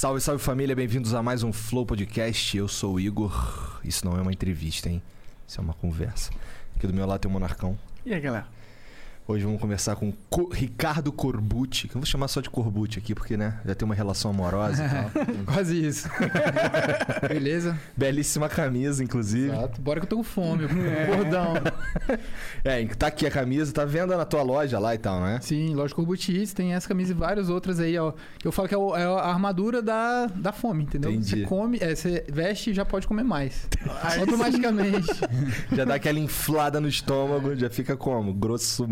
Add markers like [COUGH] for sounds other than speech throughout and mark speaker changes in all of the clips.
Speaker 1: Salve, salve família, bem-vindos a mais um Flow Podcast. Eu sou o Igor. Isso não é uma entrevista, hein? Isso é uma conversa. Aqui do meu lado tem o Monarcão.
Speaker 2: E aí, galera?
Speaker 1: Hoje vamos conversar com Co Ricardo Corbucci, que eu vou chamar só de Corbucci aqui, porque, né, já tem uma relação amorosa e tal. [LAUGHS]
Speaker 3: Quase isso. [LAUGHS] Beleza?
Speaker 1: Belíssima camisa, inclusive.
Speaker 3: Exato. Bora que eu tô com fome, gordão. [LAUGHS]
Speaker 1: É, tá aqui a camisa, tá vendo na tua loja lá e tal, né?
Speaker 3: Sim, loja Corbutis, tem essa camisa e várias outras aí, ó. Eu falo que é, o- é a armadura da, da fome, entendeu?
Speaker 1: Entendi.
Speaker 3: Você come, é, você veste e já pode comer mais. Automaticamente.
Speaker 1: Já dá aquela inflada no estômago, já fica como? Grosso,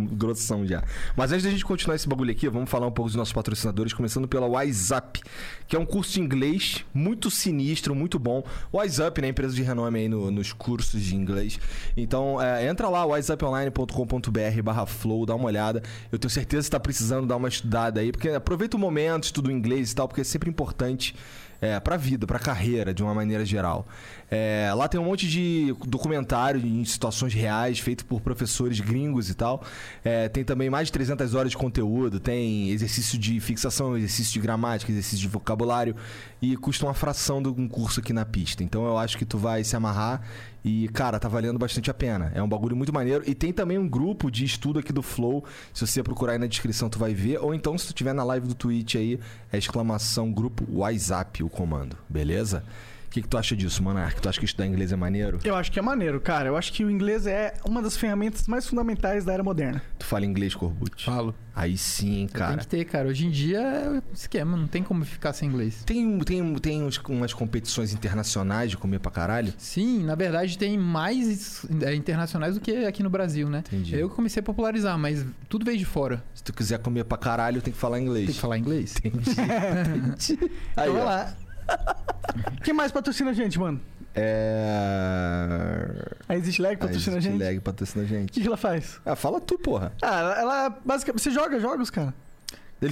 Speaker 1: já. Mas antes da gente continuar esse bagulho aqui, vamos falar um pouco dos nossos patrocinadores, começando pela WhatsApp, que é um curso de inglês muito sinistro, muito bom. WhatsApp, né? Empresa de renome aí no- nos cursos de inglês. Então, é, entra lá, whatsapponline.com.br barra flow, dá uma olhada. Eu tenho certeza que você tá precisando dar uma estudada aí, porque aproveita o momento, estuda o inglês e tal, porque é sempre importante é, pra vida, pra carreira, de uma maneira geral. É, lá tem um monte de documentário em situações reais, feito por professores gringos e tal. É, tem também mais de 300 horas de conteúdo, tem exercício de fixação, exercício de gramática, exercício de vocabulário e custa uma fração de um curso aqui na pista. Então eu acho que tu vai se amarrar e, cara, tá valendo bastante a pena. É um bagulho muito maneiro. E tem também um grupo de estudo aqui do Flow. Se você procurar aí na descrição, tu vai ver. Ou então, se tu tiver na live do Twitch aí, é exclamação grupo WhatsApp o comando. Beleza? O que, que tu acha disso, Monark? Tu acha que estudar inglês é maneiro?
Speaker 2: Eu acho que é maneiro, cara. Eu acho que o inglês é uma das ferramentas mais fundamentais da era moderna.
Speaker 1: Tu fala inglês, Corbucci?
Speaker 3: Falo.
Speaker 1: Aí sim,
Speaker 3: Tem
Speaker 1: cara.
Speaker 3: que ter, cara. Hoje em dia é esquema, não tem como ficar sem inglês.
Speaker 1: Tem, tem, tem uns- umas competições internacionais de comer pra caralho?
Speaker 3: Sim, na verdade tem mais é, internacionais do que aqui no Brasil, né?
Speaker 1: Entendi.
Speaker 3: Eu comecei a popularizar, mas tudo veio de fora.
Speaker 1: Se tu quiser comer pra caralho, tem que falar inglês.
Speaker 3: Tem que falar inglês?
Speaker 1: Entendi. [LAUGHS] Entendi. Aí,
Speaker 2: então vai
Speaker 1: ó.
Speaker 2: lá. [LAUGHS] Quem mais patrocina a gente, mano?
Speaker 1: É.
Speaker 2: A Exit Lag patrocina a, gente?
Speaker 1: Lag patrocina a
Speaker 2: O
Speaker 1: gente.
Speaker 2: que, que ela faz?
Speaker 1: Ah, fala tu, porra.
Speaker 2: Ah, ela, ela basicamente. Você joga jogos, cara?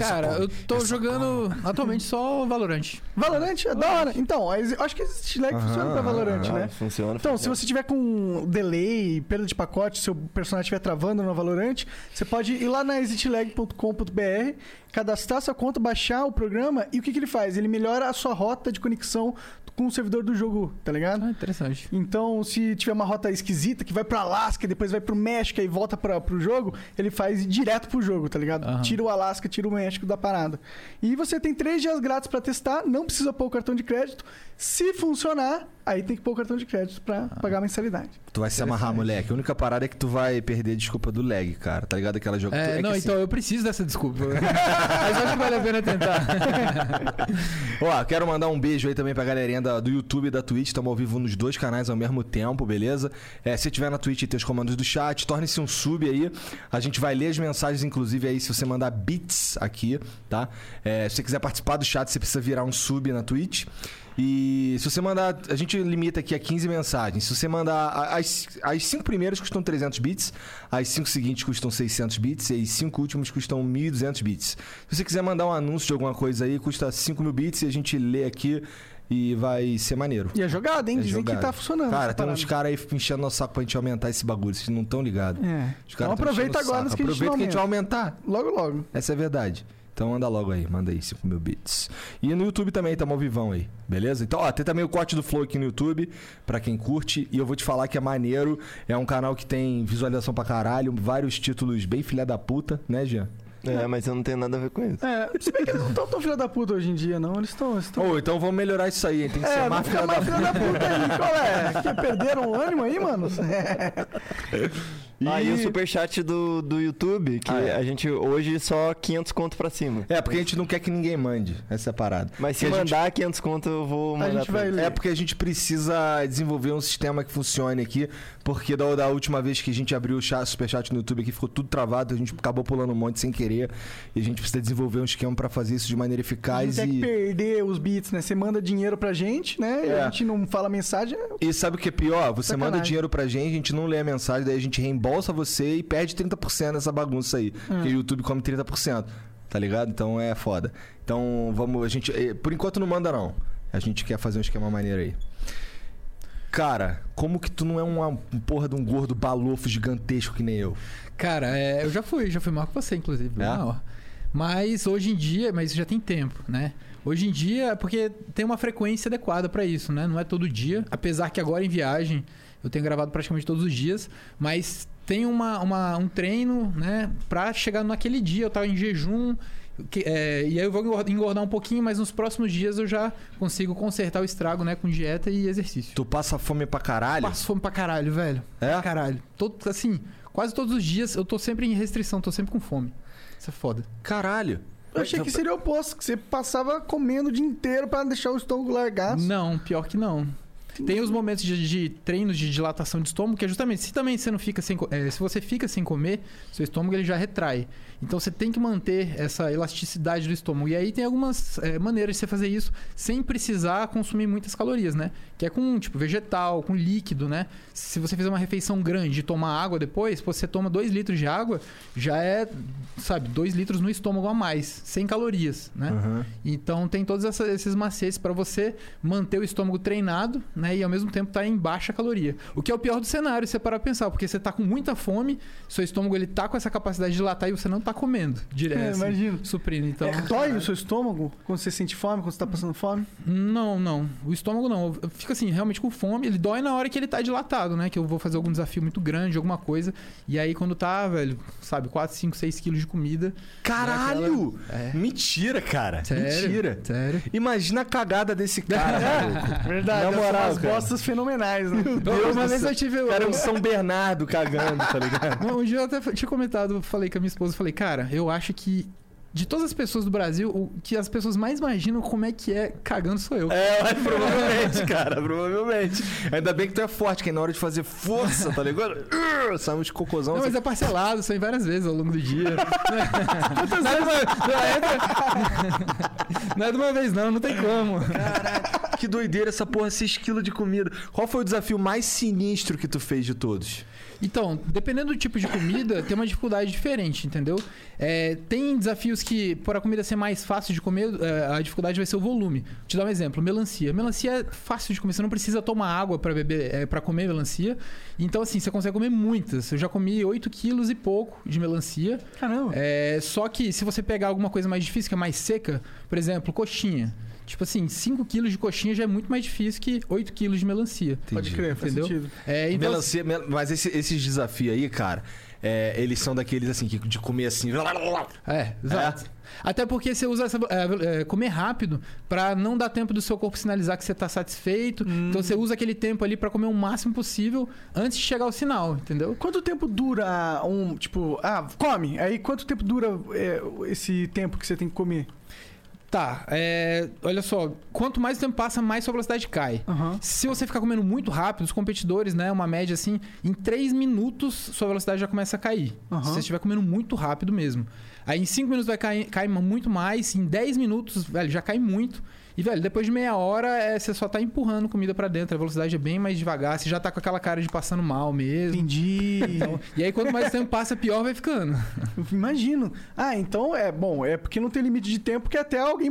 Speaker 3: Cara, eu tô
Speaker 1: só
Speaker 3: jogando atualmente só [LAUGHS] Valorant.
Speaker 2: Valorant é da hora. Então, a acho que a Exit Lag
Speaker 1: Aham,
Speaker 2: funciona pra Valorant,
Speaker 1: aham.
Speaker 2: né?
Speaker 4: Funciona.
Speaker 2: Então, se
Speaker 4: funciona.
Speaker 2: você tiver com delay, perda de pacote, seu personagem estiver travando no Valorant, você pode ir lá na exitlag.com.br, cadastrar sua conta, baixar o programa e o que, que ele faz? Ele melhora a sua rota de conexão com o servidor do jogo, tá ligado?
Speaker 3: Ah, interessante.
Speaker 2: Então, se tiver uma rota esquisita que vai pra Alasca e depois vai pro México e volta pra, pro jogo, ele faz direto pro jogo, tá ligado?
Speaker 3: Aham.
Speaker 2: Tira o Alasca, tira o México da parada. E você tem três dias grátis pra testar, não precisa pôr o cartão de crédito. Se funcionar, aí tem que pôr o cartão de crédito pra
Speaker 3: Ah.
Speaker 2: pagar a mensalidade.
Speaker 1: Tu vai se amarrar, moleque. A única parada é que tu vai perder a desculpa do lag, cara. Tá ligado? Aquela jogo.
Speaker 3: É,
Speaker 1: que
Speaker 3: não,
Speaker 1: assim-
Speaker 3: então eu preciso dessa desculpa. [LAUGHS] Mas acho que vale a pena tentar. [LAUGHS]
Speaker 1: Ó, quero mandar um beijo aí também pra galerinha da- do YouTube e da Twitch. Estamos ao vivo nos dois canais ao mesmo tempo, beleza? É, se tiver na Twitch e tem os comandos do chat, torne-se um sub aí. A gente vai ler as mensagens, inclusive, aí se você mandar bits aqui, tá? É, se você quiser participar do chat, você precisa virar um sub na Twitch. E se você mandar. A gente limita aqui a 15 mensagens. Se você mandar. As, as cinco primeiras custam 300 bits, as cinco seguintes custam 600 bits e as cinco últimas custam 1.200 bits. Se você quiser mandar um anúncio de alguma coisa aí, custa 5 mil bits e a gente lê aqui e vai ser maneiro.
Speaker 2: E é jogada, hein?
Speaker 1: É
Speaker 2: Dizem
Speaker 1: jogada.
Speaker 2: que tá funcionando.
Speaker 1: Cara, tem
Speaker 2: parada.
Speaker 1: uns caras aí enchendo nosso saco pra gente aumentar esse bagulho, vocês não estão ligados.
Speaker 2: É.
Speaker 1: Os
Speaker 2: Então aproveita agora
Speaker 1: saco.
Speaker 2: que a gente
Speaker 1: Aproveita que a gente vai
Speaker 2: aumenta.
Speaker 1: aumentar.
Speaker 2: Logo, logo.
Speaker 1: Essa é a verdade. Então anda logo aí, manda aí 5 mil bits. E no YouTube também, tamo ao vivão aí, beleza? Então, ó, tem também o corte do Flow aqui no YouTube, pra quem curte. E eu vou te falar que é maneiro. É um canal que tem visualização pra caralho, vários títulos bem filha da puta, né, Jean?
Speaker 4: É, mas eu não tenho nada a ver com isso.
Speaker 2: É, se bem que eles não estão tão filha da puta hoje em dia, não. Eles estão. Estão...
Speaker 1: Ô, então vamos melhorar isso aí, hein? Tem que ser
Speaker 2: É, não
Speaker 1: mais
Speaker 2: fica
Speaker 1: filha da
Speaker 2: mais
Speaker 1: puta.
Speaker 2: filha da puta aí, qual é? Que perderam o ânimo aí, mano? [LAUGHS]
Speaker 4: Ah, e o superchat do, do YouTube, que
Speaker 1: Ah, é.
Speaker 4: a gente hoje só 500 conto pra cima.
Speaker 1: É, porque a gente não quer que ninguém mande. Essa é a parada.
Speaker 4: Mas se
Speaker 1: Porque a gente-
Speaker 4: mandar 500 conto, eu vou
Speaker 2: A
Speaker 4: mandar
Speaker 2: gente
Speaker 4: pra
Speaker 2: vai
Speaker 4: ele.
Speaker 2: ler.
Speaker 1: É porque a gente precisa desenvolver um sistema que funcione aqui, porque da, da última vez que a gente abriu o chat, superchat no YouTube aqui ficou tudo travado, a gente acabou pulando um monte sem querer, e a gente precisa desenvolver um esquema pra fazer isso de maneira
Speaker 2: A gente
Speaker 1: eficaz
Speaker 2: tem que
Speaker 1: e...
Speaker 2: perder os bits, né? Você manda dinheiro pra gente, né? E
Speaker 1: É.
Speaker 2: a gente não fala mensagem.
Speaker 1: E sabe o que é pior? Você
Speaker 2: Sacanagem.
Speaker 1: manda dinheiro pra gente, a gente não lê a mensagem, daí a gente reembolsa você e perde 30% nessa bagunça aí. Porque o YouTube come 30%. Tá ligado? Então é foda. Então vamos. A gente. eh, Por enquanto não manda, não. A gente quer fazer um esquema maneiro aí. Cara, como que tu não é uma um porra de um gordo balofo gigantesco que nem eu?
Speaker 3: Cara, é, eu já fui, já fui maior que você, inclusive.
Speaker 1: É?
Speaker 3: Mas hoje em dia, mas já tem tempo, né? Hoje em dia, é porque tem uma frequência adequada pra isso, né? Não é todo dia, apesar que agora em viagem eu tenho gravado praticamente todos os dias, mas tem uma, uma- um treino, né, pra chegar naquele dia, eu tava em jejum, que- é, e aí eu vou engor- engordar um pouquinho, mas nos próximos dias eu já consigo consertar o estrago, né, com dieta e exercício.
Speaker 1: Tu passa fome pra caralho?
Speaker 3: Passo fome pra caralho, velho.
Speaker 1: É?
Speaker 3: Pra caralho. Todo, assim, quase todos os dias eu tô sempre em restrição, tô sempre com fome. Isso é foda.
Speaker 1: Caralho.
Speaker 2: Eu achei que seria o oposto, que você passava comendo o dia inteiro pra deixar o estômago largado.
Speaker 3: Não, pior que não. Tem os momentos de, de treinos de dilatação de estômago, que é justamente se também você não fica sem é, se você fica sem comer, seu estômago ele já retrai. Então você tem que manter essa elasticidade do estômago. E aí tem algumas é, maneiras de você fazer isso sem precisar consumir muitas calorias, né? Que é com tipo vegetal, com líquido, né? Se você fizer uma refeição grande e tomar água depois, pô, você toma 2 litros de água, já é, sabe, 2 litros no estômago a mais, sem calorias, né?
Speaker 1: Aham.
Speaker 3: Então tem todos essa- esses macetes para você manter o estômago treinado, né? E ao mesmo tempo tá em baixa caloria. O que é o pior do cenário, se você parar pra pensar, porque você tá com muita fome, seu estômago ele tá com essa capacidade de dilatar e você não tá comendo direto.
Speaker 2: É,
Speaker 3: assim,
Speaker 2: imagino.
Speaker 3: Suprindo, então.
Speaker 2: É, dói o seu estômago quando você sente fome, quando você tá passando fome?
Speaker 3: Não, não. O estômago não. Eu fico assim, realmente com fome. Ele dói na hora que ele tá dilatado, né? Que eu vou fazer algum desafio muito grande, alguma coisa. E aí quando tá, velho, sabe, 4, 5, 6 quilos de comida.
Speaker 1: Caralho!
Speaker 3: É.
Speaker 1: Mentira, cara.
Speaker 3: Sério?
Speaker 1: Mentira.
Speaker 3: Sério.
Speaker 1: Imagina a cagada desse cara, maluco. [LAUGHS]
Speaker 2: Verdade,
Speaker 1: Na moral,
Speaker 2: umas bostas fenomenais, né?
Speaker 3: Eu- uma
Speaker 1: do
Speaker 3: vez eu tive.
Speaker 1: Cara é um São Bernardo cagando, tá ligado?
Speaker 3: Um dia eu até tinha comentado, falei com a minha esposa, falei, cara, eu acho que de todas as pessoas do Brasil, o que as pessoas mais imaginam como é que é cagando sou eu.
Speaker 1: É, [LAUGHS] provavelmente, cara, provavelmente. Ainda bem que tu é forte, que na hora de fazer força, tá ligado? Urgh, [LAUGHS] Sai uns cocôzão.
Speaker 3: Não, mas é parcelado, em várias vezes ao longo do dia. [LAUGHS] não, é de uma, não, é não é de uma vez, não, não tem como.
Speaker 1: Que doideira essa porra, 6 quilos de comida. Qual foi o desafio mais sinistro que tu fez de todos?
Speaker 3: Então, dependendo do tipo de comida, tem uma dificuldade diferente, entendeu? É, tem desafios que, por a comida ser mais fácil de comer, é, a dificuldade vai ser o volume. Vou te dar um exemplo: melancia. Melancia é fácil de comer, você não precisa tomar água para beber, é, para comer melancia. Então, assim, você consegue comer muitas. Eu já comi 8 quilos e pouco de melancia.
Speaker 2: Caramba.
Speaker 3: É, só que se você pegar alguma coisa mais difícil, que é mais seca, por exemplo, coxinha. Tipo assim, 5 quilos de coxinha já é muito mais difícil que 8 quilos de melancia.
Speaker 2: Pode crer, faz
Speaker 3: Entendeu?
Speaker 2: sentido.
Speaker 3: É, então,
Speaker 1: Melancia, mel- mas esse- esses desafios aí, cara, é, eles são daqueles assim, que de comer assim.
Speaker 3: É, exato. Até porque você usa essa, é, é, comer rápido pra não dar tempo do seu corpo sinalizar que você tá satisfeito. Então você usa aquele tempo ali pra comer o máximo possível antes de chegar ao sinal, entendeu?
Speaker 2: Quanto tempo dura um, tipo, ah, come. Aí quanto tempo dura é, esse tempo que você tem que comer?
Speaker 3: Tá, é, olha só, quanto mais o tempo passa, mais sua velocidade cai.
Speaker 2: Aham.
Speaker 3: Se você ficar comendo muito rápido, os competidores, né, uma média assim, em 3 minutos sua velocidade já começa a cair.
Speaker 2: Aham.
Speaker 3: Se você estiver comendo muito rápido mesmo. Aí em 5 minutos vai cair, cair muito mais, em 10 minutos, velho, já cai muito. E, velho, depois de meia hora, é, você só tá empurrando comida pra dentro, a velocidade é bem mais devagar, você já tá com aquela cara de passando mal mesmo.
Speaker 2: Entendi.
Speaker 3: Então, e aí, quanto mais tempo passa, pior vai ficando.
Speaker 2: Imagino. Ah, então é bom, é porque não tem limite de tempo que até alguém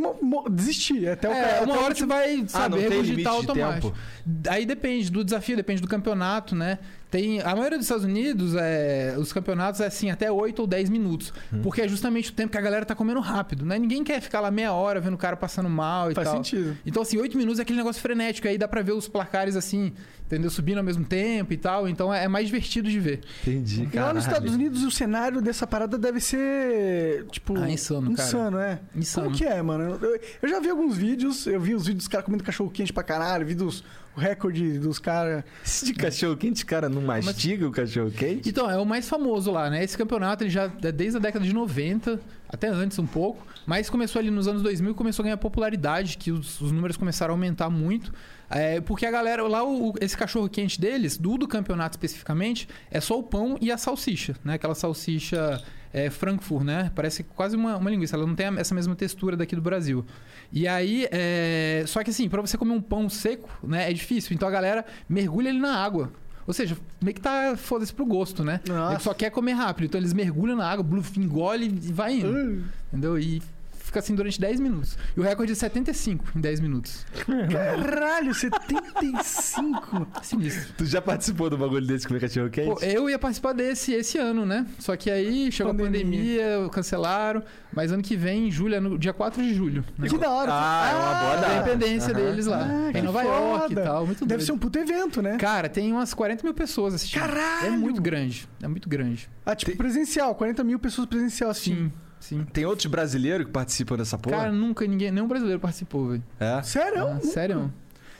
Speaker 2: desistir. Até o
Speaker 3: É,
Speaker 2: cara,
Speaker 3: uma
Speaker 2: até o
Speaker 3: hora você
Speaker 2: último-
Speaker 3: vai
Speaker 1: Ah,
Speaker 3: saber
Speaker 1: limite
Speaker 3: regurgitar
Speaker 1: de
Speaker 3: automático.
Speaker 1: tempo?
Speaker 3: Aí depende do desafio, depende do campeonato, né? Tem, a maioria dos Estados Unidos, é, os campeonatos é assim, até 8 ou 10 minutos.
Speaker 1: Hum.
Speaker 3: Porque é justamente o tempo que a galera tá comendo rápido, né? Ninguém quer ficar lá meia hora vendo o cara passando mal e
Speaker 2: Faz
Speaker 3: tal.
Speaker 2: sentido.
Speaker 3: Então, assim, 8 minutos é aquele negócio frenético. Aí dá pra ver os placares assim, entendeu? Subindo ao mesmo tempo e tal. Então é é mais divertido de ver.
Speaker 1: Entendi,
Speaker 2: E lá nos Estados Unidos o cenário dessa parada deve ser, tipo...
Speaker 3: Ah, insano, cara.
Speaker 2: Insano, é.
Speaker 3: Insano.
Speaker 2: Como que é, mano? Eu, eu já vi alguns vídeos, eu vi os vídeos dos caras comendo cachorro quente pra caralho, vi dos, o recorde dos caras...
Speaker 1: De cachorro quente, cara, não mastiga o cachorro quente?
Speaker 3: Então, é o mais famoso lá, né? Esse campeonato ele já é desde a década de 90, até antes um pouco, mas começou ali nos anos 2000 e começou a ganhar popularidade, que os, os números começaram a aumentar muito. É, porque a galera, lá, o- esse cachorro quente deles, do do campeonato especificamente, é só o pão e a salsicha, né? Aquela salsicha é, Frankfurt, né? Parece quase uma, uma linguiça, ela não tem essa mesma textura daqui do Brasil. E aí, é... só que assim, pra você comer um pão seco, né? É difícil. Então a galera mergulha ele na água. Ou seja, meio que tá foda-se pro gosto, né?
Speaker 2: Nossa.
Speaker 3: Ele só quer comer rápido. Então eles mergulham na água, bluf, engole e vai indo.
Speaker 2: Uh,
Speaker 3: Entendeu? E fica assim durante 10 minutos. E o recorde é 75 em 10 minutos.
Speaker 2: Caralho, 75.
Speaker 3: Sinistro.
Speaker 1: Tu já participou do bagulho desse com o cachorro quente?
Speaker 3: Pô, eu ia participar desse esse ano, né? Só que aí chegou
Speaker 2: Pandemia.
Speaker 3: a pandemia, cancelaram. Mas ano que vem, em julho, é no dia 4 de julho. Né?
Speaker 2: Que da hora.
Speaker 1: Ah, é uma boa
Speaker 3: É a
Speaker 1: data.
Speaker 3: independência
Speaker 1: Aham.
Speaker 3: deles lá.
Speaker 2: Ah,
Speaker 3: em
Speaker 2: que
Speaker 3: Nova York e
Speaker 2: foda.
Speaker 3: tal. Muito
Speaker 2: Deve
Speaker 3: doido.
Speaker 2: ser um puto evento, né?
Speaker 3: Cara, tem umas 40 mil pessoas assistindo.
Speaker 2: Caralho!
Speaker 3: É muito grande. É muito grande.
Speaker 2: Ah, tipo presencial, 40 mil pessoas presencial
Speaker 3: Sim,
Speaker 2: assim.
Speaker 3: Sim.
Speaker 1: Tem outros brasileiros que participam dessa porra?
Speaker 3: Cara, nunca ninguém, nenhum brasileiro participou, velho.
Speaker 1: É?
Speaker 2: Sério?
Speaker 3: Ah, sério?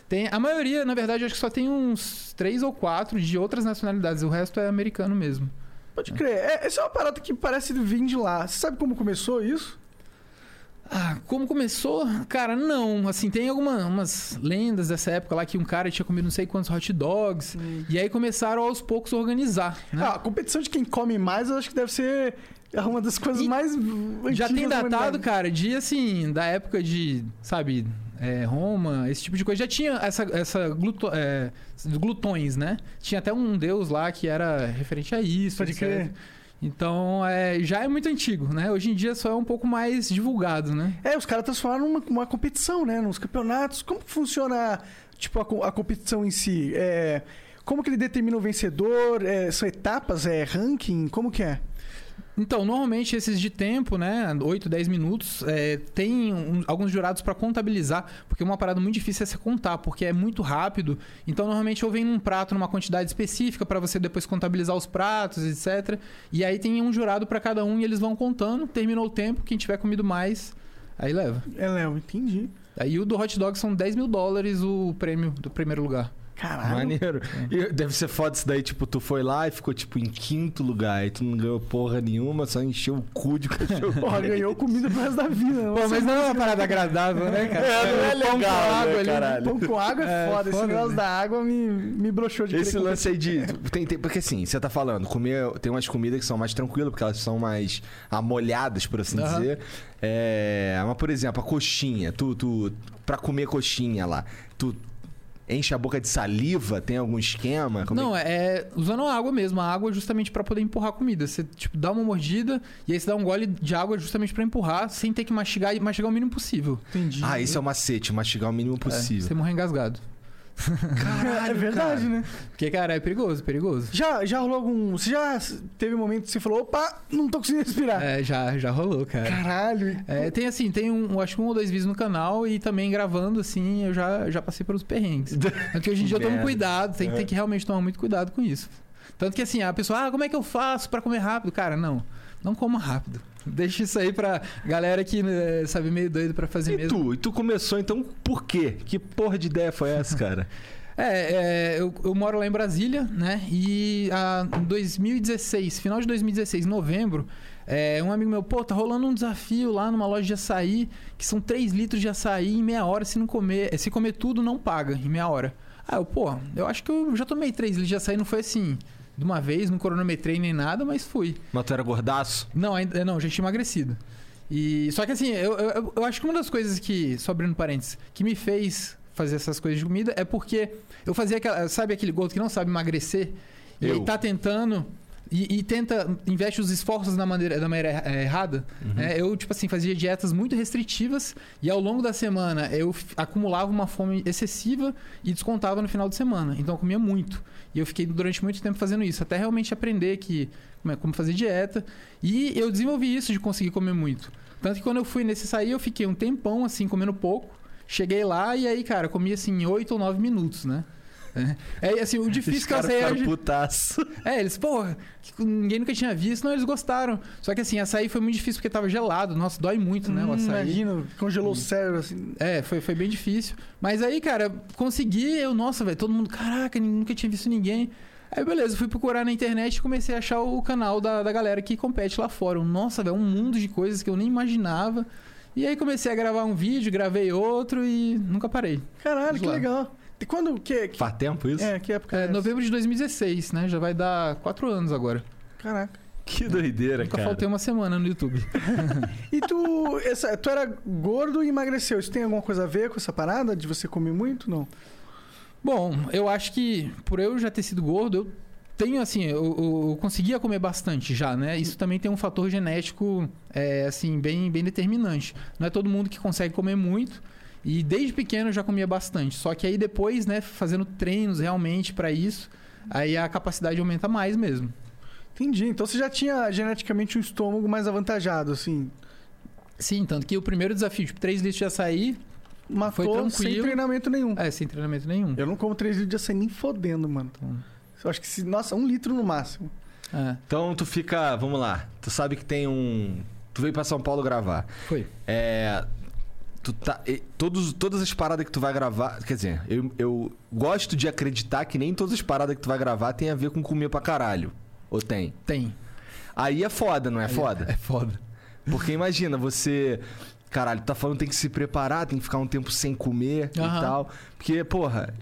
Speaker 3: Tem, a maioria, na verdade, acho que só tem uns três ou quatro de outras nacionalidades. O resto é americano mesmo.
Speaker 2: Pode crer. É, essa é uma parada que parece vir de lá. Você sabe como começou isso?
Speaker 3: Ah, como começou? Cara, não. Assim, tem algumas lendas dessa época lá que um cara tinha comido não sei quantos hot dogs. E aí começaram aos poucos a organizar, né?
Speaker 2: Ah, a competição de quem come mais, eu acho que deve ser uma das coisas
Speaker 3: E
Speaker 2: mais
Speaker 3: Já tem
Speaker 2: da
Speaker 3: datado, cara, de assim, da época de, sabe, é, Roma, esse tipo de coisa. Já tinha essa, essa gluto, é, glutões, né? Tinha até um deus lá que era referente a isso.
Speaker 2: Pode crer.
Speaker 3: Então, é, já é muito antigo, né? Hoje em dia só é um pouco mais divulgado, né?
Speaker 2: É, os caras transformaram numa uma competição, né? Nos campeonatos. Como funciona, tipo, a, a competição em si? É, como que ele determina o vencedor? É, são etapas? É ranking? Como que é?
Speaker 3: Então, normalmente esses de tempo, né, 8, 10 minutos, é, tem um- alguns jurados para contabilizar, porque uma parada muito difícil é você contar, porque é muito rápido. Então, normalmente eu venho num prato numa quantidade específica para você depois contabilizar os pratos, etc. E aí tem um jurado para cada um e eles vão contando, terminou o tempo, quem tiver comido mais, aí leva.
Speaker 2: É, Léo, entendi.
Speaker 3: Aí o do hot dog são 10 mil dólares o prêmio do primeiro lugar.
Speaker 2: Caralho.
Speaker 1: Maneiro. E deve ser foda isso daí, tipo, tu foi lá e ficou, tipo, em quinto lugar. E tu não ganhou porra nenhuma, só encheu o cu de cachorro. [LAUGHS]
Speaker 2: Porra, ganhou comida pro resto da vida.
Speaker 3: Pô, mas não é uma parada agradável, né, cara? [LAUGHS]
Speaker 1: É, não é
Speaker 3: Pão com
Speaker 1: legal, né,
Speaker 3: água ali,
Speaker 1: caralho?
Speaker 2: Pão com água é,
Speaker 3: É,
Speaker 2: foda. Esse negócio
Speaker 3: né?
Speaker 2: da água me, me broxou de
Speaker 1: Esse lance aí de. [LAUGHS] Tem, tem- porque assim, você tá falando, comer. Tem umas comidas que são mais tranquilas, porque elas são mais amolhadas, por assim
Speaker 3: Aham.
Speaker 1: dizer. É. Mas, por exemplo, a coxinha. Tu, tu. Pra comer coxinha lá, tu enche a boca de saliva? Tem algum esquema? Como é
Speaker 3: Não, é usando a água mesmo. A água justamente pra poder empurrar a comida. Você, tipo, dá uma mordida e aí você dá um gole de água justamente pra empurrar, sem ter que mastigar e mastigar o mínimo possível.
Speaker 2: Entendi.
Speaker 1: Ah, esse é o macete, mastigar o mínimo
Speaker 3: É,
Speaker 1: possível.
Speaker 3: você morrer engasgado.
Speaker 2: É verdade,
Speaker 1: cara.
Speaker 2: né?
Speaker 3: Porque, cara, é perigoso, perigoso.
Speaker 2: Já, já rolou algum. Você já teve um momento que você falou: opa, não tô conseguindo respirar.
Speaker 3: É, já, já rolou, cara.
Speaker 2: Caralho.
Speaker 3: É, tem assim, tem um, acho que um ou dois vídeos no canal e também gravando, assim, eu já, já passei pelos perrengues. [LAUGHS] Tanto que hoje em dia eu tomo cuidado, tem,
Speaker 1: É.
Speaker 3: tem que realmente tomar muito cuidado com isso. Tanto que assim, a pessoa, ah, como é que eu faço pra comer rápido? Cara, não, não coma rápido. [LAUGHS] Deixa isso aí pra galera que né, sabe meio doido pra fazer
Speaker 1: E
Speaker 3: mesmo.
Speaker 1: tu? E tu começou, então, por quê? Que porra de ideia foi essa, cara? [LAUGHS]
Speaker 3: É, é, eu, eu moro lá em Brasília, né? E em 2016, final de 2016, novembro, é, um amigo meu, pô, tá rolando um desafio lá numa loja de açaí, que são 3 litros de açaí em meia hora, se não comer, eh, se comer tudo, não paga em meia hora. Ah, eu, pô, eu acho que eu já tomei 3 litros de açaí, não foi assim, de uma vez, não cronometrei nem nada, mas fui.
Speaker 1: Mas tu era gordaço?
Speaker 3: Não, ainda não, já tinha emagrecido. E só que assim, eu, eu, eu acho que uma das coisas que, só abrindo parênteses, que me fez fazer essas coisas de comida é porque eu fazia aquela, sabe aquele gordo que não sabe emagrecer e
Speaker 1: Eu.
Speaker 3: aí tá tentando e, e tenta investe os esforços da maneira da maneira eh, errada. né? eu tipo assim fazia dietas muito restritivas e ao longo da semana eu acumulava uma fome excessiva e descontava no final de semana. Então eu comia muito. E eu fiquei durante muito tempo fazendo isso, até realmente aprender que como, é- como fazer dieta. E eu desenvolvi isso de conseguir comer muito. Tanto que quando eu fui nesse sair, eu fiquei um tempão assim, comendo pouco. Cheguei lá e aí, cara, comi assim em 8 ou 9 minutos, né? É, é, assim, o difícil que é.
Speaker 1: ficaram putaço.
Speaker 3: É, eles, porra, que ninguém nunca tinha visto, não, eles gostaram. Só que assim, açaí foi muito difícil porque tava gelado. Nossa, dói muito, né? O
Speaker 2: Hum,
Speaker 3: açaí.
Speaker 2: imagina, congelou o cérebro assim.
Speaker 3: É, foi, foi bem difícil. Mas aí, cara, consegui, eu, nossa, velho, todo mundo, caraca, nunca tinha visto ninguém. Aí, beleza, fui procurar na internet e comecei a achar o canal da, da galera que compete lá fora. Nossa, velho, um mundo de coisas que eu nem imaginava. E aí comecei a gravar um vídeo, gravei outro e nunca parei.
Speaker 2: Caralho, que
Speaker 3: Vamos lá.
Speaker 2: legal. E quando. Que, que,
Speaker 1: Faz tempo isso?
Speaker 2: é, que época?
Speaker 3: É,
Speaker 2: É,
Speaker 3: novembro de 2016, né? Já vai dar quatro anos agora.
Speaker 2: Caraca.
Speaker 1: Que doideira,
Speaker 3: Nunca
Speaker 1: cara.
Speaker 3: faltei uma semana no YouTube. [LAUGHS]
Speaker 2: E tu. Essa, tu era gordo e emagreceu. Isso tem alguma coisa a ver com essa parada de você comer muito? Não.
Speaker 3: Bom, eu acho que por eu já ter sido gordo, eu tenho assim, eu, eu- eu conseguia comer bastante já, né? Isso também tem um fator genético, é, assim, bem, bem determinante. Não é todo mundo que consegue comer muito. E desde pequeno eu já comia bastante. Só que aí depois, né, fazendo treinos realmente pra isso, aí a capacidade aumenta mais mesmo.
Speaker 2: Entendi. Então você já tinha geneticamente um estômago mais avantajado, assim.
Speaker 3: Sim, tanto que o primeiro desafio, tipo, 3 litros de açaí,
Speaker 2: Matou sem
Speaker 3: tranquilo.
Speaker 2: treinamento nenhum.
Speaker 3: é, sem treinamento nenhum.
Speaker 2: Eu não como 3 litros de açaí nem fodendo, mano.
Speaker 3: Então,
Speaker 2: Eu acho que, se, nossa, um litro no máximo.
Speaker 3: é,
Speaker 1: Então tu fica. Vamos lá. Tu sabe que tem um. Tu veio pra São Paulo gravar.
Speaker 3: foi.
Speaker 1: É. Tu tá. e- Todos, todas as paradas que tu vai gravar. Quer dizer, eu, eu gosto de acreditar que nem todas as paradas que tu vai gravar tem a ver com comer pra caralho. Ou tem?
Speaker 3: Tem.
Speaker 1: Aí é foda, não é foda?
Speaker 3: É foda.
Speaker 1: Porque imagina, você. Caralho, tá falando que tem que se preparar, tem que ficar um tempo sem comer e
Speaker 3: Aham.
Speaker 1: tal. Porque, porra,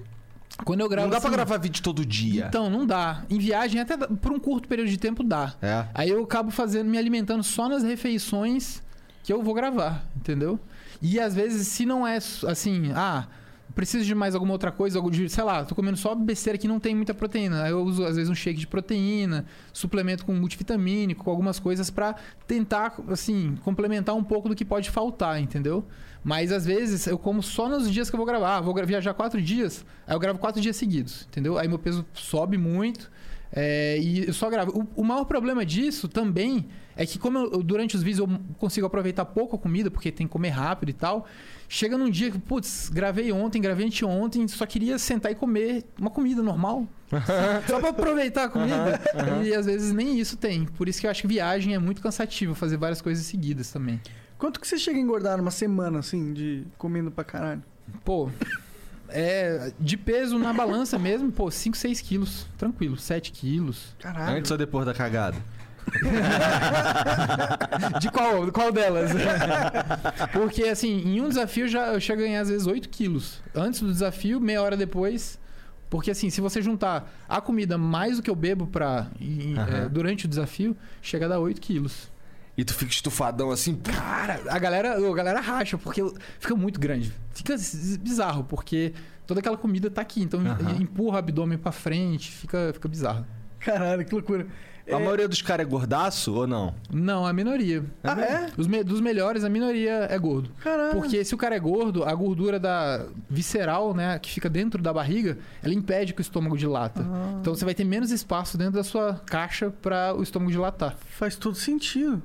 Speaker 3: Quando eu gravo
Speaker 1: não dá pra
Speaker 3: assim-
Speaker 1: gravar vídeo todo dia.
Speaker 3: Então, não dá. Em viagem, até por um curto período de tempo, dá.
Speaker 1: É.
Speaker 3: Aí eu acabo fazendo, me alimentando só nas refeições que eu vou gravar, entendeu? E às vezes, se não é assim, ah, preciso de mais alguma outra coisa, algo de, sei lá, tô comendo só besteira que não tem muita proteína. Aí eu uso às vezes um shake de proteína, suplemento com multivitamínico, com algumas coisas pra tentar, assim, complementar um pouco do que pode faltar, entendeu? Mas às vezes eu como só nos dias que eu vou gravar. Ah, vou viajar quatro dias, aí eu gravo quatro dias seguidos, entendeu? Aí meu peso sobe muito. É, e eu só gravo. O, o maior problema disso também é que, como eu- durante os vídeos eu consigo aproveitar pouco a comida, porque tem que comer rápido e tal, chega num dia que, putz, gravei ontem, gravei anteontem, só queria sentar e comer uma comida normal. [LAUGHS] só pra aproveitar a comida. E às vezes nem isso tem. Por isso que eu acho que viagem é muito cansativo, fazer várias coisas seguidas também.
Speaker 2: Quanto que você chega a engordar numa semana, assim, de comendo pra caralho?
Speaker 3: Pô, é. De peso na balança mesmo, pô, 5, 6 quilos. Tranquilo, 7 quilos.
Speaker 2: Caralho.
Speaker 1: Antes ou depois da cagada? [LAUGHS]
Speaker 3: De qual, qual delas? [LAUGHS] Porque, assim, em um desafio eu já, eu chego a ganhar às vezes 8 quilos. Antes do desafio, meia hora depois. Porque, assim, se você juntar a comida mais o que eu bebo pra, em-
Speaker 1: Aham.
Speaker 3: é, durante o desafio, chega a dar 8 quilos.
Speaker 1: E tu fica estufadão assim.
Speaker 3: Cara, a galera, a galera racha, porque fica muito grande. Fica bizarro, porque toda aquela comida tá aqui. Então
Speaker 1: Aham.
Speaker 3: empurra o abdômen pra frente, fica, fica bizarro.
Speaker 2: Caralho, que loucura.
Speaker 1: A maioria dos caras é gordaço ou não?
Speaker 3: Não, a minoria.
Speaker 2: Ah, é?
Speaker 3: Os me- dos melhores, a minoria é gordo.
Speaker 2: Caralho.
Speaker 3: Porque se o cara é gordo, a gordura da visceral, né, que fica dentro da barriga, ela impede que o estômago dilata.
Speaker 2: Ah.
Speaker 3: Então você vai ter menos espaço dentro da sua caixa para o estômago dilatar.
Speaker 2: Faz todo sentido.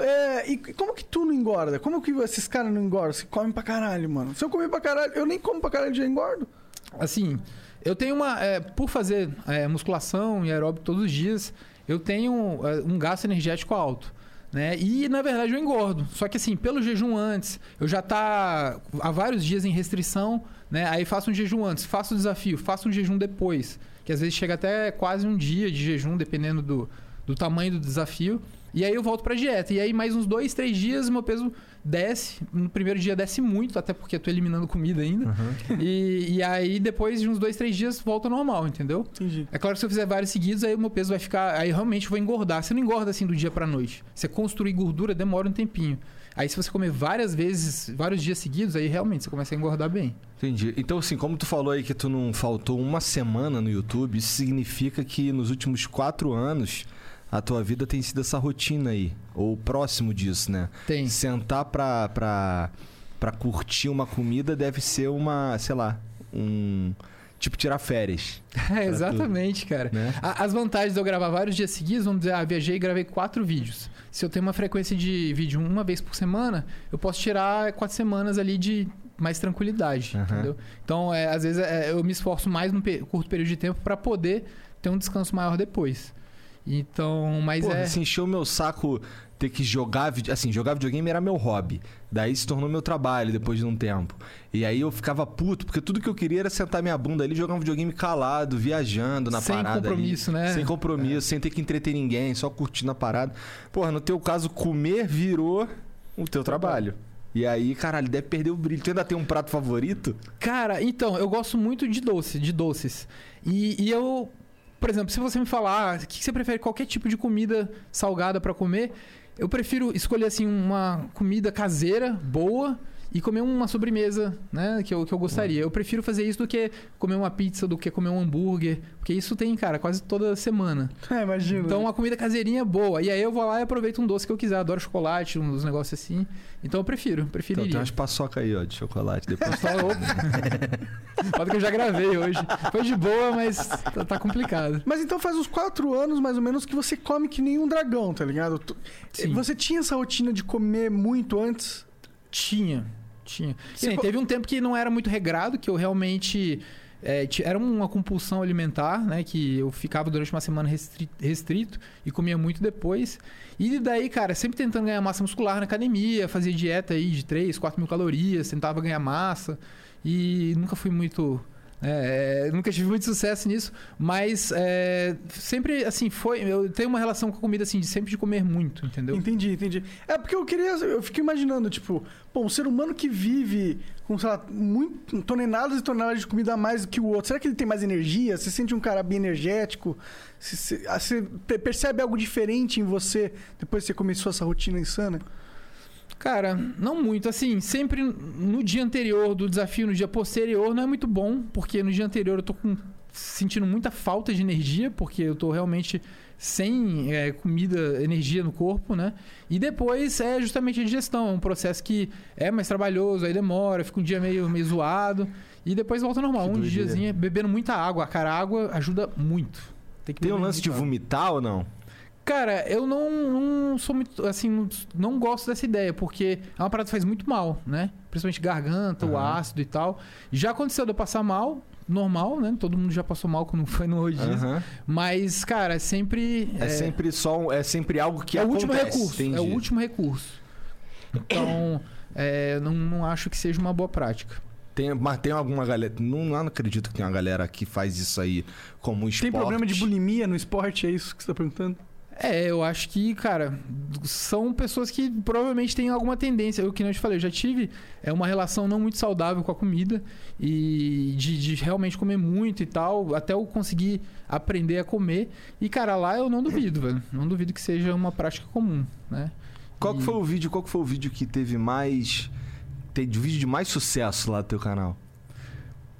Speaker 2: É, e como que tu não engorda? Como que esses caras não engordam? Você come pra caralho, mano. Se eu comer pra caralho, eu nem como pra caralho já engordo.
Speaker 3: Assim, eu tenho uma. é, por fazer é, musculação e aeróbico todos os dias, eu tenho é, um gasto energético alto. Né? E na verdade eu engordo. Só que assim, pelo jejum antes, eu já tá há vários dias em restrição, né? Aí faço um jejum antes, faço o desafio, faço um jejum depois. Que às vezes chega até quase um dia de jejum, dependendo do, do tamanho do desafio. E aí eu volto pra dieta. E aí mais uns dois, três dias, meu peso desce. No primeiro dia desce muito, até porque eu tô eliminando comida ainda. E, e aí, depois de uns dois, três dias, volta normal, entendeu?
Speaker 2: Entendi.
Speaker 3: É claro que se eu fizer vários seguidos, aí o meu peso vai ficar. Aí realmente eu vou engordar. Você não engorda assim do dia pra noite. Você construir gordura demora um tempinho. Aí se você comer várias vezes, vários dias seguidos, aí realmente você começa a engordar bem.
Speaker 1: Entendi. Então, assim, como tu falou aí que tu não faltou uma semana no YouTube, isso significa que nos últimos quatro anos a tua vida tem sido essa rotina aí. Ou próximo disso, né?
Speaker 3: Tem.
Speaker 1: Sentar pra, pra, pra curtir uma comida deve ser uma, sei lá, um. Tipo, tirar férias, [LAUGHS]
Speaker 3: É, exatamente, cara.
Speaker 1: né?
Speaker 3: As vantagens de eu gravar vários dias seguidos, vamos dizer, ah, viajei e gravei quatro vídeos. Se eu tenho uma frequência de vídeo uma vez por semana, eu posso tirar quatro semanas ali de mais tranquilidade,
Speaker 1: Aham.
Speaker 3: entendeu? Então, é, às vezes, é, eu me esforço mais num curto período de tempo para poder ter um descanso maior depois. Então, mas
Speaker 1: Porra,
Speaker 3: é...
Speaker 1: se encheu o meu saco ter que jogar vide- assim, jogar videogame era meu hobby. Daí se tornou meu trabalho depois de um tempo. E aí eu ficava puto, porque tudo que eu queria era sentar minha bunda ali, jogar um videogame calado, viajando na
Speaker 3: Sem
Speaker 1: parada
Speaker 3: compromisso,
Speaker 1: ali.
Speaker 3: né?
Speaker 1: Sem compromisso, sem ter que entreter ninguém, só curtindo a parada. Porra, no teu caso, comer virou o teu trabalho. E aí, caralho, deve perder o brilho. Tu ainda tem um prato favorito?
Speaker 3: Cara, então, eu gosto muito de doce, de doces. E, e eu, por exemplo, se você me falar, o que que você prefere qualquer tipo de comida salgada pra comer, eu prefiro escolher assim uma comida caseira, boa e comer uma sobremesa, né? Que eu, que eu gostaria. Eu prefiro fazer isso do que comer uma pizza, do que comer um hambúrguer. Porque isso tem, cara, quase toda semana. [LAUGHS]
Speaker 2: É, imagina.
Speaker 3: Então a comida caseirinha é boa. E aí eu vou lá e aproveito um doce que eu quiser. Adoro chocolate, uns negócios assim. Então eu prefiro,
Speaker 1: Então,
Speaker 3: preferiria.
Speaker 1: tem umas paçoca aí, ó, de chocolate. Depois
Speaker 3: Só opa. Foda que eu já gravei hoje. Foi de boa, mas tá, tá complicado.
Speaker 2: Mas então faz uns quatro anos, mais ou menos, que você come que nem um dragão, tá ligado?
Speaker 3: Sim.
Speaker 2: Você tinha essa rotina de comer muito antes?
Speaker 3: Tinha, tinha.
Speaker 2: Co-
Speaker 3: teve um tempo que não era muito regrado, que eu realmente. é, era uma compulsão alimentar, né? Que eu ficava durante uma semana restri- restrito e comia muito depois. E daí, cara, sempre tentando ganhar massa muscular na academia, fazia dieta aí de 3, 4 mil calorias, tentava ganhar massa. E nunca fui muito. É, nunca tive muito sucesso nisso, mas é, sempre assim foi. Eu tenho uma relação com a comida assim, de sempre de comer muito, entendeu?
Speaker 2: Entendi, entendi. É porque eu queria. Eu fiquei imaginando, tipo, bom, um ser humano que vive com, sei lá, muito, toneladas e toneladas de comida a mais do que o outro, será que ele tem mais energia? Você sente um cara bem energético? Você, ah, você pe- percebe algo diferente em você depois que você começou essa rotina insana?
Speaker 3: Cara, não muito. Assim, sempre no dia anterior do desafio, no dia posterior, não é muito bom, porque no dia anterior eu tô com- sentindo muita falta de energia, porque eu tô realmente sem é, comida, energia no corpo, né? E depois é justamente a digestão, é um processo que é mais trabalhoso, aí demora, fica um dia meio, meio zoado, e depois volta normal.
Speaker 1: Que
Speaker 3: um diazinho bebendo muita água. Cara, a água ajuda muito. Tem, que
Speaker 1: Tem um lance de
Speaker 3: água.
Speaker 1: vomitar ou não?
Speaker 3: Cara, eu não, não sou muito, assim, não, não gosto dessa ideia, porque é uma parada que faz muito mal, né? Principalmente garganta, o
Speaker 1: Aham.
Speaker 3: ácido e tal. Já aconteceu de eu passar mal, normal, né? Todo mundo já passou mal quando foi no rodízio.
Speaker 1: Aham.
Speaker 3: Mas, cara, é sempre...
Speaker 1: É, sempre só um- é sempre algo que
Speaker 3: é o
Speaker 1: acontece.
Speaker 3: último recurso.
Speaker 1: entendi.
Speaker 3: É o último recurso. Então, é, não, não acho que seja uma boa prática.
Speaker 1: Tem, mas tem alguma galera. Não, não acredito que tem uma galera que faz isso aí como esporte.
Speaker 2: Tem problema de bulimia no esporte? É isso que você tá perguntando?
Speaker 3: É, eu acho que, cara, são pessoas que provavelmente têm alguma tendência. Eu, que não te falei, eu já tive é, uma relação não muito saudável com a comida e de, de realmente comer muito e tal, até eu conseguir aprender a comer. E, cara, lá eu não duvido, velho. Não duvido que seja uma prática comum, né?
Speaker 1: Qual que
Speaker 3: E-
Speaker 1: foi o vídeo? Qual que foi o vídeo que teve mais. Teve vídeo de mais sucesso lá do teu canal?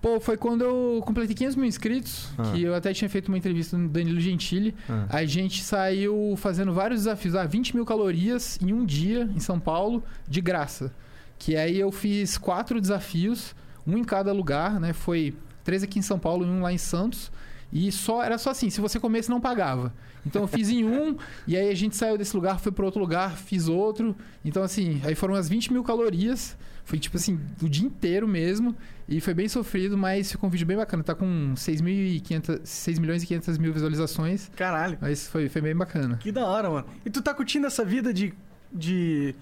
Speaker 3: Pô, foi quando eu completei 500 mil inscritos,
Speaker 1: Ah.
Speaker 3: que eu até tinha feito uma entrevista no Danilo Gentili.
Speaker 1: Ah.
Speaker 3: A gente saiu fazendo vários desafios. Ah, 20 mil calorias em um dia em São Paulo, de graça. Que aí eu fiz quatro desafios, um em cada lugar, né? Foi três aqui em São Paulo e um lá em Santos. E só era só assim, se você comesse, não pagava. Então eu fiz em [LAUGHS] um, e aí a gente saiu desse lugar, foi para outro lugar, fiz outro. Então, assim, aí foram as 20 mil calorias. Foi tipo assim, o dia inteiro mesmo. E foi bem sofrido, mas ficou um vídeo bem bacana. Tá com 6.500 6 milhões e 500 mil visualizações.
Speaker 2: Caralho.
Speaker 3: Mas foi, foi bem bacana.
Speaker 2: Que da hora, mano. E tu tá curtindo essa vida de, de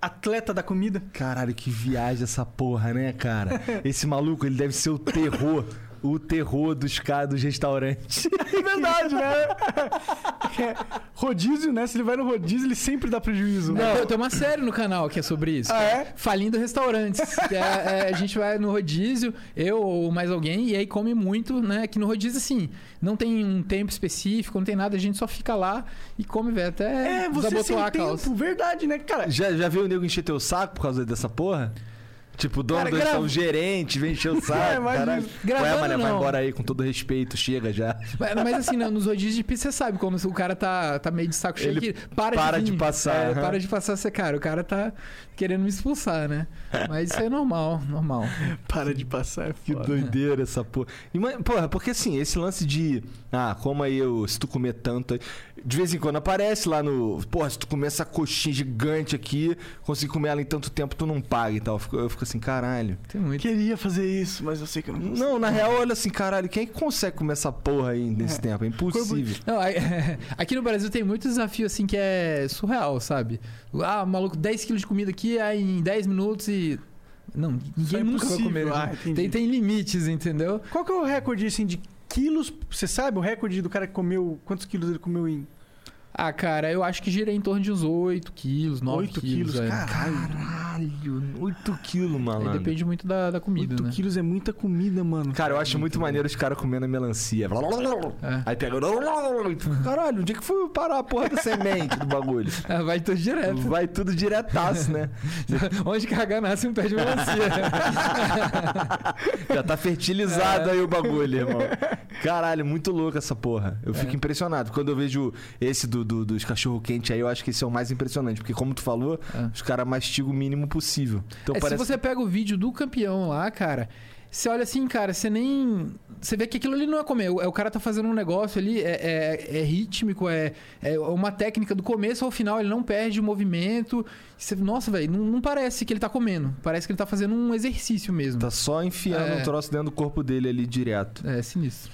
Speaker 2: atleta da comida?
Speaker 1: Caralho, que viagem essa porra, né, cara? Esse maluco, ele deve ser o terror. O terror dos caras dos restaurantes.
Speaker 2: É verdade, né? É, rodízio, né? Se ele vai no rodízio, ele sempre dá prejuízo. né?
Speaker 3: Tem- Tem uma série no canal que é sobre isso.
Speaker 2: Ah, é?
Speaker 3: Falindo restaurantes. É- é, a gente vai no rodízio, eu ou mais alguém, e aí come muito, né? Que no rodízio, assim, não tem um tempo específico, não tem nada, a gente só fica lá e come, velho, até
Speaker 2: É, você sem
Speaker 3: a calça.
Speaker 2: tempo, verdade, né, cara?
Speaker 1: Já, já viu o nego encher teu saco por causa dessa porra? Tipo, o dono
Speaker 3: Cara,
Speaker 1: do
Speaker 3: grava-
Speaker 1: o gerente, vem encher o [LAUGHS] saco.
Speaker 2: É, imagina.
Speaker 1: caralho.
Speaker 3: Gravando,
Speaker 1: Ué, mané, vai embora aí, com todo respeito, chega já.
Speaker 3: Mas, mas assim, não, nos rodízios de pizza, você sabe quando o cara tá, tá meio de saco cheio
Speaker 1: Ele
Speaker 3: que para,
Speaker 1: para
Speaker 3: de,
Speaker 1: de passar,
Speaker 3: É,
Speaker 1: aham.
Speaker 3: para de passar, você, cara, o cara tá querendo me expulsar, né? Mas isso é normal, normal.
Speaker 2: Para de passar, é
Speaker 1: Que
Speaker 2: foda.
Speaker 1: doideira essa porra. E, mas, porra, porque assim, esse lance de. Ah, como aí eu. Se tu comer tanto aí. De vez em quando aparece lá no. Porra, se tu comer essa coxinha gigante aqui, conseguir comer ela em tanto tempo, tu não paga e tal. Eu fico, eu fico assim, caralho.
Speaker 3: Tem muito.
Speaker 2: Queria fazer isso, mas eu sei que eu não consigo.
Speaker 1: Não, na real, olha assim, caralho, quem é que consegue comer essa porra aí nesse
Speaker 2: É.
Speaker 1: tempo? É impossível.
Speaker 3: Não, [LAUGHS] aqui no Brasil tem muito desafio assim que é surreal, sabe? Ah, maluco, 10 quilos de comida aqui aí em 10 minutos e. Não, ninguém
Speaker 2: é
Speaker 3: nunca vai comer.
Speaker 2: Ah, entendi.
Speaker 3: tem, tem limites, entendeu?
Speaker 2: Qual que é o recorde, assim, de quilos? Você sabe o recorde do cara que comeu... Quantos quilos ele comeu em...
Speaker 3: Ah, cara, eu acho que gira em torno de uns 8 quilos, 9
Speaker 2: 8
Speaker 3: quilos.
Speaker 2: quilos?
Speaker 3: é.
Speaker 2: Caralho.
Speaker 1: Caralho, 8 quilos,
Speaker 3: Aí
Speaker 1: malandro.
Speaker 3: depende muito da, da comida,
Speaker 2: 8
Speaker 3: né?
Speaker 2: quilos é muita comida, mano.
Speaker 1: Cara, eu acho muito maneiro os caras comendo a melancia.
Speaker 3: É.
Speaker 1: Aí pega. Caralho, onde é que foi parar a porra da semente do bagulho?
Speaker 3: Ah, [LAUGHS] Vai tudo direto.
Speaker 1: Vai tudo diretaço, né? [LAUGHS]
Speaker 3: Onde cagar nasce um pé de melancia. [LAUGHS]
Speaker 1: Já tá fertilizado aí o bagulho, irmão. Caralho, muito louco essa porra. Eu fico impressionado. Quando eu vejo esse do, do- dos cachorro-quente aí, eu acho que esse é o mais impressionante. Porque, como tu falou,
Speaker 3: É.
Speaker 1: os caras mastigam o mínimo possível. Então
Speaker 3: É,
Speaker 1: parece.
Speaker 3: Se você pega o vídeo do campeão lá, cara, você olha assim, cara, você nem. Você vê que aquilo ali não é comer. O, o cara tá fazendo um negócio ali, é, é- é rítmico, é, é uma técnica do começo ao final, ele não perde o movimento. Você- nossa, velho, não, não parece que ele tá comendo. Parece que ele tá fazendo um exercício mesmo.
Speaker 1: Tá só enfiando
Speaker 3: É.
Speaker 1: um troço dentro do corpo dele ali direto.
Speaker 3: É sinistro.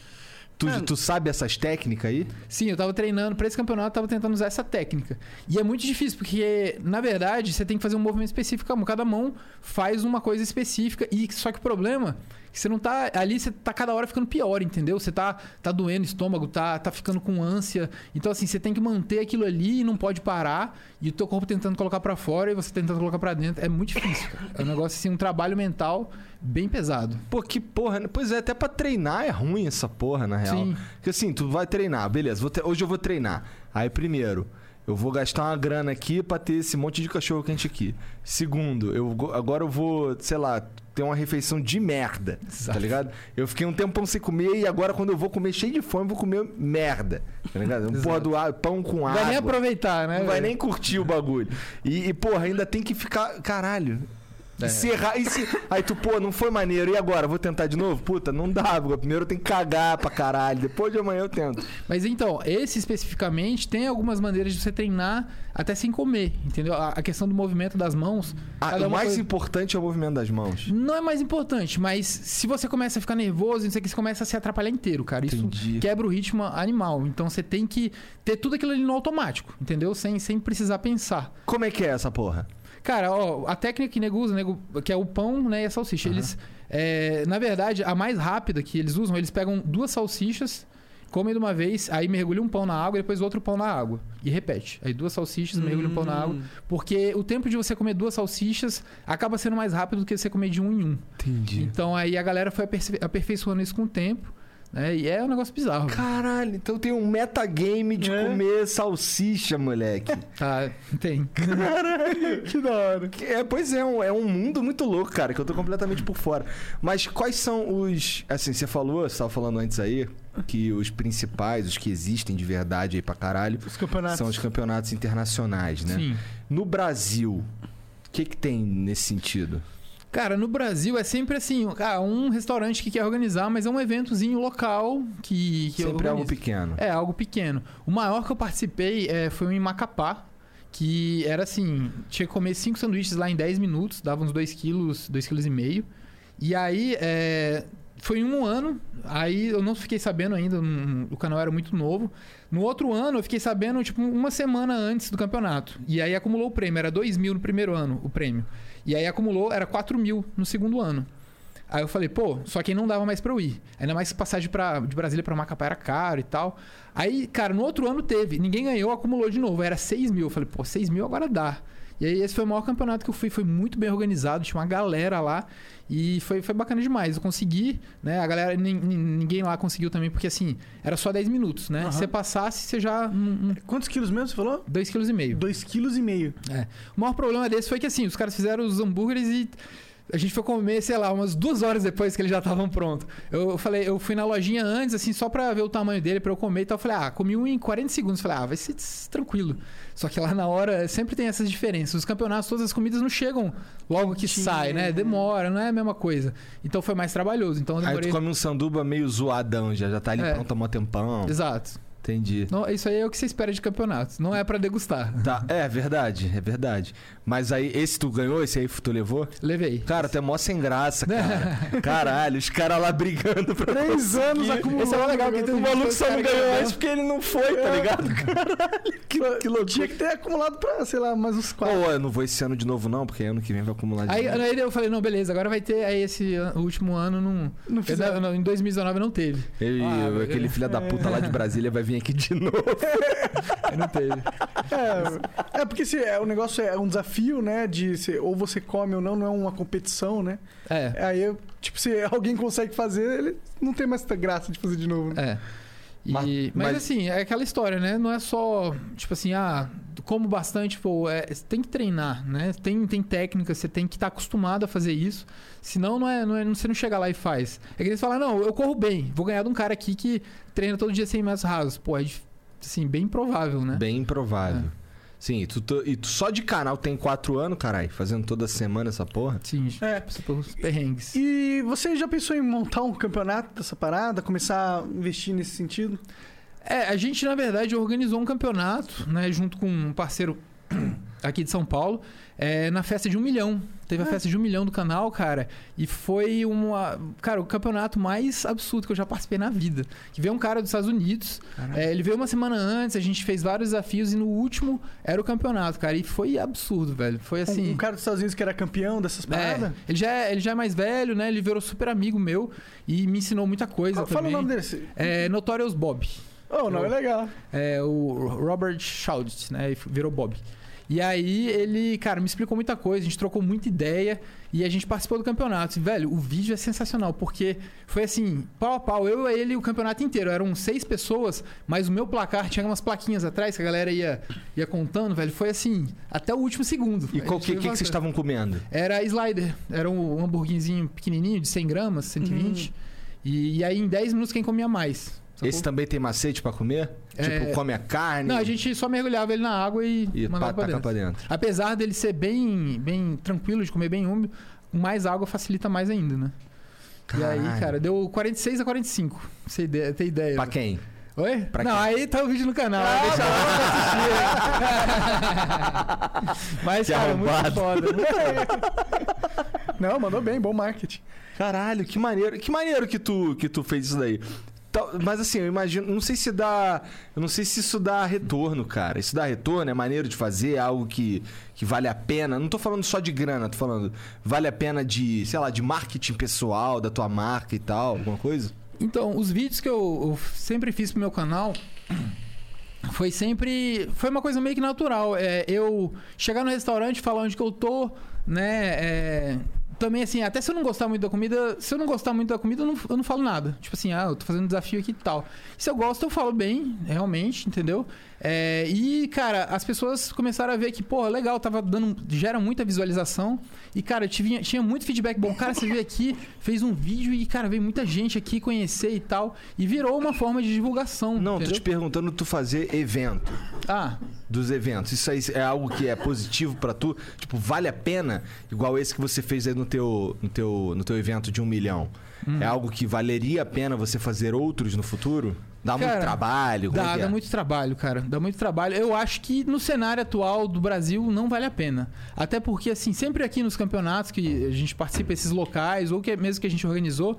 Speaker 1: Tu, tu sabe essas técnicas aí?
Speaker 3: Sim, eu tava treinando pra esse campeonato, tava tentando usar essa técnica. E é muito difícil, porque, na verdade, você tem que fazer um movimento específico. Cada mão faz uma coisa específica. E só que o problema que você não tá. Ali você tá cada hora ficando pior, entendeu? Você tá, tá doendo o estômago, tá, tá ficando com ânsia. Então, assim, você tem que manter aquilo ali e não pode parar. E o teu corpo tentando colocar pra fora e você tentando colocar pra dentro. É muito difícil, cara. É um negócio, assim, um trabalho mental bem pesado.
Speaker 1: Pô, que porra. né? Pois é, até pra treinar é ruim essa porra, na real.
Speaker 3: Sim.
Speaker 1: Porque assim, tu vai treinar, beleza, tre- hoje eu vou treinar. Aí, primeiro, eu vou gastar uma grana aqui pra ter esse monte de cachorro quente aqui. Segundo, eu go- agora eu vou, sei lá, ter uma refeição de merda, tá
Speaker 3: Exato.
Speaker 1: ligado? Eu fiquei um tempão sem comer e agora quando eu vou comer cheio de fome, eu vou comer merda, tá ligado? Um [LAUGHS] porra do ar, pão com
Speaker 3: Não
Speaker 1: água.
Speaker 3: vai nem aproveitar, né?
Speaker 1: Não vai nem curtir o bagulho. E, e, porra, ainda tem que ficar. Caralho.
Speaker 3: É.
Speaker 1: E se errar, e se- Aí tu, pô, não foi maneiro. E agora? Vou tentar de novo? Puta, não dá. porque Primeiro eu tenho que cagar pra caralho. Depois de amanhã eu tento.
Speaker 3: Mas então, esse especificamente tem algumas maneiras de você treinar até sem comer, entendeu? A, questão do movimento das mãos.
Speaker 1: Ah,
Speaker 3: é
Speaker 1: o mais
Speaker 3: coisa-
Speaker 1: importante é o movimento das mãos.
Speaker 3: Não é mais importante, mas se você começa a ficar nervoso, não sei o que, você começa a se atrapalhar inteiro, cara. Isso
Speaker 1: Entendi.
Speaker 3: quebra o ritmo animal. Então você tem que ter tudo aquilo ali no automático, entendeu? Sem, sem precisar pensar.
Speaker 1: Como é que é essa porra?
Speaker 3: Cara, ó, a técnica que nego usa, nego, que é o pão né, e a salsicha. Eles, é, na verdade, a mais rápida que eles usam, eles pegam duas salsichas, comem de uma vez, aí mergulham um pão na água e depois outro pão na água. E repete. Aí duas salsichas, mergulham um pão na água. Porque o tempo de você comer duas salsichas acaba sendo mais rápido do que você comer de um em um.
Speaker 1: Entendi.
Speaker 3: Então aí a galera foi aperfeiçoando isso com o tempo. Né? E é um negócio bizarro.
Speaker 1: Caralho, então tem um metagame de
Speaker 2: É.
Speaker 1: comer salsicha, moleque. [LAUGHS]
Speaker 3: Tá, tem. [LAUGHS]
Speaker 2: Que da hora.
Speaker 1: É, pois é, um- é um mundo muito louco, cara, que eu tô completamente por fora. Mas quais são os. Assim, você falou, você tava falando antes aí, que os principais, os que existem de verdade aí pra caralho,
Speaker 2: Os campeonatos.
Speaker 1: são os campeonatos internacionais, né?
Speaker 3: Sim.
Speaker 1: No Brasil, o que, que tem nesse sentido?
Speaker 3: Cara, no Brasil é sempre assim, ah, um restaurante que quer organizar, mas é um eventozinho local que, que
Speaker 1: Sempre algo
Speaker 3: organiza.
Speaker 1: pequeno.
Speaker 3: É, algo pequeno. O maior que eu participei é, foi um em Macapá, que era assim, tinha que comer cinco sanduíches lá em 10 minutos, dava uns 2 quilos, 2 quilos e meio. E aí, é, foi um ano, aí eu não fiquei sabendo ainda, o canal era muito novo. No outro ano, eu fiquei sabendo, tipo, uma semana antes do campeonato. E aí acumulou o prêmio, era 2 mil no primeiro ano, o prêmio. E aí acumulou, era 4 mil no segundo ano. Aí eu falei, pô, só que não dava mais pra eu ir. Ainda mais passagem pra, de Brasília pra Macapá era caro e tal. Aí, cara, no outro ano teve. Ninguém ganhou, acumulou de novo. Era 6 mil. Eu falei, pô, 6 mil agora dá. E aí esse foi o maior campeonato que eu fui. Foi muito bem organizado, tinha uma galera lá. E foi, foi bacana demais. Eu consegui, né? A galera, nin- nin- ninguém lá conseguiu também, porque assim, era só 10 minutos, né?
Speaker 2: Aham.
Speaker 3: Se você passasse, você já.
Speaker 2: Quantos quilos mesmo você falou?
Speaker 3: 2,5 kg.
Speaker 2: 2,5 quilos. e meio.
Speaker 3: É. O maior problema desse foi que assim, os caras fizeram os hambúrgueres e a gente foi comer, sei lá, umas duas horas depois que eles já estavam prontos. Eu falei, eu fui na lojinha antes, assim, só pra ver o tamanho dele, pra eu comer e tal. Eu falei, ah, comi um em 40 segundos. Falei, ah, vai ser tranquilo. Só que lá na hora sempre tem essas diferenças. Os campeonatos, todas as comidas não chegam logo que
Speaker 2: Sim.
Speaker 3: sai, né? Demora, não é a mesma coisa. Então foi mais trabalhoso. Então eu
Speaker 1: Aí
Speaker 3: demorei.
Speaker 1: tu come um sanduba meio zoadão, já, já tá ali
Speaker 3: É.
Speaker 1: pronto há mó tempão.
Speaker 3: Exato.
Speaker 1: Entendi.
Speaker 3: Não, isso aí é o que você espera de campeonatos. Não é pra degustar.
Speaker 1: Tá, é verdade, é verdade. Mas aí, esse tu ganhou, esse aí tu levou?
Speaker 3: Levei.
Speaker 1: Cara, tu é mó sem graça, [LAUGHS] cara. Caralho, os caras lá brigando pra
Speaker 2: Três
Speaker 1: conseguir.
Speaker 2: anos acumulando.
Speaker 3: Esse é legal, que tem
Speaker 1: O maluco só não ganhou antes porque ele não foi, tá ligado? Caralho, [LAUGHS] que, que loucura.
Speaker 2: Tinha que ter acumulado pra, sei lá, mais uns quatro.
Speaker 1: Eu não vou esse ano de novo não, porque ano que vem vai acumular de
Speaker 3: Aí,
Speaker 1: novo.
Speaker 3: aí eu falei, não, beleza, agora vai ter. Aí esse último ano não.
Speaker 2: Não fizeram.
Speaker 3: Eu- não, em 2019 não teve.
Speaker 1: Ele,
Speaker 3: Ah,
Speaker 1: aquele filho da puta lá de Brasília vai vir aqui de novo. [LAUGHS]
Speaker 3: Não teve.
Speaker 2: É, é porque se, é, o negócio é um desafio, né? De se, ou você come ou não, não é uma competição, né?
Speaker 3: É.
Speaker 2: Aí, tipo, se alguém consegue fazer, ele não tem mais graça de fazer de novo. Né?
Speaker 3: É. E-
Speaker 1: Mas-
Speaker 3: mas,
Speaker 1: mas-
Speaker 3: assim, é aquela história, né? Não é só, tipo assim, ah, como bastante, pô, é, você tem que treinar, né? Tem, tem técnica, você tem que estar acostumado a fazer isso. Senão não é, não é, você não chega lá e faz. É que eles falam, não, eu corro bem, vou ganhar de um cara aqui que treina todo dia 100 metros rasos. Pô, é assim, bem improvável, né?
Speaker 1: Bem improvável. Sim, e tu, tu- e tu só de canal tem quatro anos, caralho, fazendo toda semana essa porra.
Speaker 3: Sim,
Speaker 2: É.
Speaker 3: pelos perrengues.
Speaker 2: E você já pensou em montar um campeonato dessa parada? Começar a investir nesse sentido?
Speaker 3: É, a gente, na verdade, organizou um campeonato, né, junto com um parceiro [CLEARS THROAT] aqui de São Paulo, é, na festa de um milhão. Teve a
Speaker 2: É.
Speaker 3: festa de um milhão do canal, cara, e foi uma. Cara, o campeonato mais absurdo que eu já participei na vida. Que veio um cara dos Estados Unidos, é, ele veio uma semana antes, a gente fez vários desafios e no último era o campeonato, cara, e foi absurdo, velho. Foi
Speaker 2: Um-
Speaker 3: assim.
Speaker 2: Um, cara dos Estados Unidos que era campeão dessas paradas?
Speaker 3: É, ele, já é, ele já é mais velho, né? Ele virou super amigo meu e me ensinou muita coisa.
Speaker 2: Fala
Speaker 3: também.
Speaker 2: o nome dele.
Speaker 3: É Notorious Bob.
Speaker 2: Oh, o nome é legal.
Speaker 3: É o Robert Schaudit, né? Virou Bob. E aí ele, cara, me explicou muita coisa, a gente trocou muita ideia e a gente participou do campeonato. E, velho, o vídeo é sensacional, porque foi assim, pau a pau, eu e ele o campeonato inteiro. Eram seis pessoas, mas o meu placar tinha umas plaquinhas atrás que a galera ia, ia contando, velho. Foi assim, até o último segundo.
Speaker 1: E
Speaker 3: gente
Speaker 1: que, que, que vocês estavam comendo?
Speaker 3: Era slider. Era um hambúrguerzinho pequenininho, de 100 gramas, 120. E, e aí, em 10 minutos, quem comia mais? Sacou?
Speaker 1: Esse também tem macete pra comer?
Speaker 3: É.
Speaker 1: Tipo, come a carne
Speaker 3: Não, a gente só mergulhava ele na água e,
Speaker 1: e
Speaker 3: mandava pra dentro.
Speaker 1: pra dentro.
Speaker 3: Apesar dele ser bem, bem tranquilo, de comer bem úmido, mais água facilita mais ainda, né? E aí,
Speaker 1: Caralho.
Speaker 3: cara, deu 46 a 45. Pra você ter ideia.
Speaker 1: Pra quem?
Speaker 3: Oi?
Speaker 1: pra
Speaker 3: Não,
Speaker 1: quem?
Speaker 3: aí tá o vídeo no canal. deixa lá pra assistir. [LAUGHS] Mas,
Speaker 1: Que
Speaker 3: cara, muito
Speaker 1: arrombado.
Speaker 3: foda. Muito foda.
Speaker 2: Não, mandou bem, bom marketing.
Speaker 1: Caralho, que maneiro. Que maneiro que tu, que tu fez isso daí. Mas assim, eu imagino, não sei se dá, eu não sei se isso dá retorno, cara. Isso dá retorno, é maneiro de fazer, é algo que, que vale a pena. Não tô falando só de grana, tô falando vale a pena de, sei lá, de marketing pessoal da tua marca e tal, alguma coisa?
Speaker 3: Então, os vídeos que eu, eu sempre fiz pro meu canal foi sempre. Foi uma coisa meio que natural. É, eu chegar no restaurante, falar onde que eu tô, né? é, também, assim, até se eu não gostar muito da comida, se eu não gostar muito da comida, eu não, eu não falo nada. Tipo assim, ah, eu tô fazendo um desafio aqui e tal. Se eu gosto, eu falo bem, realmente, entendeu? É, e, cara, as pessoas começaram a ver que, pô, legal, tava dando. gera muita visualização. E, cara, tinha, tinha muito feedback bom. Cara, você veio aqui, fez um vídeo e, cara, veio muita gente aqui conhecer e tal. E virou uma forma de divulgação.
Speaker 1: Não, tô
Speaker 3: entendeu?
Speaker 1: te perguntando tu fazer evento.
Speaker 3: Ah,
Speaker 1: Dos eventos. Isso aí é algo que é positivo pra tu? Tipo, vale a pena? Igual esse que você fez aí no teu, no teu, no teu evento de um milhão.
Speaker 3: Hum.
Speaker 1: É algo que valeria a pena você fazer outros no futuro? Dá muito
Speaker 3: Cara,
Speaker 1: trabalho? Como é
Speaker 3: Dá,
Speaker 1: que
Speaker 3: dá
Speaker 1: é?
Speaker 3: muito trabalho, cara. Dá muito trabalho. Eu acho que no cenário atual do Brasil não vale a pena. Até porque, assim, sempre aqui nos campeonatos que a gente participa, esses locais, ou que mesmo que a gente organizou,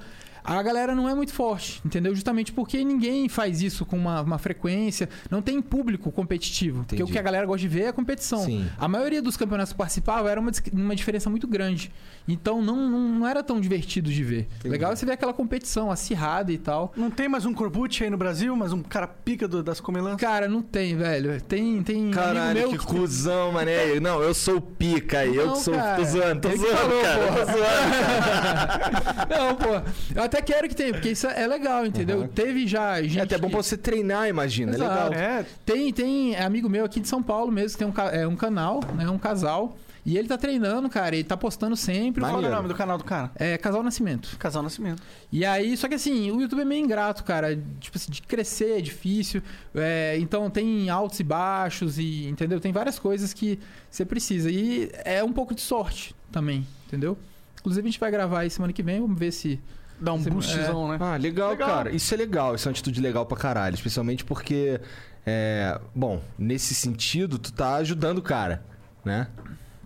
Speaker 3: a galera não é muito forte, entendeu? Justamente porque ninguém faz isso com uma, uma frequência, não tem público competitivo. Porque o
Speaker 1: Entendi.
Speaker 3: que a galera gosta de ver é a competição.
Speaker 1: Sim.
Speaker 3: A maioria dos campeonatos que participavam era uma, uma diferença muito grande. Então não, não, não era tão divertido de ver. Legal é você ver aquela competição acirrada e tal.
Speaker 2: Não tem mais um Corbucci aí no Brasil, mas um cara pica do- das comelãs?
Speaker 3: Cara, não tem, velho. Tem, tem amigo
Speaker 1: Caralho,
Speaker 3: meu
Speaker 1: que cuzão, mané. Não, eu sou o pica aí. Eu
Speaker 3: Não,
Speaker 1: que sou.
Speaker 3: cara.
Speaker 1: Tô zoando, tô
Speaker 3: que
Speaker 1: zoando,
Speaker 3: falou,
Speaker 1: cara. Tô zoando. [LAUGHS]
Speaker 3: Não, pô. Eu até quero que tenha, porque isso é legal, entendeu?
Speaker 1: Uhum.
Speaker 3: Teve já gente.
Speaker 1: É até bom
Speaker 3: que-
Speaker 1: pra você treinar, imagina.
Speaker 3: Exato.
Speaker 1: É legal.
Speaker 2: É,
Speaker 3: Tem, tem amigo meu aqui de São Paulo mesmo, que tem um, ca- é, um canal, né? Um casal. E ele tá treinando, cara. Ele tá postando sempre.
Speaker 2: qual é o nome do canal do cara?
Speaker 3: É Casal Nascimento.
Speaker 2: Casal Nascimento.
Speaker 3: E aí, só que assim, o YouTube é meio ingrato, cara. Tipo assim, de crescer é difícil. É, então tem altos e baixos, e entendeu? Tem várias coisas que você precisa. E é um pouco de sorte também, entendeu? Inclusive, a gente vai gravar aí semana que vem, vamos ver se.
Speaker 2: Dá um boostzão, né?
Speaker 1: Ah, legal,
Speaker 2: Legal.
Speaker 1: cara. Isso é legal. Isso é uma atitude legal pra caralho. Especialmente porque, é, bom, nesse sentido, tu tá ajudando o cara, né?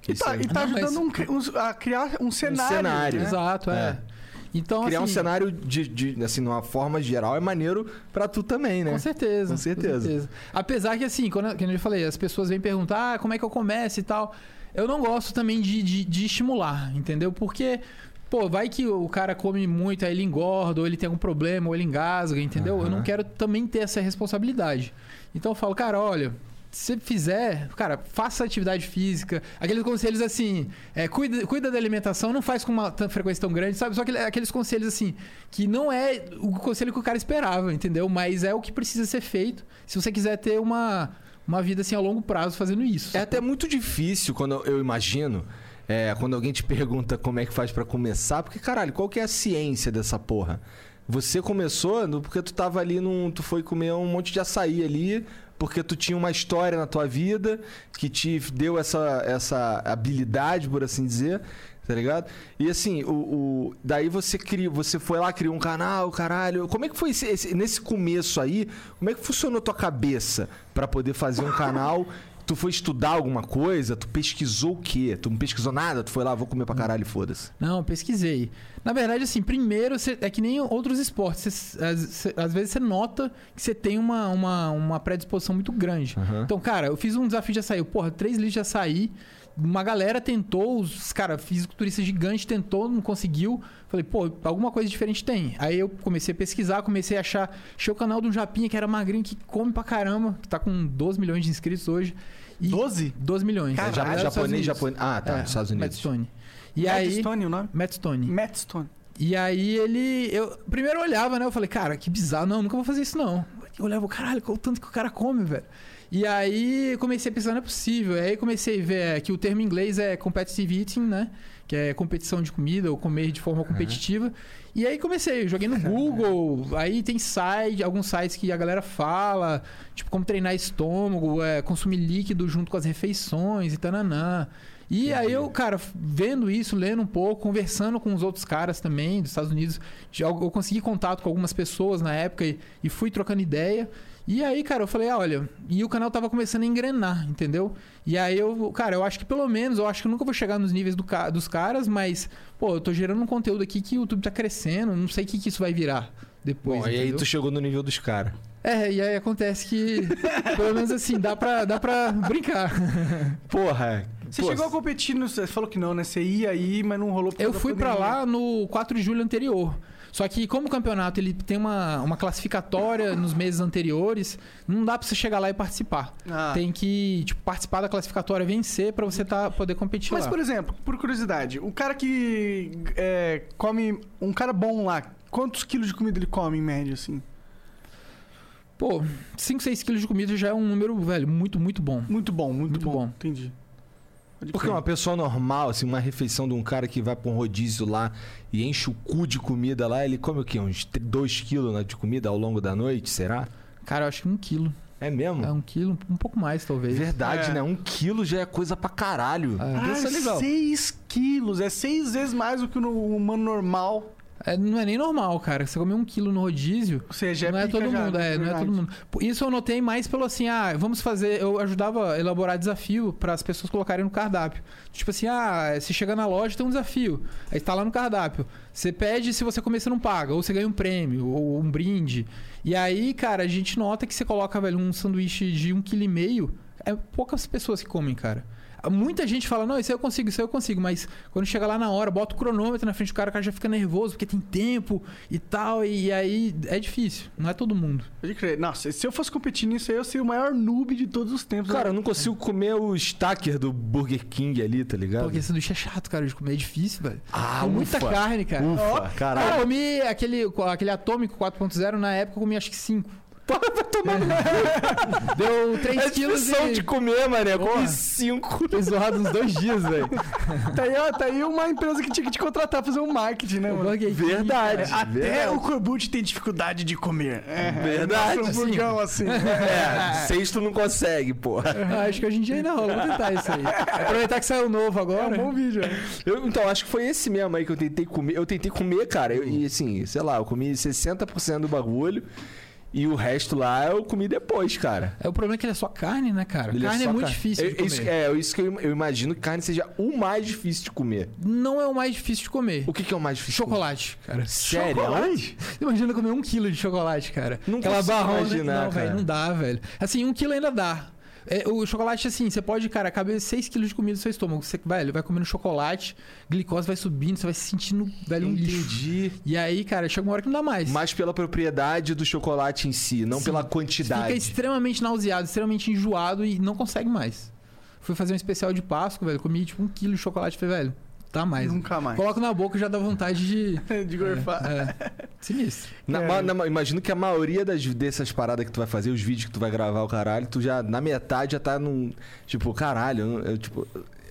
Speaker 2: E
Speaker 1: Isso
Speaker 2: tá,
Speaker 1: aí.
Speaker 2: e tá
Speaker 3: Não, mas-
Speaker 2: ajudando um um- a criar um cenário.
Speaker 1: cenário.
Speaker 2: né?
Speaker 3: Exato, é.
Speaker 1: É.
Speaker 3: Então,
Speaker 1: Criar um
Speaker 3: assim,
Speaker 1: cenário de, de, assim, numa forma geral é maneiro pra tu também, né?
Speaker 3: Com certeza.
Speaker 1: Com certeza.
Speaker 3: Apesar que, assim, quando, como eu falei, as pessoas vêm perguntar ah, como é que eu começo e tal. Eu não gosto também de, de, de estimular, entendeu? Porque pô, vai que o cara come muito, aí ele engorda, ou ele tem algum problema, ou ele engasga, entendeu? Eu não quero também ter essa responsabilidade. Então eu falo, cara, olha, se você fizer, cara, faça atividade física. Aqueles conselhos assim, é, cuida, cuida da alimentação, não faz com uma frequência tão grande, sabe? Só aquele- aqueles conselhos assim, que não é o conselho que o cara esperava, entendeu? Mas é o que precisa ser feito se você quiser ter uma, uma vida assim a longo prazo fazendo isso.
Speaker 1: É até muito difícil quando eu imagino. É, quando alguém te pergunta como é que faz pra começar, porque caralho, qual que é a ciência dessa porra? Você começou porque tu tava ali num. Tu foi comer um monte de açaí ali, porque tu tinha uma história na tua vida que te deu essa, essa habilidade, por assim dizer. Tá ligado? E assim, o, o- daí você cria, você foi lá, criou um canal, caralho. Como é que foi esse- esse- nesse começo aí? Como é que funcionou tua cabeça pra poder fazer um canal? Tu foi estudar alguma coisa? Tu pesquisou o quê? Tu não pesquisou nada? Tu foi lá, vou comer pra caralho e foda-se.
Speaker 3: Não, pesquisei. Na verdade, assim, primeiro, você- é que nem outros esportes. Você- às, cê- às vezes você nota que você tem uma, uma, uma predisposição muito grande.
Speaker 1: Aham.
Speaker 3: Então, cara, eu fiz um desafio de açaí. Porra, 3 litros de açaí. Uma galera tentou, os cara, fisiculturista gigante tentou, não conseguiu. Falei, pô, alguma coisa diferente tem. Aí eu comecei a pesquisar, comecei a achar. Achei o canal de um Japinha que era magrinho, que come pra caramba, que tá com 12 milhões de inscritos hoje. E
Speaker 2: 12?
Speaker 3: 12 milhões.
Speaker 2: Caralho.
Speaker 3: É,
Speaker 1: Ja- japonês,
Speaker 3: Unidos.
Speaker 1: japonês. Ah, tá,
Speaker 3: É,
Speaker 1: nos Estados
Speaker 3: Matt
Speaker 1: Unidos.
Speaker 3: Stone. E
Speaker 2: Matt
Speaker 3: aí.
Speaker 2: Stone o nome?
Speaker 3: Matt Stone.
Speaker 2: Matt Stone.
Speaker 3: E aí ele. Eu primeiro eu olhava, né? Eu falei, cara, que bizarro. Não, nunca vou fazer isso, não. Eu olhava, caralho, qual o tanto que o cara come, velho. E aí comecei a pensar, não é possível. Aí comecei a ver que o termo em inglês é competitive eating, né? Que é competição de comida ou comer de forma competitiva. E aí comecei, joguei no Google, aí tem site, alguns sites que a galera fala, tipo, como treinar estômago, é, consumir líquido junto com as refeições e tananã. E aí eu, cara, vendo isso, lendo um pouco, conversando com os outros caras também dos Estados Unidos, eu consegui contato com algumas pessoas na época e, e fui trocando ideia. E aí, cara, eu falei, ah, olha, e o canal tava começando a engrenar, entendeu? E aí eu, cara, eu acho que pelo menos, eu acho que eu nunca vou chegar nos níveis do dos caras, mas, pô, eu tô gerando um conteúdo aqui que o YouTube tá crescendo, não sei o que, que isso vai virar depois.
Speaker 1: Bom, e aí tu chegou no nível dos caras.
Speaker 3: É, e aí acontece que, [LAUGHS] pelo menos assim, dá pra, dá pra brincar. [LAUGHS]
Speaker 1: Porra.
Speaker 2: Você
Speaker 1: pô,
Speaker 2: chegou a competir no. Você falou que não, né? Você ia aí, mas não rolou por
Speaker 3: Eu fui pra
Speaker 2: pandemia.
Speaker 3: lá no 4 de julho anterior. Só que como o campeonato ele tem uma, uma classificatória nos meses anteriores, não dá pra você chegar lá e participar.
Speaker 2: Ah.
Speaker 3: Tem que tipo, participar da classificatória, vencer pra você tá, poder competir
Speaker 2: Mas,
Speaker 3: lá.
Speaker 2: por exemplo, por curiosidade, um cara que é, come. Um cara bom lá, quantos quilos de comida ele come em média, assim?
Speaker 3: Pô, 5, 6 quilos de comida já é um número, velho, muito, muito bom.
Speaker 2: Muito bom, muito,
Speaker 3: Muito
Speaker 2: bom.
Speaker 3: bom.
Speaker 2: Entendi. Pode
Speaker 1: Porque
Speaker 2: crer.
Speaker 1: uma pessoa normal, assim, uma refeição de um cara que vai pra um rodízio lá e enche o cu de comida lá, ele come o quê? Uns 2 quilos né, de comida ao longo da noite, será?
Speaker 3: Cara, eu acho que um quilo.
Speaker 1: É mesmo?
Speaker 3: É um quilo, um pouco mais, talvez.
Speaker 1: Verdade,
Speaker 2: É.
Speaker 1: né? Um quilo já é coisa pra caralho.
Speaker 3: É.
Speaker 1: Isso é legal.
Speaker 2: 6 quilos, é seis vezes mais do que o humano normal.
Speaker 3: É, não é nem normal, cara. Você comer um quilo no rodízio,
Speaker 2: Ou seja,
Speaker 3: não é todo
Speaker 2: já,
Speaker 3: mundo,
Speaker 2: né?
Speaker 3: é, não é todo mundo. Isso eu notei mais pelo assim, ah, vamos fazer. Eu ajudava a elaborar desafio para as pessoas colocarem no cardápio. Tipo assim, ah, se chega na loja tem um desafio. Aí tá lá no cardápio. Você pede, se você comer, você não paga. Ou você ganha um prêmio, ou um brinde. E aí, cara, a gente nota que você coloca, velho, um sanduíche de um quilo e meio. É poucas pessoas que comem, cara. Muita gente fala, não, isso aí eu consigo, isso aí eu consigo, mas quando chega lá na hora, bota o cronômetro na frente do cara, o cara já fica nervoso, porque tem tempo e tal, e aí é difícil, não é todo mundo.
Speaker 2: Pode crer. Nossa, se eu fosse competir nisso aí, eu seria o maior noob de todos os tempos.
Speaker 1: Cara, eu não consigo comer o stacker do Burger King ali, tá ligado?
Speaker 3: Porque sanduíche é chato, cara, de comer, é difícil, velho.
Speaker 1: Ah,
Speaker 3: Com muita
Speaker 1: ufa.
Speaker 3: carne, cara.
Speaker 1: Ufa,
Speaker 3: Ó,
Speaker 1: caralho.
Speaker 3: Cara, eu comi aquele, aquele atômico 4.0, na época eu comi acho que 5.
Speaker 1: Vai tomar no [LAUGHS]
Speaker 3: Deu 3
Speaker 1: É
Speaker 3: quilos
Speaker 1: difícil
Speaker 3: e...
Speaker 1: de comer, mané. Comi cinco.
Speaker 3: Foi zoado uns dois dias, velho. [LAUGHS]
Speaker 2: Tá aí, ó, tá aí uma empresa que tinha que te contratar pra fazer um marketing, né, mano?
Speaker 3: King,
Speaker 1: Verdade.
Speaker 3: cara.
Speaker 2: Até
Speaker 1: verdade.
Speaker 2: o Corbucci tem dificuldade de comer. É,
Speaker 1: Verdade,
Speaker 2: Um burgão assim. [LAUGHS]
Speaker 1: É, seis tu não consegue, porra.
Speaker 3: Ah, acho que hoje em dia ainda rola. Vou tentar isso aí. Aproveitar que saiu novo
Speaker 2: É
Speaker 3: agora.
Speaker 2: um bom vídeo.
Speaker 1: Eu, então, acho que foi esse mesmo aí que eu tentei comer. Eu tentei comer, cara, eu- e assim, sei lá, eu comi 60% do bagulho e o resto lá eu comi depois, cara.
Speaker 3: É o problema é que ele é só carne, né, cara?
Speaker 1: Ele
Speaker 3: carne é,
Speaker 1: só
Speaker 3: muito
Speaker 1: carne.
Speaker 3: difícil de
Speaker 1: É,
Speaker 3: comer.
Speaker 1: isso, é, isso que eu, eu imagino que carne seja o mais difícil de comer.
Speaker 3: Não é o mais difícil de comer.
Speaker 1: O que, que é o mais difícil?
Speaker 3: Chocolate, cara.
Speaker 1: Sério?
Speaker 2: Chocolate?
Speaker 3: Imagina comer um quilo de chocolate, cara.
Speaker 1: Não
Speaker 3: Aquela barrona.
Speaker 1: imaginar,
Speaker 3: não, velho, não dá, velho. Assim, um quilo ainda dá. É, o chocolate, assim, você pode, cara, caber 6kg de comida no seu estômago. Você, velho, vai comendo chocolate, glicose vai subindo, você vai se sentindo, velho, um lixo.
Speaker 1: Entendi.
Speaker 3: E aí, cara, chega uma hora que não dá mais.
Speaker 1: Mas pela propriedade do chocolate em si, não
Speaker 3: Sim.
Speaker 1: pela
Speaker 3: Você
Speaker 1: quantidade.
Speaker 3: fica extremamente nauseado, extremamente enjoado e não consegue mais. Fui fazer um especial de Páscoa, velho. Comi tipo um quilo de chocolate. Falei, velho, tá mais.
Speaker 2: Nunca mais.
Speaker 3: Coloco na boca e já dá vontade de. [LAUGHS]
Speaker 2: De gorfar.
Speaker 3: É, sinistro.
Speaker 1: Na-
Speaker 2: É.
Speaker 1: ma- na- imagino que a maioria das, dessas paradas que tu vai fazer, os vídeos que tu vai gravar, o caralho, tu já, na metade, já tá num. Tipo, caralho, eu, eu, tipo,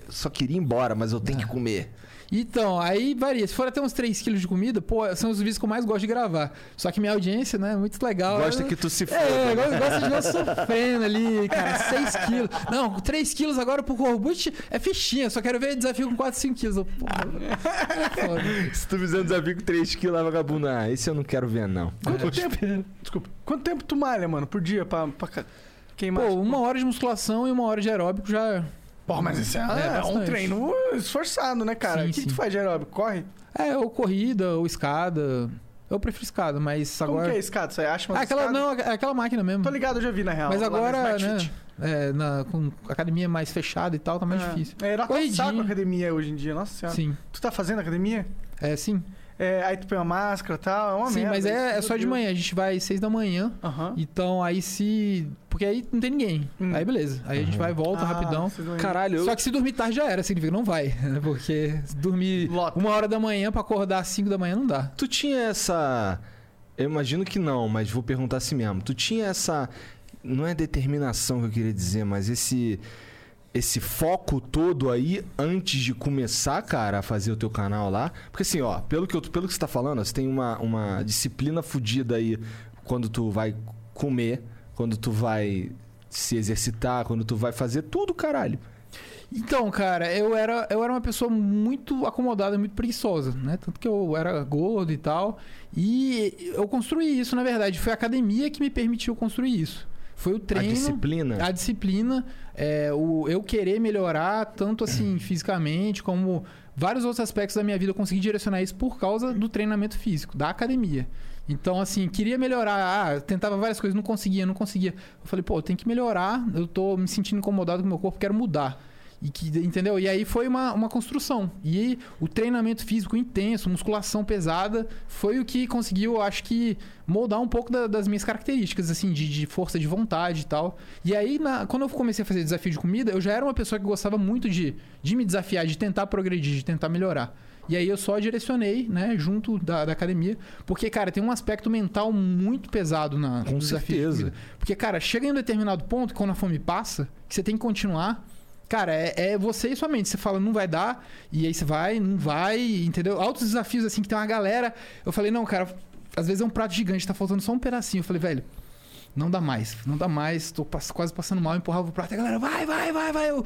Speaker 1: só queria ir embora, mas eu tenho
Speaker 3: É.
Speaker 1: que comer.
Speaker 3: Então, aí varia. Se for até uns 3 quilos de comida, pô, são os vídeos que eu mais gosto de gravar. Só que minha audiência, né, é muito legal.
Speaker 1: Gosta
Speaker 3: Eu-
Speaker 1: que tu se foda.
Speaker 3: É,
Speaker 1: né?
Speaker 3: gosta de ver eu sofrendo ali, cara. 6 quilos. Não, 3 quilos agora pro Corbucci é fichinha. Só quero ver desafio com 4, 5 quilos. Pô, é.
Speaker 1: Se tu fizer um desafio com 3 quilos, lá, vagabundo, ah, esse eu não quero ver, não.
Speaker 2: Quanto tempo? Desculpa. Quanto tempo tu malha, mano, por dia pra, pra queimar?
Speaker 3: Pô, uma hora de musculação e uma hora de aeróbico já.
Speaker 2: Porra, mas esse é,
Speaker 3: É,
Speaker 2: é um treino esforçado, né, cara?
Speaker 3: Sim,
Speaker 2: o que,
Speaker 3: sim.
Speaker 2: tu faz de aeróbico? Corre?
Speaker 3: É, ou corrida, ou escada. Eu prefiro escada, mas
Speaker 2: Como
Speaker 3: agora.
Speaker 2: que é escada? Você acha uma
Speaker 3: Ah, aquela, não, aquela máquina mesmo.
Speaker 2: Tô ligado, eu já vi na real.
Speaker 3: Mas agora, né? É, na, com academia mais fechada e tal, tá mais
Speaker 2: É.
Speaker 3: difícil.
Speaker 2: É, era saco a academia hoje em dia, nossa senhora.
Speaker 3: Sim.
Speaker 2: Tu tá fazendo academia?
Speaker 3: É, sim.
Speaker 2: É, aí tu põe uma máscara e tal, é uma
Speaker 3: sim,
Speaker 2: merda.
Speaker 3: mas é, é só
Speaker 2: meu
Speaker 3: de
Speaker 2: Deus.
Speaker 3: manhã. A gente vai às seis da manhã. Então aí se. Porque aí não tem ninguém.
Speaker 2: Hum.
Speaker 3: Aí beleza. Aí a gente
Speaker 1: Uhum.
Speaker 3: vai, volta
Speaker 2: Ah,
Speaker 3: rapidão.
Speaker 1: Caralho, eu...
Speaker 3: Só que se dormir tarde já era, significa que não vai. né? [LAUGHS] Porque dormir
Speaker 2: Lota.
Speaker 3: uma hora da manhã pra acordar às 5 da manhã não dá.
Speaker 1: Tu tinha essa. Eu imagino que não, mas vou perguntar assim mesmo. Tu tinha essa. Não é determinação que eu queria dizer, mas esse. Esse foco todo aí antes de começar, cara, a fazer o teu canal lá. Porque assim, ó, pelo que, eu, pelo que você tá falando, você tem uma, uma disciplina fodida aí quando tu vai comer, quando tu vai se exercitar, quando tu vai fazer tudo, caralho.
Speaker 3: Então, cara, eu era, eu era uma pessoa muito acomodada, muito preguiçosa, né? Tanto que eu era gordo e tal. E eu construí isso, na verdade. Foi a academia que me permitiu construir isso. Foi o treino.
Speaker 1: A disciplina.
Speaker 3: A disciplina, é, o eu querer melhorar, tanto assim [CLEARS THROAT] fisicamente, como vários outros aspectos da minha vida, eu consegui direcionar isso por causa do treinamento físico, da academia. Então, assim, queria melhorar, ah, tentava várias coisas, não conseguia, não conseguia. Eu falei, pô, tenho que melhorar, eu tô me sentindo incomodado com o meu corpo, quero mudar. E que, entendeu? E aí foi uma, uma construção. E o treinamento físico intenso, musculação pesada, foi o que conseguiu, acho que, moldar um pouco da- das minhas características, assim, de, de força de vontade e tal. E aí, na- quando eu comecei a fazer desafio de comida, eu já era uma pessoa que gostava muito de, de me desafiar, de tentar progredir, de tentar melhorar. E aí eu só direcionei, né, junto da, da academia. Porque, cara, tem um aspecto mental muito pesado na,
Speaker 1: Com
Speaker 3: no desafio de
Speaker 1: certeza.
Speaker 3: comida. Porque, cara, chega em um determinado ponto, quando a fome passa, que você tem que continuar. Cara, é, é você e sua mente. Você fala, não vai dar, e aí você vai, não vai, entendeu? Altos desafios, assim, que tem uma galera. Eu falei, não, cara, às vezes é um prato gigante, tá faltando só um pedacinho. Eu falei, velho, não dá mais, não dá mais, tô quase passando mal, eu empurrava o prato, e a galera, vai, vai, vai, vai. Eu,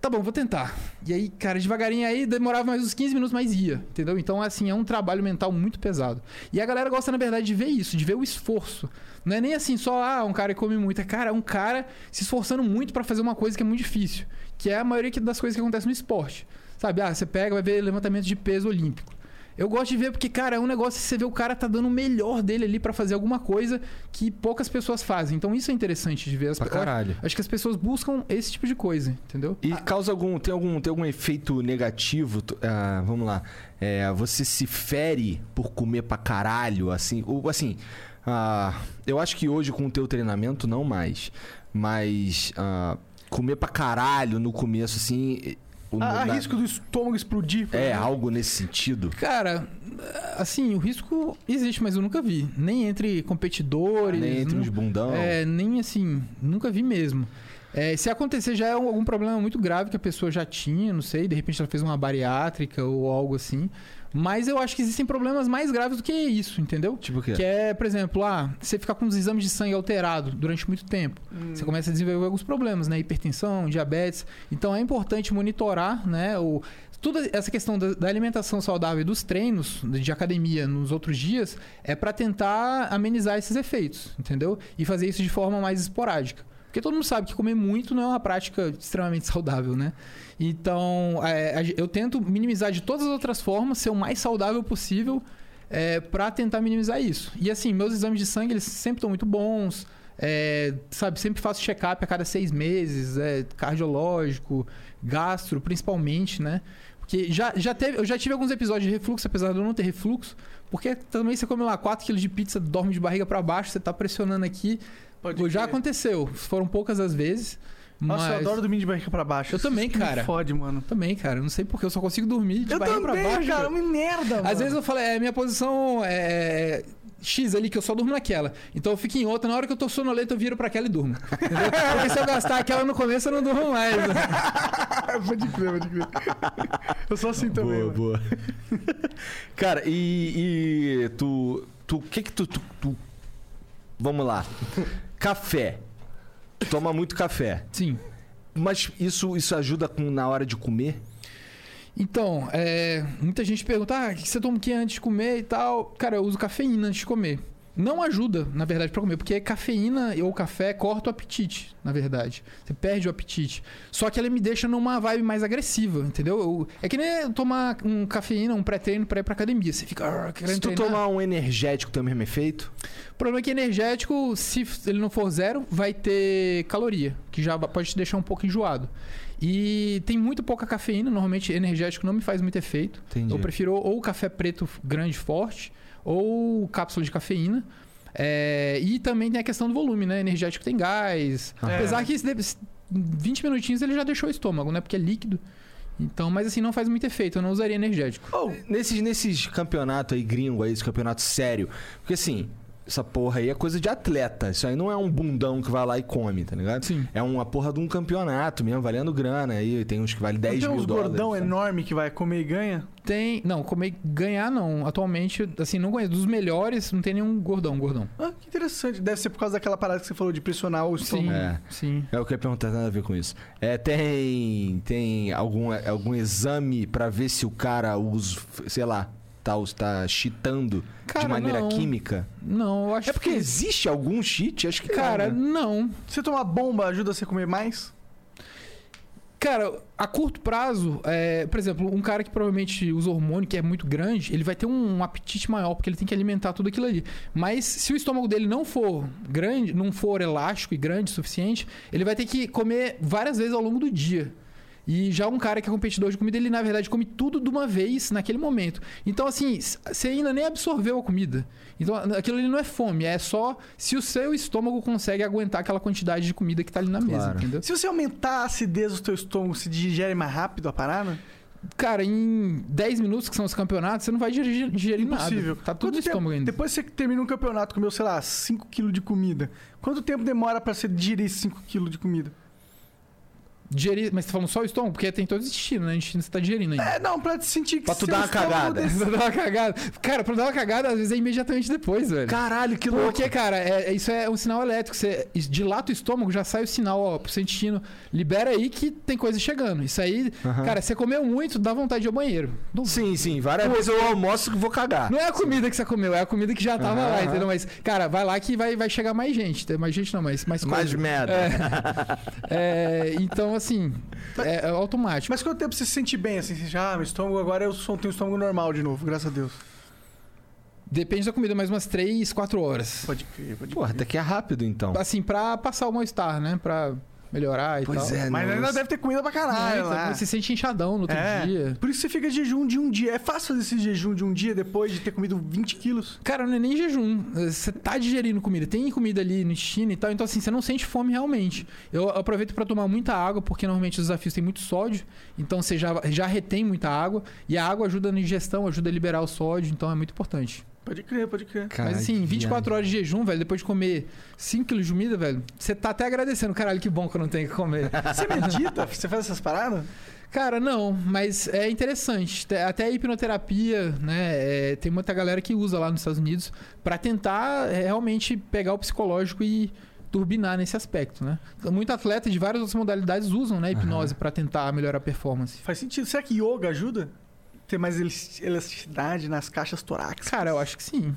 Speaker 3: tá bom, vou tentar. E aí, cara, devagarinho aí, demorava mais uns 15 minutos, mas ia, entendeu? Então, assim, é um trabalho mental muito pesado. E a galera gosta, na verdade, de ver isso, de ver o esforço. Não é nem assim só, ah, um cara que come muito. É, cara, é um cara se esforçando muito pra fazer uma coisa que é muito difícil. Que é a maioria das coisas que acontecem no esporte. Sabe? Ah, você pega, vai ver levantamento de peso olímpico. Eu gosto de ver porque, cara, é um negócio que você vê o cara tá dando o melhor dele ali pra fazer alguma coisa que poucas pessoas fazem. Então isso é interessante de ver. As
Speaker 1: Pra caralho.
Speaker 3: Acho que as pessoas buscam esse tipo de coisa, entendeu?
Speaker 1: E causa algum. Tem algum, tem algum efeito negativo? Ah, vamos lá. É, você se fere por comer pra caralho, assim. Ou, assim. ah, eu acho que hoje com o teu treinamento não mais. Mas. ah, comer pra caralho no começo, assim. O-
Speaker 2: Há,
Speaker 1: na-
Speaker 2: risco do estômago explodir.
Speaker 1: É,
Speaker 2: exemplo?
Speaker 1: algo nesse sentido.
Speaker 3: Cara, assim, o risco existe, mas eu nunca vi. Nem entre competidores.
Speaker 1: Nem entre
Speaker 3: nu-
Speaker 1: os bundão.
Speaker 3: É, nem assim, nunca vi mesmo. É, se acontecer já é um- algum problema muito grave que a pessoa já tinha, não sei, de repente ela fez uma bariátrica ou algo assim. Mas eu acho que existem problemas mais graves do que isso, entendeu?
Speaker 1: Tipo o quê?
Speaker 3: Que é, por exemplo, ah, você ficar com os exames de sangue alterados durante muito tempo.
Speaker 2: Hum.
Speaker 3: Você começa a desenvolver alguns problemas, né? Hipertensão, diabetes. Então é importante monitorar, né? O, toda essa questão da, da alimentação saudável e dos treinos de academia nos outros dias é para tentar amenizar esses efeitos, entendeu? E fazer isso de forma mais esporádica. Porque todo mundo sabe que comer muito não é uma prática extremamente saudável, né? Então, é, eu tento minimizar de todas as outras formas, ser o mais saudável possível, é, para tentar minimizar isso. E assim, meus exames de sangue, eles sempre estão muito bons. É, sabe, sempre faço check-up a cada seis meses, é, cardiológico, gastro, principalmente, né? Porque já, já teve, eu já tive alguns episódios de refluxo, apesar de eu não ter refluxo, porque também você come lá 4 kg de pizza, dorme de barriga para baixo, você tá pressionando aqui.
Speaker 2: Pode
Speaker 3: já
Speaker 2: crer.
Speaker 3: aconteceu, foram poucas as vezes.
Speaker 2: Nossa,
Speaker 3: mas...
Speaker 2: eu adoro dormir de barriga pra baixo.
Speaker 3: Eu também,
Speaker 2: Isso [LAUGHS] me
Speaker 3: cara.
Speaker 2: fode, mano.
Speaker 3: Também, cara, não sei porque eu só consigo dormir de
Speaker 2: eu
Speaker 3: barriga
Speaker 2: também,
Speaker 3: pra baixo.
Speaker 2: cara. Uma merda, mano.
Speaker 3: Às vezes eu falo, é, minha posição é X ali, que eu só durmo naquela. Então eu fico em outra, na hora que eu tô sonolento, eu viro pra aquela e durmo. Entendeu? Porque se eu gastar aquela no começo, eu não durmo mais. né? [LAUGHS]
Speaker 2: pode crer, pode crer. Eu sou assim também.
Speaker 1: boa,
Speaker 2: mano.
Speaker 1: boa. [LAUGHS] Cara, e, e tu. Tu. O que que tu, tu, tu- Vamos lá. Café. Toma muito café.
Speaker 3: Sim.
Speaker 1: Mas isso, isso ajuda com, na hora de comer?
Speaker 3: Então, é, muita gente pergunta, ah, o que você toma o que antes de comer e tal? Cara, eu uso cafeína antes de comer. Não ajuda, na verdade, pra comer, porque cafeína ou café corta o apetite, na verdade. Você perde o apetite. Só que ela me deixa numa vibe mais agressiva, entendeu? Eu- é que nem tomar um cafeína, um pré-treino pra ir pra academia. Você fica "Arr, querendo
Speaker 1: Se tu
Speaker 3: treinar.
Speaker 1: tomar um energético, tem o mesmo efeito?
Speaker 3: O problema é que energético, se ele não for zero, vai ter caloria, que já pode te deixar um pouco enjoado. E tem muito pouca cafeína, normalmente energético não me faz muito efeito.
Speaker 1: Entendi.
Speaker 3: Eu prefiro ou café preto grande forte, ou cápsula de cafeína. É, e também tem a questão do volume, né? Energético tem gás.
Speaker 1: É.
Speaker 3: Apesar que esse deve- 20 minutinhos ele já deixou o estômago, né? Porque é líquido. Então, mas assim, não faz muito efeito. Eu não usaria energético.
Speaker 1: Oh, nesses, nesses campeonatos aí, gringo aí, esse campeonato sério. Porque assim, essa porra aí é coisa de atleta. Isso aí não é um bundão que vai lá e come, tá ligado?
Speaker 3: Sim.
Speaker 1: É uma porra de um campeonato mesmo, valendo grana. Aí tem uns que valem 10
Speaker 2: Não tem
Speaker 1: mil
Speaker 2: uns
Speaker 1: dólares.
Speaker 2: gordão
Speaker 1: sabe?
Speaker 2: enorme que vai comer e ganha?
Speaker 3: Tem. Não, comer ganhar não. Atualmente, assim, não conheço. Dos melhores, não tem nenhum gordão, gordão.
Speaker 2: Ah, que interessante. Deve ser por causa daquela parada que você falou de pressionar o
Speaker 3: Sim.
Speaker 2: estômago.
Speaker 1: É.
Speaker 3: Sim.
Speaker 1: É o que eu ia perguntar, nada a ver com isso. É, tem tem algum, algum exame pra ver se o cara usa, sei lá, tá, tá cheatando
Speaker 3: Cara,
Speaker 1: de maneira
Speaker 3: não.
Speaker 1: química?
Speaker 3: Não, eu acho
Speaker 1: É porque
Speaker 3: que.
Speaker 1: existe algum cheat? Acho que
Speaker 3: Cara,
Speaker 1: não, né?
Speaker 3: não.
Speaker 2: Você tomar bomba ajuda você a comer mais?
Speaker 3: Cara, a curto prazo, é, por exemplo, um cara que provavelmente usa hormônio, que é muito grande, ele vai ter um, apetite maior, porque ele tem que alimentar tudo aquilo ali. Mas se o estômago dele não for grande, não for elástico e grande o suficiente, ele vai ter que comer várias vezes ao longo do dia. E já um cara que é competidor de comida, ele na verdade come tudo de uma vez naquele momento. Então, assim, você ainda nem absorveu a comida. Então, aquilo ali não é fome, é só se o seu estômago consegue aguentar aquela quantidade de comida que tá ali na mesa,
Speaker 1: Claro.
Speaker 3: entendeu?
Speaker 2: Se você aumentar a acidez do teu estômago, se digere mais rápido a parada?
Speaker 3: Cara, em 10 minutos, que são os campeonatos, você não vai digerir, digerir
Speaker 2: Impossível.
Speaker 3: nada. Tá tudo no estômago ainda.
Speaker 2: Depois que você termina um campeonato, comeu, sei lá, 5kg de comida. Quanto tempo demora pra você digerir 5kg de comida?
Speaker 3: Digerir, mas você tá falando só o estômago? Porque tem todo o intestino, né? O intestino você tá digerindo ainda.
Speaker 2: É, não, pra te sentir que
Speaker 1: Pra tu dar uma cagada.
Speaker 2: des- [LAUGHS]
Speaker 3: Pra dar uma cagada. Cara, pra dar uma cagada, às vezes é imediatamente depois, velho.
Speaker 1: Caralho, que louco.
Speaker 3: Porque, cara, é- é- isso é um sinal elétrico. Você dilata o estômago, já sai o sinal, ó, pro seu intestino. Libera aí que tem coisa chegando. Isso aí, cara, você comeu muito, dá vontade de ir ao banheiro. Não,
Speaker 1: Sim, sim. Várias vezes eu almoço que vou cagar.
Speaker 3: não é a comida que você comeu, é a comida que já tava lá, entendeu? Mas, cara, vai lá que vai, vai chegar mais gente. Tem Mais gente não, mas mais
Speaker 1: Mais
Speaker 3: coisa.
Speaker 1: merda.
Speaker 3: É, [LAUGHS] então, assim, é, é automático.
Speaker 2: Mas quanto tempo você se sente bem, assim? Você já, ah, meu estômago, agora eu sou, tenho um estômago normal de novo, graças a Deus.
Speaker 3: Depende da comida, mais umas 3, 4 horas.
Speaker 2: Pode crer, pode
Speaker 1: Porra, até que é rápido então.
Speaker 3: Assim, pra passar o mal-estar, né? Pra melhorar e
Speaker 1: Pois
Speaker 3: tal.
Speaker 1: é,
Speaker 2: Mas
Speaker 1: não,
Speaker 2: ainda deve ter comida pra caralho
Speaker 3: Não,
Speaker 2: lá.
Speaker 3: Você se sente inchadão no outro
Speaker 2: É.
Speaker 3: dia.
Speaker 2: Por isso você fica de jejum de um dia. É fácil fazer esse jejum de um dia depois de ter comido 20 quilos?
Speaker 3: Cara, não é nem jejum. Você tá digerindo comida. Tem comida ali no intestino e tal. Então, assim, você não sente fome realmente. Eu aproveito pra tomar muita água, porque normalmente os desafios têm muito sódio. Então, você já, já retém muita água. E a água ajuda na digestão, ajuda a liberar o sódio. Então, é muito importante.
Speaker 2: Pode crer, pode crer.
Speaker 1: Caralho,
Speaker 3: Mas, assim,
Speaker 1: que
Speaker 3: 24 horas de jejum, velho, depois de comer 5 quilos de comida, velho, você tá até agradecendo. Caralho, que bom que eu não tenho que comer. [LAUGHS]
Speaker 2: Você medita? você faz essas paradas?
Speaker 3: Cara, não, mas é interessante. Te- Até a hipnoterapia, né? é, tem muita galera que usa lá nos Estados Unidos pra tentar é, realmente pegar o psicológico e turbinar nesse aspecto, né? Muito atleta de várias outras modalidades usam, né, a hipnose pra tentar melhorar a performance.
Speaker 2: Faz sentido. Será que yoga ajuda? Ter mais elas- elasticidade nas caixas torácicas?
Speaker 3: Cara, eu acho que sim.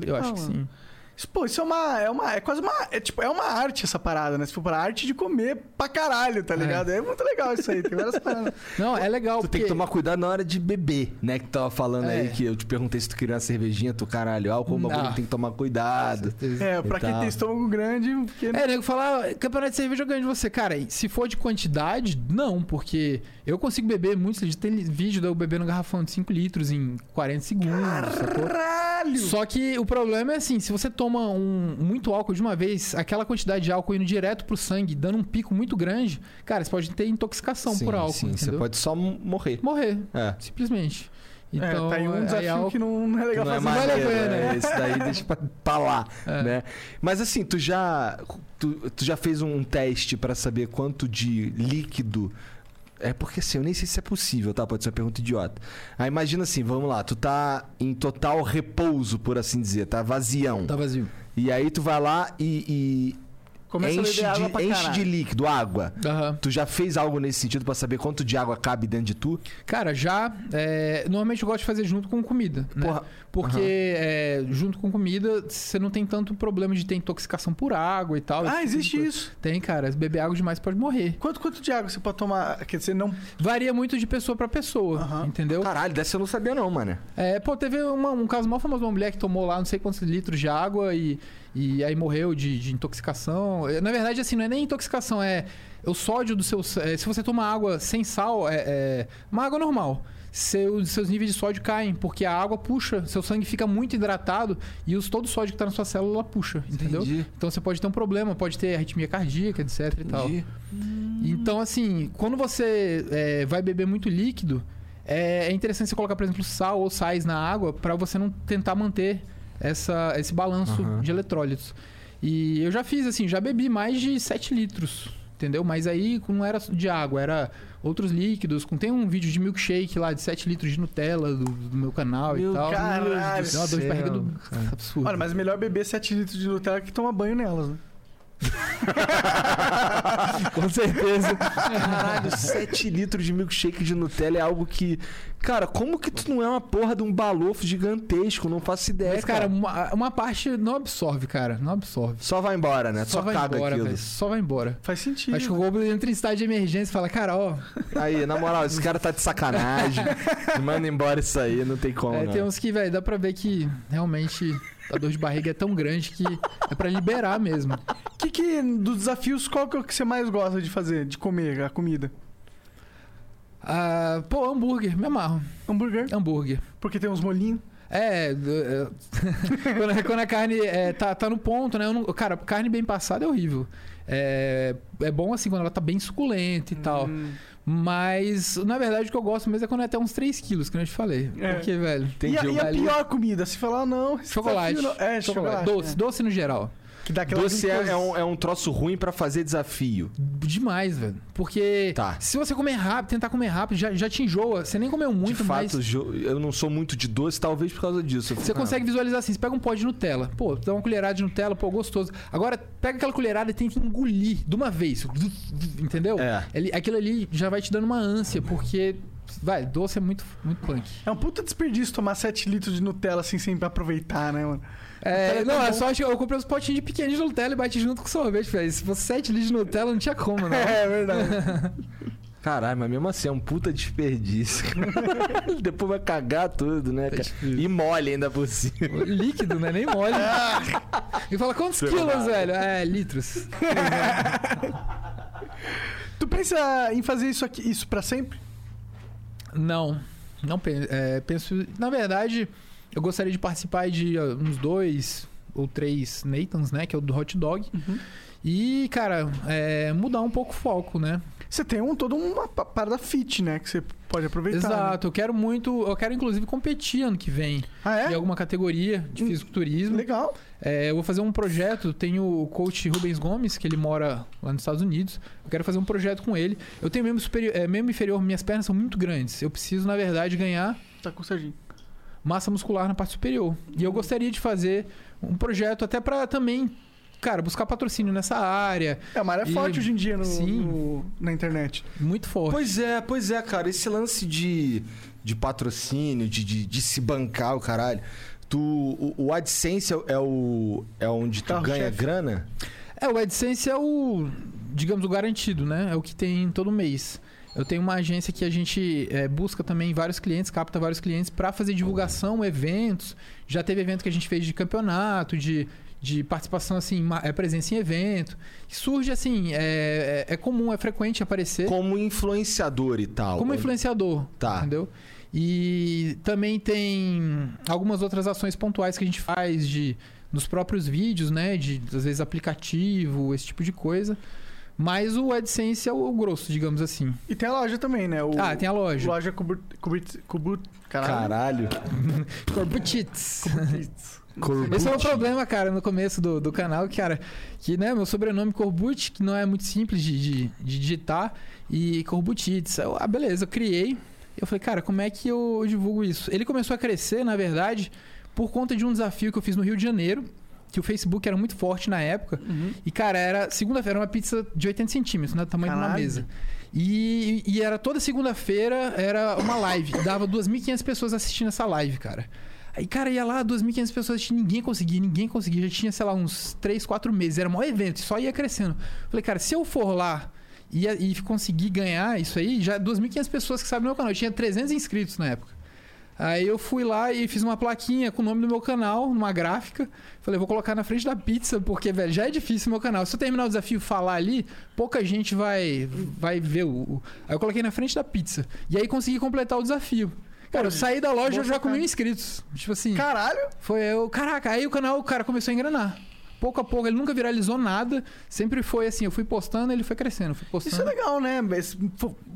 Speaker 3: Eu acho que sim.
Speaker 2: Isso, Pô, isso é uma. É, uma, é quase uma. É, tipo, é uma arte essa parada, né? Se for pra arte de comer pra caralho, tá ligado? É, muito legal isso aí. Tem várias paradas. [LAUGHS]
Speaker 3: Não, é legal.
Speaker 1: Tu tem que
Speaker 3: porque-
Speaker 1: tomar cuidado na hora de beber, né? Que tu tava falando
Speaker 3: É.
Speaker 1: aí que eu te perguntei se tu queria uma cervejinha, tu caralho, álcool, bagulho
Speaker 3: Não.
Speaker 1: tem que tomar cuidado.
Speaker 2: É, pra quem tem estômago grande, porque.
Speaker 3: É, nego fala, "Ah, campeonato de cerveja eu ganho de você. Cara, se for de quantidade, não, porque eu consigo beber muitos litros. Tem vídeo de eu bebendo um garrafão de 5 litros em 40 segundos, sacou?
Speaker 2: Caralho!
Speaker 3: Só que o problema é assim, se você toma um, muito álcool de uma vez, aquela quantidade de álcool indo direto pro sangue, dando um pico muito grande, cara, você pode ter intoxicação
Speaker 1: sim,
Speaker 3: por álcool,
Speaker 1: sim, você
Speaker 3: entendeu?
Speaker 1: pode só morrer.
Speaker 3: Morrer,
Speaker 1: É.
Speaker 3: simplesmente.
Speaker 2: é,
Speaker 3: Então,
Speaker 2: tá aí um
Speaker 3: aí
Speaker 2: desafio
Speaker 3: álcool-
Speaker 2: que não, não é legal
Speaker 1: não é
Speaker 2: fazer.
Speaker 3: vale a pena.
Speaker 1: é, Esse daí deixa pra, pra lá,
Speaker 3: É.
Speaker 1: né? Mas assim, tu já, tu, tu já fez um teste pra saber quanto de líquido... É porque assim, eu nem sei se é possível, tá? Pode ser uma pergunta idiota. Aí imagina assim, vamos lá, tu tá em total repouso, por assim dizer, tá vazião.
Speaker 3: Tá vazio.
Speaker 1: E aí tu vai lá e,
Speaker 2: Começa
Speaker 1: e
Speaker 2: a
Speaker 1: enche,
Speaker 2: beber água
Speaker 1: de,
Speaker 2: pra
Speaker 1: enche
Speaker 2: caralho.
Speaker 1: de líquido, água.
Speaker 3: Aham.
Speaker 1: Tu já fez algo nesse sentido pra saber quanto de água cabe dentro de tu?
Speaker 3: Cara, já. é, normalmente eu gosto de fazer junto com comida. Né?
Speaker 1: Porra,
Speaker 3: Porque
Speaker 1: Aham.
Speaker 3: é, junto com comida, você não tem tanto problema de ter intoxicação por água e tal.
Speaker 2: Ah,
Speaker 3: tipo
Speaker 2: existe
Speaker 3: coisa.
Speaker 2: isso.
Speaker 3: Tem, cara. Se beber água demais pode morrer.
Speaker 2: Quanto, quanto de água você pode tomar? Quer dizer, não.
Speaker 3: Varia muito de pessoa pra pessoa,
Speaker 2: Aham.
Speaker 3: entendeu?
Speaker 1: Caralho, dessa eu não sabia não, mano.
Speaker 3: É, pô, teve uma- um caso mal famoso de uma mulher que tomou lá não sei quantos litros de água e, e aí morreu de, de intoxicação. É, Na verdade, assim, não é nem intoxicação, é o sódio do seu. é, se você toma água sem sal, é, é uma água normal. Seu, seus níveis de sódio caem, porque a água puxa, seu sangue fica muito hidratado e os, todo o sódio que tá na sua célula puxa, entendeu?
Speaker 1: Entendi.
Speaker 3: Então você pode ter um problema, pode ter arritmia cardíaca, etc e tal.
Speaker 1: Entendi.
Speaker 3: Então, assim, quando você é, vai beber muito líquido, é, é interessante você colocar, por exemplo, sal ou sais na água para você não tentar manter essa, esse balanço
Speaker 1: Aham.
Speaker 3: de eletrólitos. E eu já fiz, assim, já bebi mais de 7 litros, entendeu? Mas aí não era de água, era outros líquidos. Com- Tem um vídeo de milkshake lá de 7 litros de Nutella do, do meu canal
Speaker 1: Meu
Speaker 3: e tal.
Speaker 2: caralho.
Speaker 3: Deu uma dor de barriga do... absurdo.
Speaker 2: Olha, mas é melhor beber 7 litros de Nutella que tomar banho nelas, né? [LAUGHS]
Speaker 1: Com certeza. Caralho, 7 litros de milkshake de Nutella é algo que. Cara, como que tu não é uma porra de um balofo gigantesco? Não faço ideia.
Speaker 3: Mas, cara, uma, uma parte não absorve, cara. Não absorve.
Speaker 1: Só vai embora, né? Só,
Speaker 3: Só, vai
Speaker 1: caga
Speaker 3: embora,
Speaker 1: aquilo.
Speaker 3: velho. Só vai embora.
Speaker 2: Faz sentido.
Speaker 3: Acho que o Goblin entra em estado de emergência e fala, cara, ó,
Speaker 1: Aí, na moral, esse cara tá de sacanagem. [LAUGHS] Manda embora isso aí, não tem como.
Speaker 3: é,
Speaker 1: não.
Speaker 3: tem uns que, velho, dá pra ver que realmente a dor de barriga é tão grande que é pra liberar mesmo.
Speaker 2: Que que, dos desafios, qual que é o que você mais gosta de fazer, de comer a comida?
Speaker 3: Ah, pô, hambúrguer, me amarro.
Speaker 2: Hambúrguer?
Speaker 3: Hambúrguer.
Speaker 2: Porque tem uns molinhos.
Speaker 3: É, é, [LAUGHS] quando, a- quando a carne é, tá, tá no ponto, né? Não- cara, carne bem passada é horrível. É, é bom assim quando ela tá bem suculenta e tal. Mas, na verdade, o que eu gosto mesmo é quando é até uns 3 quilos, que eu te falei.
Speaker 2: É.
Speaker 3: Porque, velho.
Speaker 1: Entendi.
Speaker 2: E a, e a pior comida? Se falar, não. esse
Speaker 3: Chocolate.
Speaker 2: desafio não- É, chocolate.
Speaker 3: Doce,
Speaker 2: é.
Speaker 3: doce no geral.
Speaker 2: Que dá aquela
Speaker 1: Doce é, é um, é um troço ruim pra fazer desafio.
Speaker 3: Demais, velho. Porque
Speaker 1: Tá.
Speaker 3: se você comer rápido, tentar comer rápido, já, já te enjoa. Você nem comeu muito,
Speaker 1: de
Speaker 3: mas
Speaker 1: fato, jo- eu não sou muito de doce, talvez por causa disso.
Speaker 3: Você
Speaker 1: fico,
Speaker 3: consegue visualizar assim. Você pega um pó de Nutella. Pô, dá uma colherada de Nutella, pô, gostoso. Agora, pega aquela colherada e tenta engolir de uma vez. Entendeu?
Speaker 1: É.
Speaker 3: Ele- aquilo ali já vai te dando uma ânsia, porque... Vai, doce é muito, muito punk.
Speaker 2: É um puta desperdício tomar 7 litros de Nutella assim sem aproveitar, né, mano?
Speaker 3: É,
Speaker 2: é
Speaker 3: não,
Speaker 2: tão
Speaker 3: é só acho que eu comprei uns potinhos de pequenininho de Nutella e bati junto com sorvete, velho. Se fosse 7 litros de Nutella, não tinha como, não. [LAUGHS]
Speaker 2: É verdade. [LAUGHS]
Speaker 1: Caralho, mas mesmo assim é um puta desperdício. [LAUGHS] Depois vai cagar tudo, né,
Speaker 3: Tá
Speaker 1: cara? E mole ainda por cima.
Speaker 3: Líquido, né? Nem mole. E fala, quantos
Speaker 1: Sei
Speaker 3: quilos,
Speaker 1: lá.
Speaker 3: velho? É, litros.
Speaker 2: tu pensa em fazer isso aqui, isso pra sempre?
Speaker 3: Não, não penso. penso. Na verdade, eu gostaria de participar de ó, uns dois ou três Nathans, né? Que é o do hot dog.
Speaker 2: Uhum.
Speaker 3: E, cara, é, mudar um pouco o foco, né?
Speaker 2: Você tem um, toda uma pa- parada fit, né? Que você pode aproveitar. né?
Speaker 3: Exato. Eu quero muito. Eu quero, inclusive, competir ano que vem.
Speaker 2: Ah,
Speaker 3: Em
Speaker 2: é?
Speaker 3: alguma categoria de
Speaker 2: Hum,
Speaker 3: fisiculturismo.
Speaker 2: Legal.
Speaker 3: É, eu vou fazer um projeto, tenho o coach Rubens Gomes, que ele mora lá nos Estados Unidos. Eu quero fazer um projeto com ele. Eu tenho membro superior, é, membro inferior, minhas pernas são muito grandes. Eu preciso, na verdade, ganhar
Speaker 2: Tá com o Serginho.
Speaker 3: Massa muscular na parte superior. E eu gostaria de fazer um projeto até pra também, cara, buscar patrocínio nessa área.
Speaker 2: É, uma área
Speaker 3: E-
Speaker 2: forte hoje em dia no,
Speaker 3: Sim.
Speaker 2: no- na internet.
Speaker 3: Muito forte.
Speaker 1: Pois é, pois é, cara. Esse lance de, de patrocínio, de, de, de se bancar o caralho. Tu, o, o AdSense é o é onde tu
Speaker 2: Carro-chefe.
Speaker 1: ganha grana?
Speaker 3: É, o AdSense é o, digamos, o garantido, né? É o que tem todo mês. Eu tenho uma agência que a gente é, busca também vários clientes, capta vários clientes para fazer divulgação, eventos. Já teve evento que a gente fez de campeonato, de, de participação, assim, é, presença em evento. Surge, assim, é, é, é comum, é frequente aparecer
Speaker 1: Como influenciador e tal.
Speaker 3: como
Speaker 1: Onde-
Speaker 3: influenciador.
Speaker 1: Tá.
Speaker 3: Entendeu? E também tem algumas outras ações pontuais que a gente faz de nos próprios vídeos, né? De às vezes aplicativo, esse tipo de coisa. Mas o AdSense é o grosso, digamos assim.
Speaker 2: E tem a loja também, né? O,
Speaker 3: Ah, tem a loja.
Speaker 2: Loja Kubut... Kubut... Kubut
Speaker 1: Caralho.
Speaker 2: caralho. [LAUGHS]
Speaker 3: Corbutits. Esse é o problema, cara, no começo do, do canal, cara. Que, né, meu sobrenome Corbucci, que não é muito simples de, de, de digitar, e Corbutits. Eu, ah, beleza, eu criei. Eu falei, cara, como é que eu divulgo isso? Ele começou a crescer, na verdade, por conta de um desafio que eu fiz no Rio de Janeiro, que o Facebook era muito forte na época.
Speaker 2: Uhum.
Speaker 3: E, cara, era segunda-feira, uma pizza de 80 centímetros, né? Tamanho de uma
Speaker 2: Caralho.
Speaker 3: mesa. E, e era toda segunda-feira, era uma live. Dava 2.500 pessoas assistindo essa live, cara. Aí, cara, ia lá, 2.500 pessoas assistindo, ninguém conseguia, ninguém conseguia. Já tinha, sei lá, uns 3, 4 meses. Era o maior evento, só ia crescendo. Falei, cara, se eu for lá e, e conseguir ganhar isso aí, já 2.500 pessoas que sabem meu canal. Eu tinha 300 inscritos na época. Aí eu fui lá e fiz uma plaquinha com o nome do meu canal, numa gráfica. Falei, vou colocar na frente da pizza, porque, velho, já é difícil o meu canal. Se eu terminar o desafio e falar ali, pouca gente vai, vai ver o, Aí eu coloquei na frente da pizza. E aí consegui completar o desafio. Cara, eu saí da loja já com mil inscritos. Tipo assim,
Speaker 2: Caralho!
Speaker 3: foi eu. Caraca, aí o canal, o cara começou a engrenar. Pouco a pouco, ele nunca viralizou nada. Sempre foi assim, eu fui postando, ele foi crescendo, fui postando.
Speaker 2: Isso é legal, né?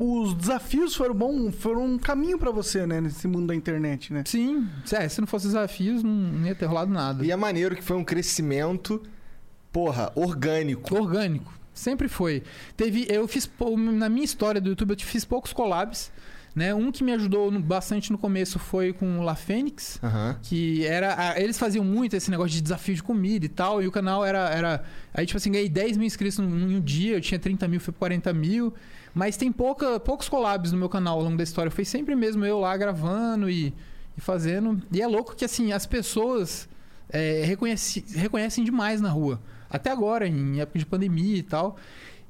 Speaker 2: Os desafios foram bom, foram um caminho pra você, né? Nesse mundo da internet, né?
Speaker 3: Sim, é, se não fosse desafios, não, ia ter rolado nada.
Speaker 1: E é maneiro que foi um crescimento, porra, orgânico.
Speaker 3: Orgânico. Sempre foi. Teve, eu fiz na minha história do YouTube eu fiz poucos collabs, né? Um que me ajudou no- bastante no começo foi com o La Fênix,
Speaker 1: Aham.
Speaker 3: que era a- eles faziam muito esse negócio de desafio de comida e tal, e o canal era era aí tipo assim, ganhei 10 mil inscritos em um dia, eu tinha 30 mil, foi pra 40 mil, mas tem pouca, poucos collabs no meu canal ao longo da história, foi sempre mesmo eu lá gravando e, e fazendo, e é louco que assim, as pessoas é, reconheci- reconhecem demais na rua. Até agora, em época de pandemia e tal.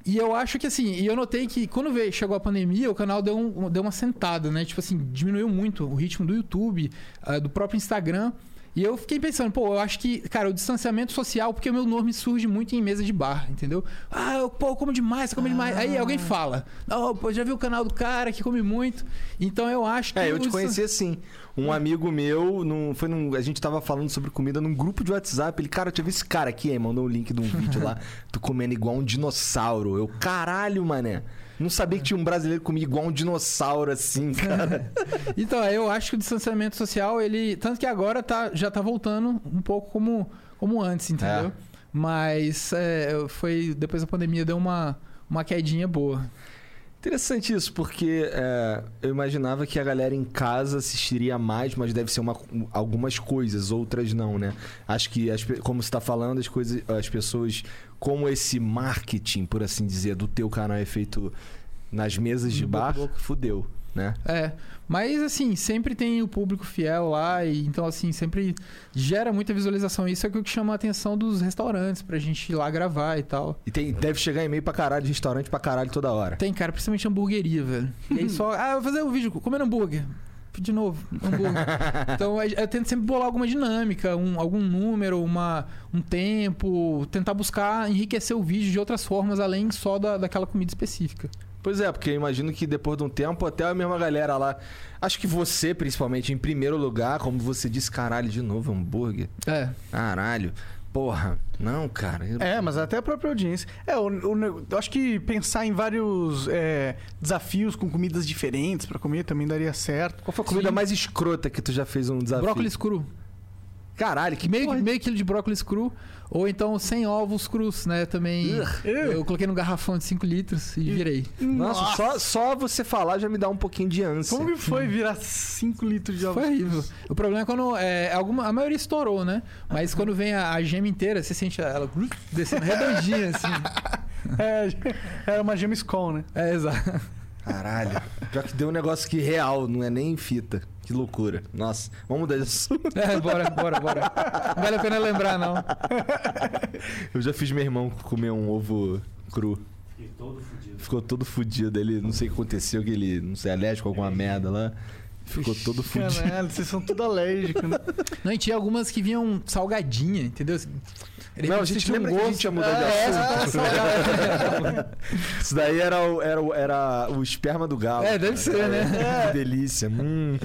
Speaker 3: E eu acho que assim, e eu notei que quando veio, chegou a pandemia, o canal deu, um- deu uma sentada, né? Tipo assim, diminuiu muito o ritmo do YouTube, ah, do próprio Instagram. E eu fiquei pensando, pô, eu acho que, cara, o distanciamento social, porque o meu nome surge muito em mesa de bar, entendeu? Ah, eu, pô, eu como demais, eu como demais. Aí alguém fala, não, pô, já viu o canal do cara que come muito. Então eu acho que.
Speaker 1: É, eu te
Speaker 3: distan-
Speaker 1: conheci assim. Um amigo meu, num, foi num, a gente tava falando sobre comida num grupo de WhatsApp. Ele, cara, eu tinha visto esse cara aqui, aí mandou o link de um vídeo lá, [LAUGHS] tu comendo igual um dinossauro. Eu, caralho, mané. Não sabia que tinha um brasileiro comia igual um dinossauro assim, [LAUGHS] cara.
Speaker 3: Então, eu acho que o distanciamento social, ele. Tanto que agora tá, já tá voltando um pouco como, como antes, entendeu?
Speaker 1: É.
Speaker 3: Mas é, foi. Depois da pandemia deu uma, uma quedinha boa.
Speaker 1: Interessante isso, porque é, eu imaginava que a galera em casa assistiria mais, mas deve ser uma, algumas coisas, outras não, né? Acho que, as como você está falando, as coisas, as pessoas, como esse marketing, por assim dizer, do teu canal é feito nas mesas de
Speaker 3: a
Speaker 1: bar, fudeu, né?
Speaker 3: É. Mas assim, sempre tem o público fiel lá, e então assim, sempre gera muita visualização. Isso é o que chama a atenção dos restaurantes pra gente ir lá gravar e tal.
Speaker 1: E tem, deve chegar e-mail pra caralho, de restaurante pra caralho toda hora.
Speaker 3: Tem, cara, principalmente hamburgueria, velho. [LAUGHS] E aí só. Ah, vou fazer um vídeo comendo hambúrguer. De novo, hambúrguer. [LAUGHS] então eu eu tento sempre bolar alguma dinâmica, um, algum número, uma, um tempo, tentar buscar enriquecer o vídeo de outras formas, além só da, daquela comida específica.
Speaker 1: Pois é, porque eu imagino que depois de um tempo, até a mesma galera lá. Acho que você, principalmente, em primeiro lugar, como você disse, caralho, de novo, hambúrguer.
Speaker 3: É.
Speaker 1: Caralho. Porra. Não, cara. eu-
Speaker 2: É, mas até a própria audiência. É, nego- eu acho que pensar em vários é, desafios com comidas diferentes pra comer também daria certo.
Speaker 1: Qual foi a comida
Speaker 3: Sim.
Speaker 1: mais escrota que tu já fez um desafio?
Speaker 3: Brócolis cru.
Speaker 1: Caralho, que
Speaker 3: Meio,
Speaker 1: porra-
Speaker 3: meio quilo de brócolis cru. Ou então sem ovos crus, né? Também. Eu coloquei num garrafão de 5 litros e virei.
Speaker 1: Nossa, Só, só você falar já me dá um pouquinho de ânsia.
Speaker 2: Como que foi virar 5 litros de ovos?
Speaker 3: Foi horrível. O problema é quando. É, alguma, a maioria estourou, né? Mas quando vem a, a gema inteira, você sente ela descendo redondinha, assim. [LAUGHS]
Speaker 2: É, [LAUGHS] era uma gema Skull, né?
Speaker 3: É, exato.
Speaker 1: Caralho. Pior que deu um negócio que real, não é nem fita. Que loucura. Nossa, vamos mudar de assunto. [LAUGHS]
Speaker 3: É, bora, bora, bora. Não vale a pena lembrar, não.
Speaker 1: Eu já fiz meu irmão comer um ovo cru.
Speaker 5: Fiquei todo fudido.
Speaker 1: Ficou todo fudido. Ele, não sei o que aconteceu, que ele, não sei, alérgico a alguma merda lá. Ficou todo fudido.
Speaker 2: Caralho, vocês são tudo alérgicos, né? [LAUGHS]
Speaker 3: Não, e tinha algumas que vinham salgadinha, entendeu?
Speaker 1: Não, a gente
Speaker 3: tinha um
Speaker 1: lembra que a gente ia mudar de
Speaker 3: É,
Speaker 1: assunto.
Speaker 3: essa salgada.
Speaker 1: Isso daí era o, era, o- era o esperma do galo.
Speaker 3: É, deve ser, né?
Speaker 1: Que delícia. Hum.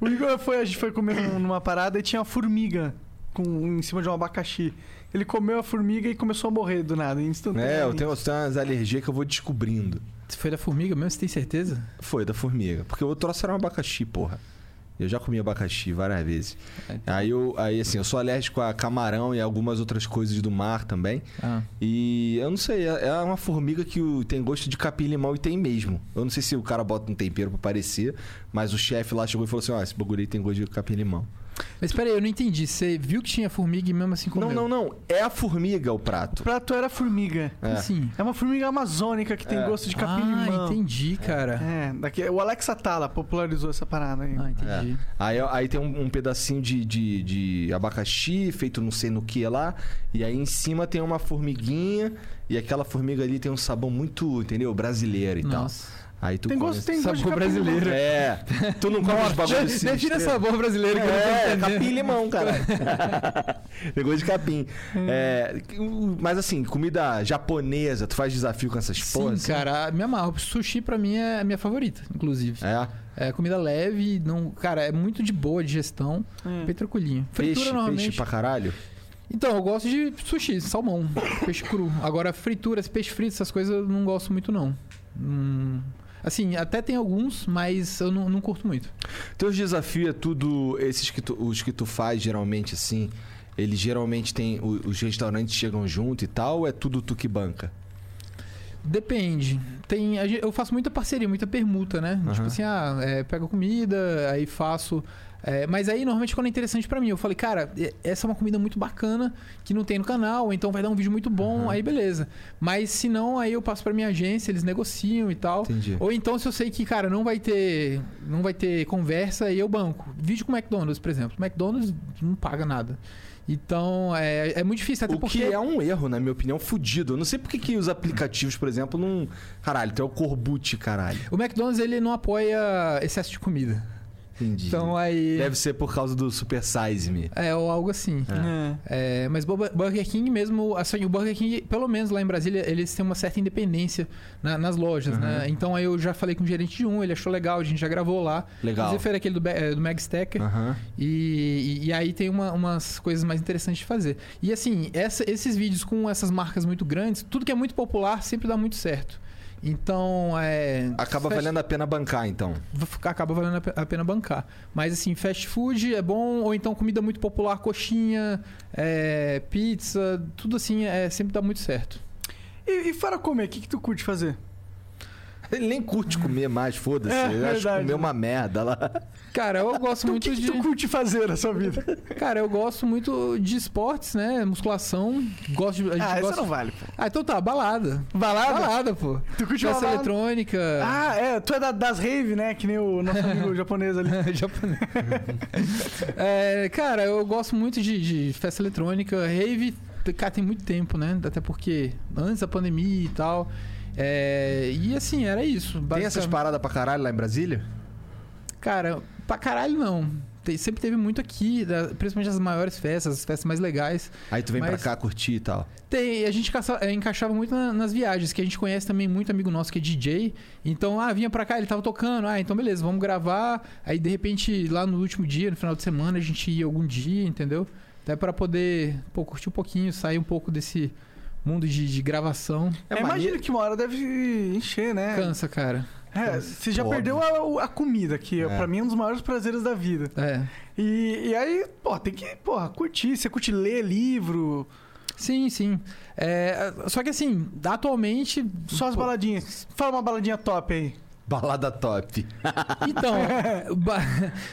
Speaker 2: O Igor foi, a gente foi comer num- numa parada e tinha uma formiga com, em cima de um abacaxi. Ele comeu a formiga e começou a morrer do nada, instantaneamente.
Speaker 1: É, eu tenho, eu tenho umas alergias que eu vou descobrindo.
Speaker 3: Você foi da formiga mesmo? Você tem certeza?
Speaker 1: Foi, da formiga. Porque o troço era um abacaxi, porra. Eu já comi abacaxi várias vezes.
Speaker 3: É, então.
Speaker 1: Aí, eu, aí, assim, eu sou alérgico a camarão e algumas outras coisas do mar também.
Speaker 3: Ah.
Speaker 1: E eu não sei, é é uma formiga que tem gosto de capim-limão e tem mesmo. Eu não sei se o cara bota um tempero pra parecer, mas o chefe lá chegou e falou assim: ó, esse bagulho aí tem gosto de capim-limão.
Speaker 3: Mas peraí, eu não entendi. Você viu que tinha formiga e mesmo assim comeu?
Speaker 1: Não, não, não. É a formiga o
Speaker 2: O
Speaker 1: prato.
Speaker 2: prato era formiga.
Speaker 1: É.
Speaker 3: Assim.
Speaker 2: É uma formiga amazônica que tem
Speaker 1: É.
Speaker 2: gosto de
Speaker 3: Ah,
Speaker 2: capim-limão.
Speaker 3: entendi, cara.
Speaker 2: É, daqui, o Alex Atala popularizou essa parada aí.
Speaker 3: Ah, entendi.
Speaker 1: Aí, aí tem um, um pedacinho de, de, de abacaxi feito não sei no que lá. E aí em cima tem uma formiguinha. E aquela formiga ali tem um sabor muito, entendeu? Brasileiro e
Speaker 3: Nossa.
Speaker 1: tal. Aí tu
Speaker 2: Tem gosto, tem gosto de
Speaker 3: Sabor
Speaker 2: capim-limão.
Speaker 3: brasileiro.
Speaker 1: É. [LAUGHS] Tu não come os bagulhos assim.
Speaker 3: Defina sabor brasileiro que eu não
Speaker 1: É, capim e limão, cara. [LAUGHS] Pegou de capim. É, mas assim, comida japonesa, tu faz desafio com essas
Speaker 3: Sim,
Speaker 1: porras? assim?
Speaker 3: cara, me amarro. Sushi pra mim é a minha favorita, inclusive.
Speaker 1: É.
Speaker 3: É comida leve, não, cara, é muito de boa digestão,
Speaker 2: É.
Speaker 3: bem tranquilinho. Fritura
Speaker 1: Peixe,
Speaker 3: normalmente.
Speaker 1: peixe pra caralho?
Speaker 3: Então, eu gosto de sushi, salmão, peixe cru. Agora, frituras, peixe frito, essas coisas eu não gosto muito, não. Hum, assim, até tem alguns, mas eu não, não curto muito.
Speaker 1: Teus desafios é tudo. Esses que tu, os que tu faz geralmente assim. Eles geralmente tem. Os restaurantes chegam junto e tal, ou é tudo tu que banca?
Speaker 3: Depende. Tem, eu faço muita parceria, muita permuta, né?
Speaker 1: Aham.
Speaker 3: Tipo assim, ah, é, pego comida, aí faço. É, mas aí, normalmente, quando é interessante pra mim, eu falei, cara, essa é uma comida muito bacana que não tem no canal, então vai dar um vídeo muito bom,
Speaker 1: Aham.
Speaker 3: aí beleza. Mas se não, aí eu passo pra minha agência, eles negociam e tal.
Speaker 1: Entendi.
Speaker 3: Ou então, se eu sei que, cara, não vai ter, não vai ter conversa, aí eu banco. Vídeo com o McDonald's, por exemplo. O McDonald's não paga nada. Então, é, é muito difícil, até
Speaker 1: O
Speaker 3: porque...
Speaker 1: que é um erro, na minha opinião, fudido. Eu não sei por que que os aplicativos, por exemplo, não. Caralho, é o Corbucci, caralho.
Speaker 3: O McDonald's, ele não apoia excesso de comida.
Speaker 1: Entendi.
Speaker 3: Então, aí...
Speaker 1: Deve ser por causa do Super Size Me.
Speaker 3: É, ou algo assim.
Speaker 2: É.
Speaker 3: É, mas Burger King mesmo, assim, o Burger King, pelo menos lá em Brasília, eles têm uma certa independência na- nas lojas, né? Então aí eu já falei com o gerente de um, ele achou legal, a gente já gravou lá.
Speaker 1: Legal.
Speaker 3: Inclusive foi aquele do, eh, do Mag Stacker.
Speaker 1: Aham.
Speaker 3: E, e- e aí tem uma- umas coisas mais interessantes de fazer. E assim, essa- esses vídeos com essas marcas muito grandes, tudo que é muito popular sempre dá muito certo. Então, é.
Speaker 1: Acaba
Speaker 3: fast-
Speaker 1: valendo a pena bancar, então.
Speaker 3: Acaba valendo a pe- a pena bancar. Mas assim, fast food é bom, ou então comida muito popular, coxinha, é, pizza, tudo assim, é, sempre dá muito certo.
Speaker 2: E, e fora comer, o que, que tu curte fazer?
Speaker 1: Ele nem curte comer mais, foda-se.
Speaker 2: É,
Speaker 1: Ele acha comer uma merda lá.
Speaker 3: Cara, eu gosto
Speaker 2: Então, o
Speaker 3: muito
Speaker 2: que, que
Speaker 3: de.
Speaker 2: tu curte fazer na sua vida?
Speaker 3: Cara, eu gosto muito de esportes, né? Musculação. Gosto de. A gente
Speaker 2: Ah,
Speaker 3: gosta...
Speaker 2: essa não vale, pô.
Speaker 3: Ah, então tá, balada.
Speaker 2: Balada?
Speaker 3: Balada, pô.
Speaker 2: Tu curte
Speaker 3: Festa
Speaker 2: balada?
Speaker 3: eletrônica.
Speaker 2: Ah, é, tu é da- das rave, né? Que nem o nosso amigo [LAUGHS] japonês ali. [LAUGHS]
Speaker 3: Japonês. [LAUGHS] É, cara, eu gosto muito de, de festa eletrônica. Rave, cara, tem muito tempo, né? Até porque antes da pandemia e tal. É, e assim, era isso.
Speaker 1: Tem essas paradas pra caralho lá em Brasília?
Speaker 3: Cara, pra caralho não. Tem- sempre teve muito aqui, da- principalmente as maiores festas, as festas mais legais.
Speaker 1: Aí tu vem pra
Speaker 3: Mas-
Speaker 1: cá curtir e tal.
Speaker 3: Tem, a gente caça- é, encaixava muito na- nas viagens, que a gente conhece também muito amigo nosso que é DJ. Então, ah, vinha pra cá, ele tava tocando. Ah, então beleza, vamos gravar. Aí, de repente, lá no último dia, no final de semana, a gente ia algum dia, entendeu? Até pra poder, pô, curtir um pouquinho, sair um pouco desse mundo de, de gravação.
Speaker 2: É, imagino que uma hora deve encher, né?
Speaker 3: Cansa, cara.
Speaker 2: É, você já perdeu a, a comida, que
Speaker 1: É.
Speaker 2: pra mim é um dos maiores prazeres da vida.
Speaker 3: É.
Speaker 2: E, e aí, pô, tem que, porra, curtir. Você curte ler livro,
Speaker 3: Sim, sim. É, só que assim, atualmente.
Speaker 2: só as
Speaker 3: pô,
Speaker 2: baladinhas. Fala uma baladinha top aí.
Speaker 1: Balada top. [LAUGHS]
Speaker 3: Então, ba-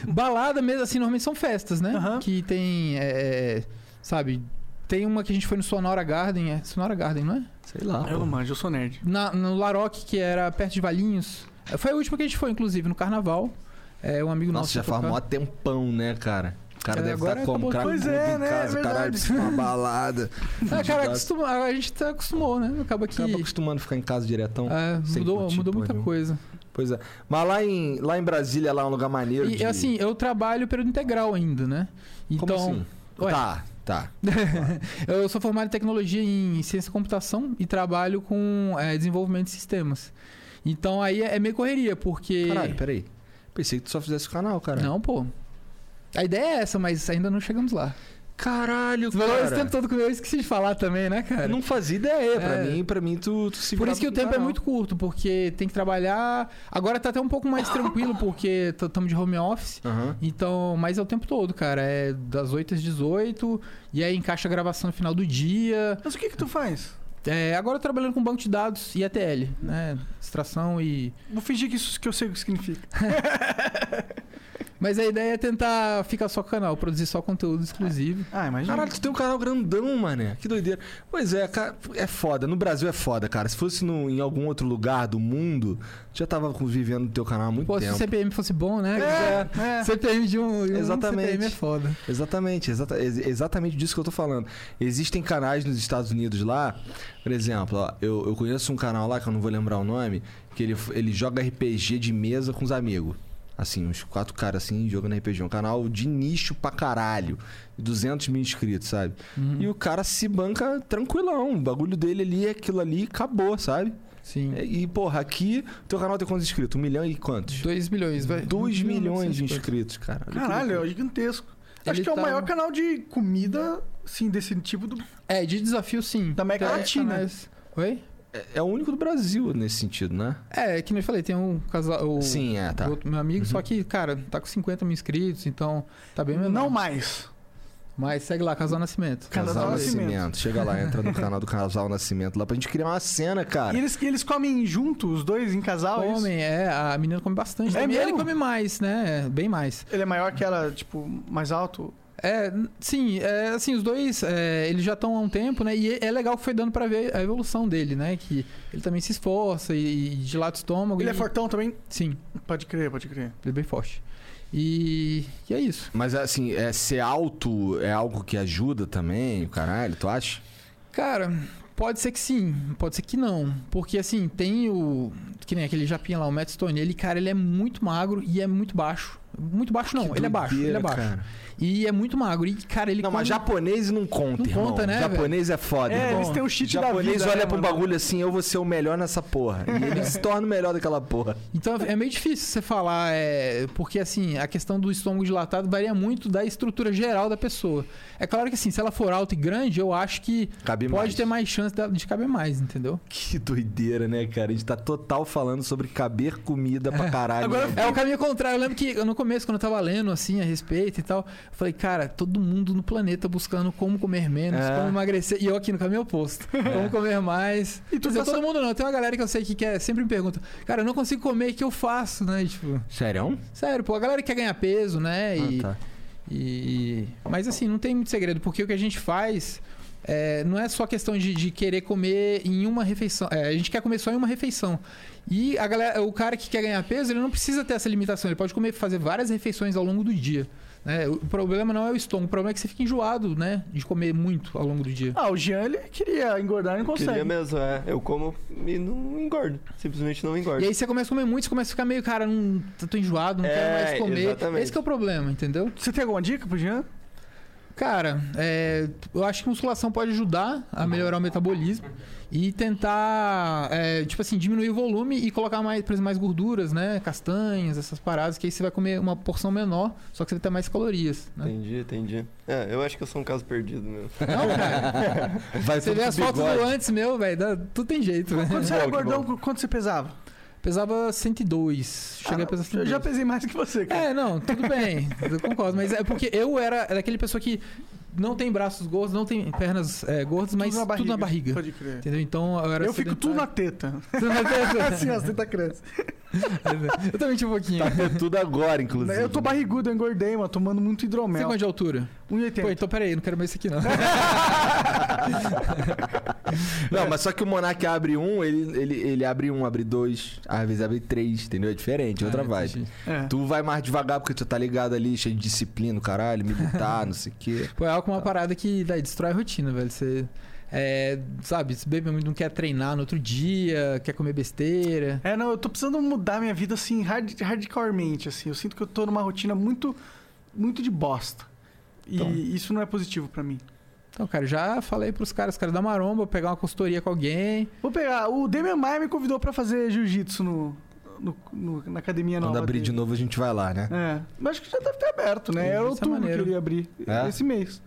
Speaker 3: balada mesmo, assim, normalmente são festas, né?
Speaker 2: Aham.
Speaker 3: Que tem, é, sabe, Tem uma que a gente foi no Sonora Garden, é Sonora Garden, não é?
Speaker 1: Sei lá.
Speaker 2: Eu
Speaker 1: pô.
Speaker 2: não manjo, eu sou nerd.
Speaker 3: Na, no Laroque, que era perto de Valinhos. É, Foi a última que a gente foi, inclusive, no carnaval. É, um amigo
Speaker 1: Nossa,
Speaker 3: nosso.
Speaker 1: já
Speaker 3: foi
Speaker 1: faz mó tempão, né, cara? O cara
Speaker 3: É,
Speaker 1: deve estar como?
Speaker 3: acabou.
Speaker 1: Cara,
Speaker 2: Pois é,
Speaker 1: em
Speaker 2: né?
Speaker 1: casa,
Speaker 2: É
Speaker 1: caralho, uma balada.
Speaker 3: Ah, [LAUGHS] cara, acostuma- a gente tá acostumou, né? Acaba que.
Speaker 1: Acaba acostumando a ficar em casa diretão.
Speaker 3: é, mudou
Speaker 1: curtir
Speaker 3: mudou muita
Speaker 1: nenhuma.
Speaker 3: coisa.
Speaker 1: Pois é. Mas lá em, lá em Brasília, lá é um lugar maneiro.
Speaker 3: E
Speaker 1: de...
Speaker 3: assim, eu trabalho período integral ainda, né? Então.
Speaker 1: Como assim?
Speaker 3: Ué.
Speaker 1: Tá, tá. [LAUGHS]
Speaker 3: Eu sou formado em tecnologia em ciência da computação e trabalho com é, desenvolvimento de sistemas. Então aí é é meio correria, porque.
Speaker 1: Caralho, peraí. Pensei que tu só fizesse o canal, cara.
Speaker 3: Não, pô. A ideia é essa, mas ainda não chegamos lá.
Speaker 1: Caralho,
Speaker 3: Você falou esse
Speaker 1: cara.
Speaker 3: tempo todo comigo, eu esqueci de falar também, né, cara?
Speaker 1: Eu não fazia ideia. Pra
Speaker 3: É.
Speaker 1: mim, pra mim tu, tu se
Speaker 3: Por isso que o tempo é
Speaker 1: canal.
Speaker 3: muito curto, porque tem que trabalhar. Agora tá até um pouco mais tranquilo, porque estamos de home office.
Speaker 1: Aham.
Speaker 3: Então, mas é o tempo todo, cara. É das 8 às 18, e aí encaixa a gravação no final do dia.
Speaker 2: Mas o que que tu faz?
Speaker 3: É, agora eu tô trabalhando com banco de dados e ETL, né? Extração e.
Speaker 2: Vou fingir que isso que eu sei o que significa. [LAUGHS]
Speaker 3: Mas a ideia é tentar ficar só com o canal, produzir só conteúdo exclusivo.
Speaker 2: Ah, imagina.
Speaker 1: Caralho, tu tem um canal grandão, mané. Que doideira. Pois é, cara, é foda. No Brasil é foda, cara. Se fosse no, em algum outro lugar do mundo, tu já tava vivendo no teu canal há muito
Speaker 3: Pô, se
Speaker 1: tempo.
Speaker 3: o CPM fosse bom, né?
Speaker 2: É, é.
Speaker 3: CPM de um, de um
Speaker 1: Exatamente.
Speaker 3: CPM é foda.
Speaker 1: Exatamente, exata, ex- exatamente disso que eu tô falando. Existem canais nos Estados Unidos lá, por exemplo, ó, eu, eu conheço um canal lá, que eu não vou lembrar o nome, que ele, ele joga RPG de mesa com os amigos. Assim, uns quatro caras assim, jogando RPG. Um canal de nicho pra caralho. 200 mil inscritos, sabe?
Speaker 3: Uhum.
Speaker 1: E o cara se banca tranquilão. O bagulho dele ali é aquilo ali e acabou, sabe?
Speaker 3: Sim.
Speaker 1: E, porra, aqui, teu canal tem quantos inscritos? Um milhão e quantos?
Speaker 3: 2 milhões, vai.
Speaker 1: 2
Speaker 3: Um milhão,
Speaker 1: milhões de
Speaker 3: 900
Speaker 1: inscritos, cara.
Speaker 2: Caralho, é gigantesco. Acho
Speaker 3: Ele
Speaker 2: que é o
Speaker 3: tá-
Speaker 2: maior canal de comida, sim, desse tipo do.
Speaker 3: É, de desafio sim.
Speaker 2: Da América
Speaker 3: Tem
Speaker 2: Latina.
Speaker 3: canais- Oi?
Speaker 1: É, é o único do Brasil nesse sentido, né?
Speaker 3: É, que nem eu falei, tem um casal. O,
Speaker 1: Sim, é, tá.
Speaker 3: o outro meu amigo,
Speaker 1: Uhum.
Speaker 3: só que, cara, tá com 50 mil inscritos, então tá bem menor.
Speaker 2: Não mais.
Speaker 3: Mas segue lá, Casal Nascimento.
Speaker 2: Casal
Speaker 1: Casal
Speaker 2: Nascimento.
Speaker 1: Nascimento. Chega lá, entra no canal do Casal Nascimento lá pra gente criar uma cena, cara.
Speaker 2: E eles, eles comem juntos, os dois em casal? é?
Speaker 3: Comem, é, a menina come bastante.
Speaker 2: É
Speaker 3: também. ele
Speaker 2: mesmo?
Speaker 3: come mais, né? Bem mais.
Speaker 2: Ele é maior que ela, tipo, mais alto?
Speaker 3: É, sim, é, assim, os dois, é, eles já estão há um tempo, né? E é legal que foi dando pra ver a evolução dele, né? Que ele também se esforça e, e dilata o estômago.
Speaker 2: Ele
Speaker 3: e,
Speaker 2: é fortão também?
Speaker 3: Sim,
Speaker 2: Pode crer, pode crer.
Speaker 3: ele é bem forte. E, e é isso.
Speaker 1: Mas assim, é, ser alto é algo que ajuda também, o caralho, tu acha?
Speaker 3: Cara, pode ser que sim, pode ser que não. Porque assim, tem o. Que nem aquele japinha lá, o Matt Stone. Ele, cara, ele é muito magro e é muito baixo. Muito baixo não,
Speaker 1: Que
Speaker 3: ele é baixo, ele é
Speaker 1: doideira,
Speaker 3: baixo.
Speaker 1: cara.
Speaker 3: E é muito magro. E, cara, ele
Speaker 1: Não, mas
Speaker 3: come-
Speaker 1: japonês não conta,
Speaker 3: Não
Speaker 1: irmão.
Speaker 3: conta, né,
Speaker 1: Japonês é foda,
Speaker 2: É,
Speaker 1: irmão.
Speaker 2: eles têm o cheat da
Speaker 1: japonês
Speaker 2: vida.
Speaker 1: olha
Speaker 2: né,
Speaker 1: pra um
Speaker 2: mano?
Speaker 1: bagulho assim, eu vou ser o melhor nessa porra. E ele se torna o melhor daquela porra.
Speaker 3: Então é meio difícil você falar, é, porque assim, a questão do estômago dilatado varia muito da estrutura geral da pessoa. É claro que assim, se ela for alta e grande, eu acho que
Speaker 1: Cabe
Speaker 3: pode
Speaker 1: mais.
Speaker 3: ter mais chance de, caber mais, entendeu?
Speaker 1: Que doideira, né, cara? A gente tá total falando sobre caber comida pra caralho.
Speaker 2: Agora-
Speaker 1: né?
Speaker 3: É o caminho contrário. Eu lembro que no começo, quando eu tava lendo assim a respeito e tal, eu falei, cara, todo mundo no planeta buscando como comer menos,
Speaker 1: É.
Speaker 3: como emagrecer. E eu aqui no caminho oposto. Como comer mais.
Speaker 2: E tu
Speaker 3: dizer,
Speaker 2: tá
Speaker 3: todo mundo não. Tem uma galera que eu sei que quer, sempre me pergunta, cara, eu não consigo comer, o que eu faço, né? Tipo,
Speaker 1: Sério?
Speaker 3: sério, pô, a galera quer ganhar peso, né? E,
Speaker 1: Ah, tá.
Speaker 3: E... Mas assim, não tem muito segredo, porque o que a gente faz é, não é só questão de, de querer comer em uma refeição. É, a gente quer comer só em uma refeição. E a galera, o cara que quer ganhar peso, ele não precisa ter essa limitação. Ele pode comer, fazer várias refeições ao longo do dia. né? O problema não é o estômago, o problema é que você fica enjoado, né? De comer muito ao longo do dia.
Speaker 2: Ah, o Jean, ele queria engordar e não consegue.
Speaker 4: Queria mesmo, é. Eu como e não engordo. Simplesmente não engordo.
Speaker 3: E aí você começa a comer muito, você começa a ficar meio, cara, não tô enjoado, não
Speaker 4: É,
Speaker 3: quero mais comer.
Speaker 4: exatamente.
Speaker 3: Esse que é o problema, entendeu?
Speaker 2: Você tem alguma dica pro Jean?
Speaker 3: Cara, é, eu acho que musculação pode ajudar a melhorar o metabolismo e tentar, é, tipo assim, diminuir o volume e colocar mais, por exemplo, mais gorduras, né? Castanhas, essas paradas, que aí você vai comer uma porção menor, só que você vai ter mais calorias, né?
Speaker 4: Entendi, entendi. É, eu acho que eu sou um caso perdido mesmo.
Speaker 3: Não, cara. [LAUGHS]
Speaker 1: Vai
Speaker 3: Você vê as fotos do antes meu, velho, tudo tem jeito,
Speaker 2: Quando
Speaker 3: velho.
Speaker 2: você era
Speaker 4: bom, que
Speaker 2: gordão, quanto você pesava?
Speaker 3: Pesava 102. Cheguei
Speaker 2: Ah,
Speaker 3: a pesar
Speaker 2: eu
Speaker 3: 102.
Speaker 2: já pesei mais que você, cara.
Speaker 3: É, não, tudo bem, eu concordo. Mas é porque eu era daquele pessoa que não tem braços gordos, não tem pernas é, gordas, mas tudo na barriga.
Speaker 2: Pode crer.
Speaker 3: Entendeu? Então eu era
Speaker 2: Eu fico [LAUGHS] tudo na teta.
Speaker 3: Tudo na barriga.
Speaker 2: assim, ó, a teta cresce.
Speaker 3: Eu também tinha um pouquinho.
Speaker 1: Tá tudo agora, inclusive.
Speaker 2: Eu tô barrigudo, eu engordei, mano, tomando muito
Speaker 3: Você
Speaker 2: hidromel.
Speaker 3: quanto de altura?
Speaker 2: 1,80.
Speaker 3: Pô, então peraí, não quero mais isso aqui não. [LAUGHS] [LAUGHS] [LAUGHS]
Speaker 1: Não, mas só que o Monark abre um, ele, ele, ele abre um, abre dois, às vezes abre três, entendeu? É diferente, outra
Speaker 3: Ah,
Speaker 1: vibe.
Speaker 2: É.
Speaker 1: Tu vai mais devagar porque tu tá ligado ali, cheio de disciplina, caralho, militar, [LAUGHS] não sei o quê.
Speaker 3: Pô, é algo uma parada que daí, destrói a rotina, velho. Você. É, sabe, se bebe muito, não quer treinar no outro dia, quer comer besteira.
Speaker 2: É, não, eu tô precisando mudar minha vida assim, hard, hardcoremente, assim. Eu sinto que eu tô numa rotina muito, muito de bosta. E
Speaker 1: Então.
Speaker 2: isso não é positivo pra mim.
Speaker 3: Então, cara, já falei pros caras, os caras da maromba, pegar uma consultoria com alguém.
Speaker 2: Vou pegar. O Demian Maia me convidou pra fazer jiu-jitsu no, no- no- na academia
Speaker 1: Quando
Speaker 2: nova.
Speaker 1: abrir de
Speaker 2: dele.
Speaker 1: novo, a gente vai lá, né?
Speaker 2: É, mas acho que já deve ter aberto, né? Era
Speaker 3: é
Speaker 2: outubro que ele ia abrir
Speaker 1: É?
Speaker 2: esse mês.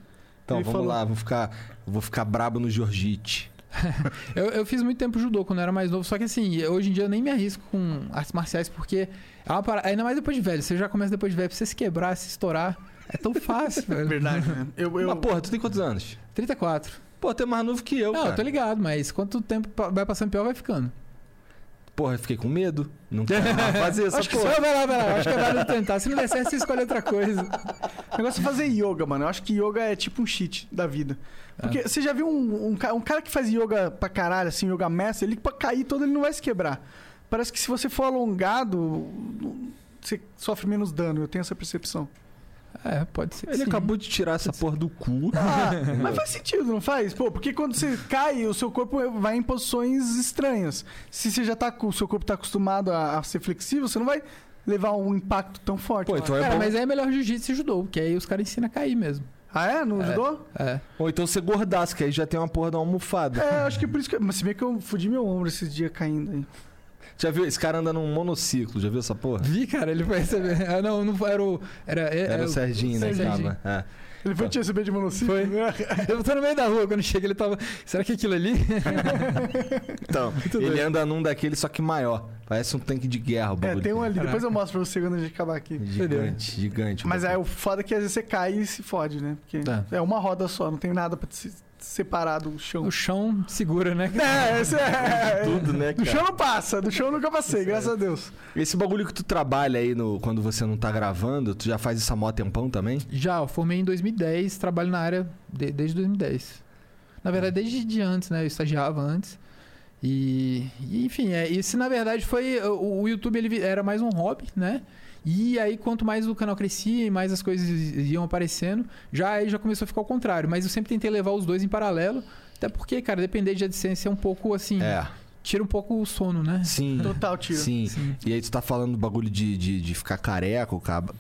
Speaker 1: Então,
Speaker 2: Ele
Speaker 1: vamos
Speaker 2: falou.
Speaker 1: lá, vou ficar, vou ficar brabo no jiu-jitsu. [LAUGHS]
Speaker 3: Eu, eu fiz muito tempo judô quando eu era mais novo, só que assim, hoje em dia eu nem me arrisco com artes marciais, porque é uma parada, ainda mais depois de velho. Você já começa depois de velho, pra você se quebrar, se estourar, é tão fácil, velho.
Speaker 2: Verdade, né? Eu, eu,
Speaker 1: Mas, porra, tu tem quantos anos?
Speaker 3: 34.
Speaker 1: Pô, tu é mais novo que eu,
Speaker 3: não,
Speaker 1: cara.
Speaker 3: eu tô ligado, mas quanto tempo vai passando pior, vai ficando.
Speaker 1: Porra, eu fiquei com medo. Não quero [LAUGHS] mais fazer essa
Speaker 3: Acho que
Speaker 1: porra.
Speaker 3: só vai lá, vai lá. Acho que é válido tentar. Se não der certo, você escolhe outra coisa.
Speaker 2: O negócio é fazer yoga, mano. Eu acho que yoga é tipo um cheat da vida. Porque você já viu um, um, um cara que faz yoga pra caralho, assim, yoga mestre, ele pra cair todo ele não vai se quebrar. Parece que se você for alongado, você sofre menos dano. Eu tenho essa percepção.
Speaker 3: É, pode ser. que
Speaker 1: Ele
Speaker 3: sim.
Speaker 1: acabou de tirar essa porra do cu.
Speaker 2: Ah, [LAUGHS] mas faz sentido, não faz? Pô, porque quando você cai, o seu corpo vai em posições estranhas. Se você já tá com o seu corpo tá acostumado a, a ser flexível, você não vai levar um impacto tão forte.
Speaker 1: Pô, então é
Speaker 3: Cara,
Speaker 1: bom.
Speaker 3: mas aí é melhor jiu-jitsu e judô, porque aí os caras ensinam a cair mesmo.
Speaker 2: Ah, é? No judô?
Speaker 3: É.
Speaker 1: Ou então você gordaço, que aí já tem uma porra de uma almofada.
Speaker 2: É, acho que é por isso que. Mas se bem que eu fudi meu ombro esses dias caindo aí.
Speaker 1: Já viu? Esse cara anda num monociclo, já viu essa porra?
Speaker 3: Vi, cara, ele foi receber. Ah, não, não foi, era o. Era, era,
Speaker 1: Era o Serginho, né? que
Speaker 3: Serginho.
Speaker 1: tava. É.
Speaker 2: Ele foi te receber de monociclo?
Speaker 3: Foi.
Speaker 2: né? [LAUGHS]
Speaker 3: Eu tô no meio da rua, quando chega ele tava. Será que é aquilo ali? [LAUGHS]
Speaker 1: Então, [LAUGHS] ele
Speaker 3: doido.
Speaker 1: anda num daquele, só que maior. Parece um tanque de guerra o
Speaker 2: É,
Speaker 1: bagulho.
Speaker 2: tem um ali.
Speaker 3: Caraca.
Speaker 2: Depois eu mostro pra você quando a gente acabar aqui.
Speaker 1: Gigante, gigante.
Speaker 2: Mas é
Speaker 1: bagulho.
Speaker 2: o foda é que às vezes você cai e se fode, né? Porque
Speaker 3: Tá.
Speaker 2: é uma roda só, não tem nada pra se separar do chão.
Speaker 3: O chão segura, né? [LAUGHS]
Speaker 2: É, esse é.
Speaker 1: Tudo, né,
Speaker 2: Do
Speaker 1: cara?
Speaker 2: chão não passa, do chão eu nunca passei, graças a Deus.
Speaker 1: Esse bagulho que tu trabalha aí no, quando você não tá gravando, tu já faz isso há mó tempão também?
Speaker 3: Já, eu formei em 2010, trabalho na área de- desde 2010. Na verdade, desde de antes, né? Eu estagiava antes. E, e, enfim, é, esse na verdade foi. O, o YouTube ele era mais um hobby, né? E aí, quanto mais o canal crescia e mais as coisas iam aparecendo, já aí já começou a ficar ao contrário. Mas eu sempre tentei levar os dois em paralelo. Até porque, cara, depender de AdSense é um pouco assim.
Speaker 1: É.
Speaker 3: Tira um pouco o sono, né?
Speaker 1: Sim.
Speaker 2: Total tiro.
Speaker 1: Sim.
Speaker 3: Sim.
Speaker 1: E aí tu tá falando do bagulho de, de, de ficar careca,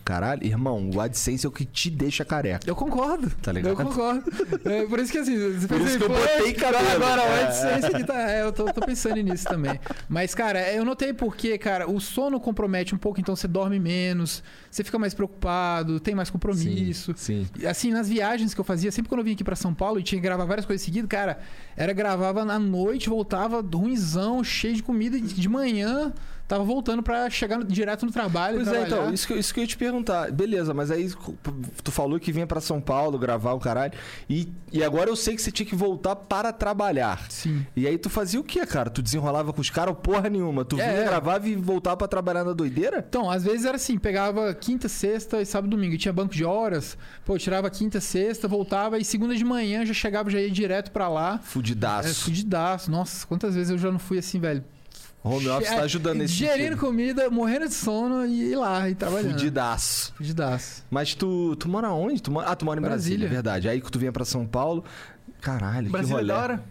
Speaker 1: caralho. Irmão, o AdSense é o que te deixa careca.
Speaker 3: Eu concordo.
Speaker 1: Tá ligado?
Speaker 3: Eu concordo. É, por isso que assim, você
Speaker 1: Por
Speaker 3: pensa
Speaker 1: isso que eu
Speaker 3: "Pô,
Speaker 1: botei cabelo."
Speaker 3: Agora, o
Speaker 1: É.
Speaker 3: AdSense aqui tá. É, eu tô, tô pensando nisso também. Mas, cara, eu notei porque, cara, o sono compromete um pouco, então você dorme menos, você fica mais preocupado, tem mais compromisso.
Speaker 1: Sim.
Speaker 3: E, Assim, nas viagens que eu fazia, sempre quando eu vinha aqui pra São Paulo e tinha que gravar várias coisas seguidas, cara, era gravava na noite, voltava ruimzão, cheio de comida, de manhã tava voltando pra chegar direto no trabalho.
Speaker 1: Pois é, então, isso que, eu- isso que eu ia te perguntar. Beleza, mas aí tu falou que vinha pra São Paulo gravar o caralho. E, e agora eu sei que você tinha que voltar para trabalhar.
Speaker 3: Sim.
Speaker 1: E aí tu fazia o quê, cara? Tu desenrolava com os caras ou porra nenhuma? Tu vinha,
Speaker 3: É.
Speaker 1: gravava e voltava pra trabalhar na doideira?
Speaker 3: Então, às vezes era assim, pegava quinta, sexta e sábado e domingo. E tinha banco de horas, pô, tirava quinta, sexta, voltava e segunda de manhã já chegava, já ia direto pra lá. É,
Speaker 1: Fudidaço.
Speaker 3: fudidaço. Nossa, quantas vezes eu já não fui assim, velho.
Speaker 1: Home office tá ajudando nesse
Speaker 3: Gerindo
Speaker 1: sentido.
Speaker 3: comida, morrendo de sono e ir lá e trabalhando.
Speaker 1: Fudidaço.
Speaker 3: Fudidaço.
Speaker 1: Mas tu, tu mora onde? Tu mora... Ah, tu mora em Brasília,
Speaker 3: Brasília.
Speaker 1: verdade. Aí que tu vinha pra São Paulo. Caralho, que
Speaker 2: Brasília é
Speaker 1: rolê.
Speaker 2: da hora?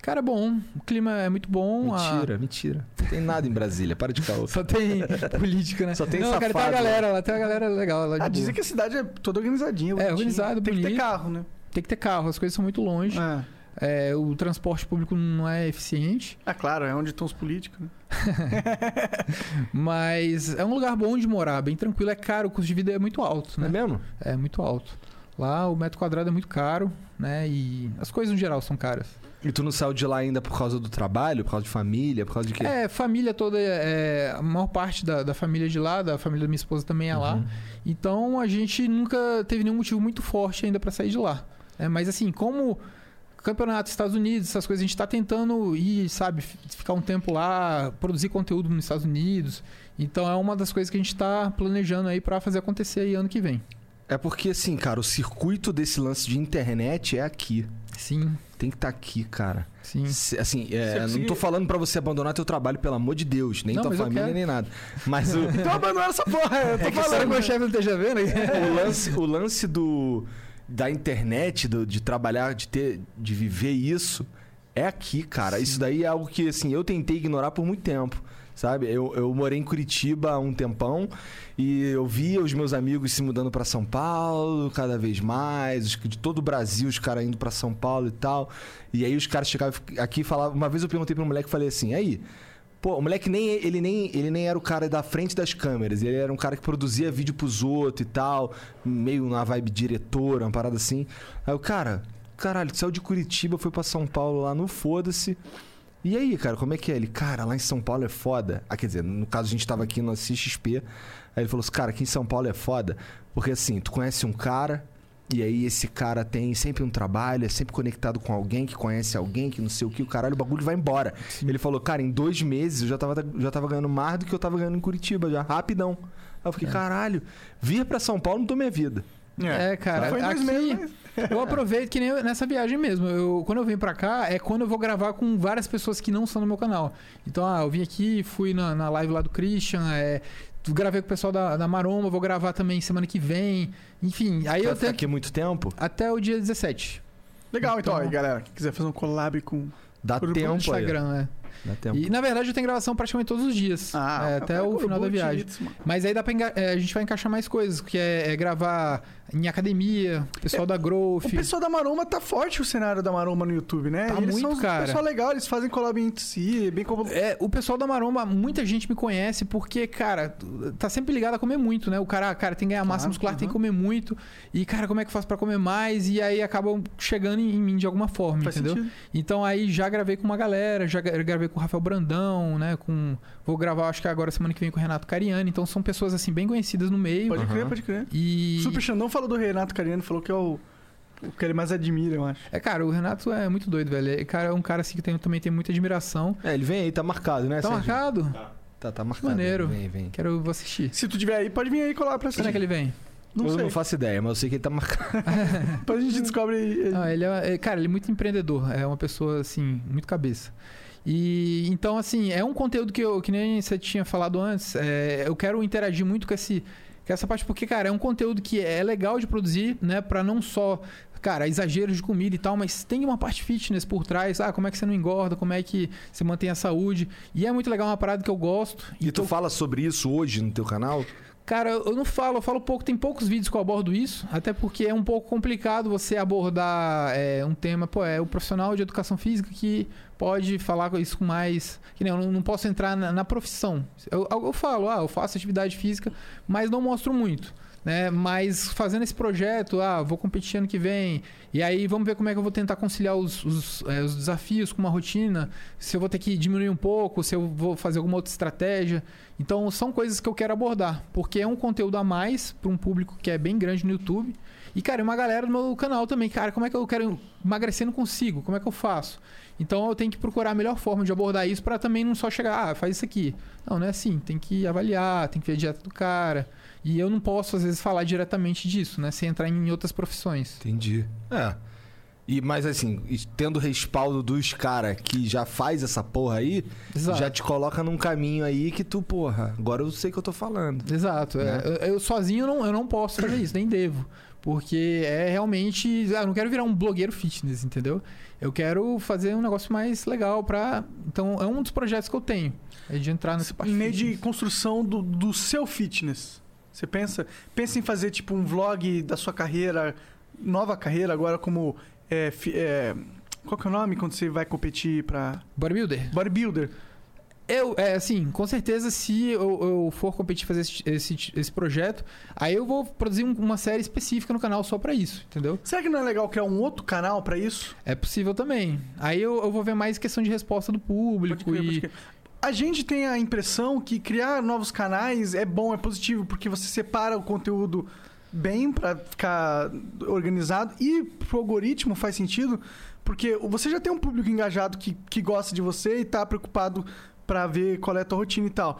Speaker 3: Cara, bom. O clima é muito bom. a-
Speaker 1: Mentira, mentira. Não tem nada em Brasília, para de caô. [LAUGHS]
Speaker 3: Só tem política, né?
Speaker 1: Só tem
Speaker 3: Não, cara, tem
Speaker 1: safado,
Speaker 3: a galera lá, tem uma galera legal lá de
Speaker 2: Ah,
Speaker 3: boa.
Speaker 2: dizem que a cidade é toda organizadinha. bonitinha.
Speaker 3: organizado,
Speaker 2: Tem que ter carro, né?
Speaker 3: Tem que ter carro, as coisas são muito longe.
Speaker 2: É.
Speaker 3: É, o transporte público não é eficiente.
Speaker 2: Ah, claro, é onde estão os políticos, né? [LAUGHS]
Speaker 3: Mas é um lugar bom de morar, bem tranquilo. É caro, o custo de vida é muito alto,
Speaker 1: Não é
Speaker 3: né?
Speaker 1: mesmo?
Speaker 3: É muito alto. Lá o metro quadrado é muito caro, né? E as coisas no geral são caras.
Speaker 1: E tu não saiu de lá ainda por causa do trabalho, por causa de família, por causa de quê?
Speaker 3: É, família toda, é, a maior parte da, da família de lá, da família da minha esposa também é lá.
Speaker 1: Uhum.
Speaker 3: Então a gente nunca teve nenhum motivo muito forte ainda pra sair de lá. É, mas assim, como campeonato, Estados Unidos, essas coisas. A gente tá tentando ir, sabe, ficar um tempo lá, produzir conteúdo nos Estados Unidos. Então é uma das coisas que a gente tá planejando aí pra fazer acontecer aí ano que vem.
Speaker 1: É porque, assim, cara, o circuito desse lance de internet é aqui.
Speaker 3: Sim,
Speaker 1: Tem que estar aqui, cara.
Speaker 3: sim.
Speaker 1: Se- Assim, é, não tô falando pra você abandonar teu trabalho, pelo amor de Deus. Nem
Speaker 3: Não,
Speaker 1: tua família, nem nada. Mas o, [LAUGHS]
Speaker 2: Então abandona essa porra, eu tô
Speaker 3: É
Speaker 2: falando.
Speaker 3: que meu chefe não esteja vendo aí?
Speaker 1: o lance, o lance do, da internet, do- de trabalhar, de ter, de viver isso, é aqui, cara. Isso daí é algo que, assim, eu tentei ignorar por muito tempo. Sabe? Eu, eu morei em Curitiba há um tempão e eu via os meus amigos se mudando pra São Paulo cada vez mais, de todo o Brasil, os caras indo pra São Paulo e tal. E aí os caras chegavam aqui e falavam. Uma vez eu perguntei pra um moleque e falei assim: aí, Pô, o moleque nem ele, nem ele nem era o cara da frente das câmeras, ele era um cara que produzia vídeo pros outros e tal, meio na vibe diretora, uma parada assim. Aí o cara, caralho, saiu de Curitiba, foi pra São Paulo lá no Foda-se. E aí, cara, como é que é? Ele, cara, lá em São Paulo é foda. Ah, quer dizer, no caso a gente tava aqui no CXP. Aí ele falou assim, cara, aqui em São Paulo é foda. Porque assim, tu conhece um cara, e aí esse cara tem sempre um trabalho, é sempre conectado com alguém que conhece alguém, que não sei o que, o caralho, o bagulho vai embora. Ele falou, cara, em dois meses eu já tava, já tava ganhando mais do que eu tava ganhando em Curitiba, já, rapidão. Aí eu fiquei, caralho, vir pra São Paulo mudou minha vida.
Speaker 3: É, cara,
Speaker 2: Foi
Speaker 3: aqui
Speaker 2: meses,
Speaker 3: eu aproveito que nem eu- nessa viagem mesmo. Eu, quando eu venho pra cá, é quando eu vou gravar com várias pessoas que não são do meu canal. Então, ah, eu vim aqui, fui na, na live lá do Christian, é, gravei com o pessoal da, da Maromba, vou gravar também semana que vem. Enfim, aí
Speaker 1: Vai
Speaker 3: eu tenho
Speaker 1: aqui muito tempo?
Speaker 3: até o dia 17.
Speaker 2: Legal, então,
Speaker 3: Então-
Speaker 2: aí, galera. Quem quiser fazer um collab com.
Speaker 1: Dá
Speaker 2: Por- por
Speaker 1: tempo aí.
Speaker 3: Instagram, é. E na verdade eu tenho gravação praticamente todos os dias.
Speaker 2: Ah,
Speaker 3: é, até o final da viagem. Mas aí dá pra é, a gente vai encaixar mais coisas, que é, é gravar em academia, pessoal da Growth.
Speaker 2: O pessoal da Maromba tá forte o cenário da Maromba no YouTube, né?
Speaker 3: Tá
Speaker 2: eles
Speaker 3: muito, cara.
Speaker 2: pessoal legal, eles fazem collab entre si, bem como.
Speaker 3: É, o pessoal da Maromba, muita gente me conhece porque, cara, tá sempre ligado a comer muito, né? O cara, cara tem que ganhar massa
Speaker 2: Claro,
Speaker 3: muscular, tem que comer muito. E, cara, como é que eu faço pra comer mais? E aí acabam chegando em, em mim de alguma forma,
Speaker 2: Faz
Speaker 3: entendeu?
Speaker 2: sentido.
Speaker 3: Então aí já gravei com uma galera, já gra- gravei com o Rafael Brandão, né? Com. Vou gravar, acho que agora semana que vem com o Renato Cariani. Então são pessoas assim bem conhecidas no meio.
Speaker 2: Pode crer,
Speaker 1: Aham.
Speaker 2: pode crer.
Speaker 3: E.
Speaker 2: Super Xandão falou do Renato Cariano, falou que é o, o que ele mais admira, eu acho.
Speaker 3: É, cara, o Renato é muito doido, velho. É, cara, é um cara assim que tem- também tem muita admiração.
Speaker 1: É, ele vem aí, tá marcado, né?
Speaker 3: Tá
Speaker 1: Sérgio?
Speaker 3: marcado?
Speaker 1: Tá, tá marcado.
Speaker 3: Maneiro.
Speaker 1: Vem, vem.
Speaker 3: Quero vou assistir.
Speaker 2: Se tu tiver aí, pode vir aí colar pra assistir.
Speaker 3: Quando é que ele vem?
Speaker 2: Não
Speaker 1: eu
Speaker 2: sei.
Speaker 1: não faço ideia, mas eu sei que ele tá marcado. [LAUGHS]
Speaker 2: Depois a gente descobre.
Speaker 3: Ah, ele é, é- cara, ele é muito empreendedor. É uma pessoa, assim, muito cabeça. E então, assim, é um conteúdo que eu, que nem você tinha falado antes. é, eu quero interagir muito com esse. Com essa parte, porque, cara, é um conteúdo que é legal de produzir, né? Pra não só, cara, exageros de comida e tal, mas tem uma parte fitness por trás. Ah, como é que você não engorda, como é que você mantém a saúde. E é muito legal, uma parada que eu gosto.
Speaker 1: E tu
Speaker 3: tô-
Speaker 1: fala sobre isso hoje no teu canal?
Speaker 3: Cara, eu não falo, eu falo pouco, tem poucos vídeos que eu abordo isso, até porque é um pouco complicado você abordar é, um tema, pô, é o profissional de educação física que pode falar com isso com mais. Que nem eu não, não posso entrar na, na profissão. Eu, eu falo, ah, eu faço atividade física, mas não mostro muito. Né? Mas fazendo esse projeto, ah, vou competir ano que vem, e aí vamos ver como é que eu vou tentar conciliar os, os, é, os desafios com uma rotina, se eu vou ter que diminuir um pouco, se eu vou fazer alguma outra estratégia. Então são coisas que eu quero abordar, porque é um conteúdo a mais para um público que é bem grande no YouTube. E, cara, uma galera do meu canal também, cara, como é que eu quero emagrecer não consigo? Como é que eu faço? Então eu tenho que procurar a melhor forma de abordar isso para também não só chegar, ah, faz isso aqui. Não, não é assim. Tem que avaliar, tem que ver a dieta do cara. E eu não posso, às vezes, falar diretamente disso, né? Sem entrar em outras profissões.
Speaker 1: Entendi. É. E, mas assim, tendo respaldo dos caras que já faz essa porra aí,
Speaker 3: Exato.
Speaker 1: já te coloca num caminho aí que tu, porra, agora eu sei o que eu tô falando.
Speaker 3: Exato. é.
Speaker 1: Né?
Speaker 3: Eu, eu sozinho não, eu não posso fazer isso, nem devo. Porque é realmente. Ah, eu não quero virar um blogueiro fitness, entendeu? Eu quero fazer um negócio mais legal pra. Então, é um dos projetos que eu tenho. É de entrar nessa parte.
Speaker 2: Meio de construção do, do seu fitness. Você pensa, pensa em fazer tipo um vlog da sua carreira, nova carreira agora como é, é, qual que é o nome quando você vai competir pra
Speaker 3: Bodybuilder.
Speaker 2: bodybuilder?
Speaker 3: Eu, é assim, com certeza, se eu, eu for competir fazer esse, esse, esse projeto, aí eu vou produzir um- uma série específica no canal só pra isso, entendeu?
Speaker 2: Será que não é legal criar um outro canal pra isso?
Speaker 3: É possível também. Aí eu, eu vou ver mais questão de resposta do público
Speaker 2: crer,
Speaker 3: e.
Speaker 2: A gente tem a impressão que criar novos canais é bom, é positivo, porque você separa o conteúdo bem pra ficar organizado e pro algoritmo faz sentido, porque você já tem um público engajado que, que gosta de você e tá preocupado pra ver qual é a tua rotina e tal.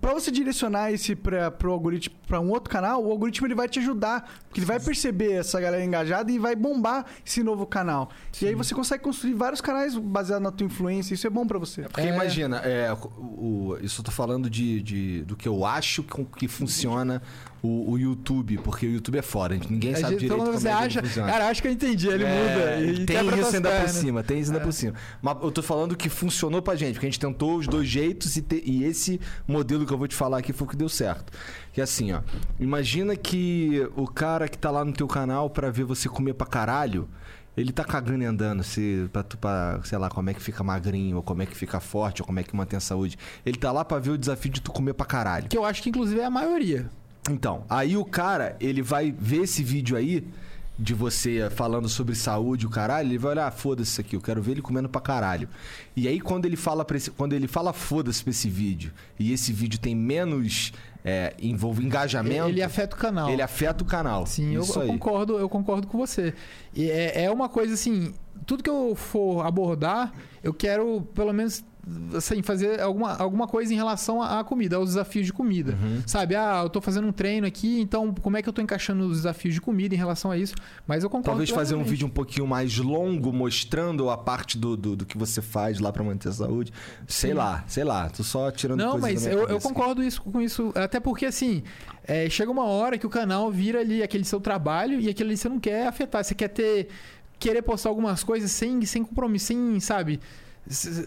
Speaker 2: Pra você direcionar esse para pro algoritmo para um outro canal, o algoritmo ele vai te ajudar, porque ele vai perceber essa galera engajada e vai bombar esse novo canal. E aí você consegue construir vários canais baseados na tua influência, isso é bom pra você.
Speaker 1: Porque
Speaker 3: É.
Speaker 1: imagina, é, o, o- isso eu tô falando de, de- do que eu acho que, que funciona o, o YouTube, porque o YouTube é fora, gente. ninguém
Speaker 3: A
Speaker 1: sabe
Speaker 3: gente-
Speaker 1: direito
Speaker 3: então
Speaker 1: como
Speaker 3: você
Speaker 1: é que
Speaker 3: acha, cara, acho que eu entendi, ele
Speaker 1: É,
Speaker 3: muda. E
Speaker 1: tem isso ainda por cima, tem isso ainda
Speaker 3: É.
Speaker 1: por cima. Mas eu tô falando que funcionou pra gente, porque a gente tentou os dois jeitos e, te- e esse modelo que eu vou te falar aqui foi o que deu certo. Que é assim, ó. Imagina que o cara que tá lá no teu canal pra ver você comer pra caralho, ele tá cagando e andando, se, pra, tu- pra, sei lá, como é que fica magrinho, ou como é que fica forte, ou como é que mantém a saúde. Ele tá lá pra ver o desafio de tu comer pra caralho.
Speaker 3: Que eu acho que inclusive é a maioria.
Speaker 1: Então, aí o cara, ele vai ver esse vídeo aí de você falando sobre saúde, o caralho, ele vai olhar, ah, foda-se isso aqui, eu quero ver ele comendo pra caralho. E aí quando ele fala pra esse, quando ele fala foda-se pra esse vídeo, e esse vídeo tem menos é, envolve engajamento,
Speaker 3: Ele afeta o canal.
Speaker 1: ele afeta o canal.
Speaker 3: Sim, eu, eu concordo, eu concordo com você. E é, é uma coisa assim, tudo que eu for abordar, eu quero pelo menos assim, fazer alguma, alguma coisa em relação à comida, aos desafios de comida.
Speaker 1: Uhum.
Speaker 3: Sabe, ah, eu tô fazendo um treino aqui, então como é que eu tô encaixando os desafios de comida em relação a isso? Mas eu concordo.
Speaker 1: Talvez fazer um vídeo um pouquinho mais longo, mostrando a parte do, do, do que você faz lá pra manter a saúde. Sei
Speaker 3: Sim.
Speaker 1: lá, sei lá. Tô só tirando
Speaker 3: Não, mas eu, eu concordo isso, com isso. Até porque, assim, é, chega uma hora que o canal vira ali aquele seu trabalho e aquilo ali você não quer afetar. Você quer ter. Querer postar algumas coisas sem, sem compromisso, sem, sabe?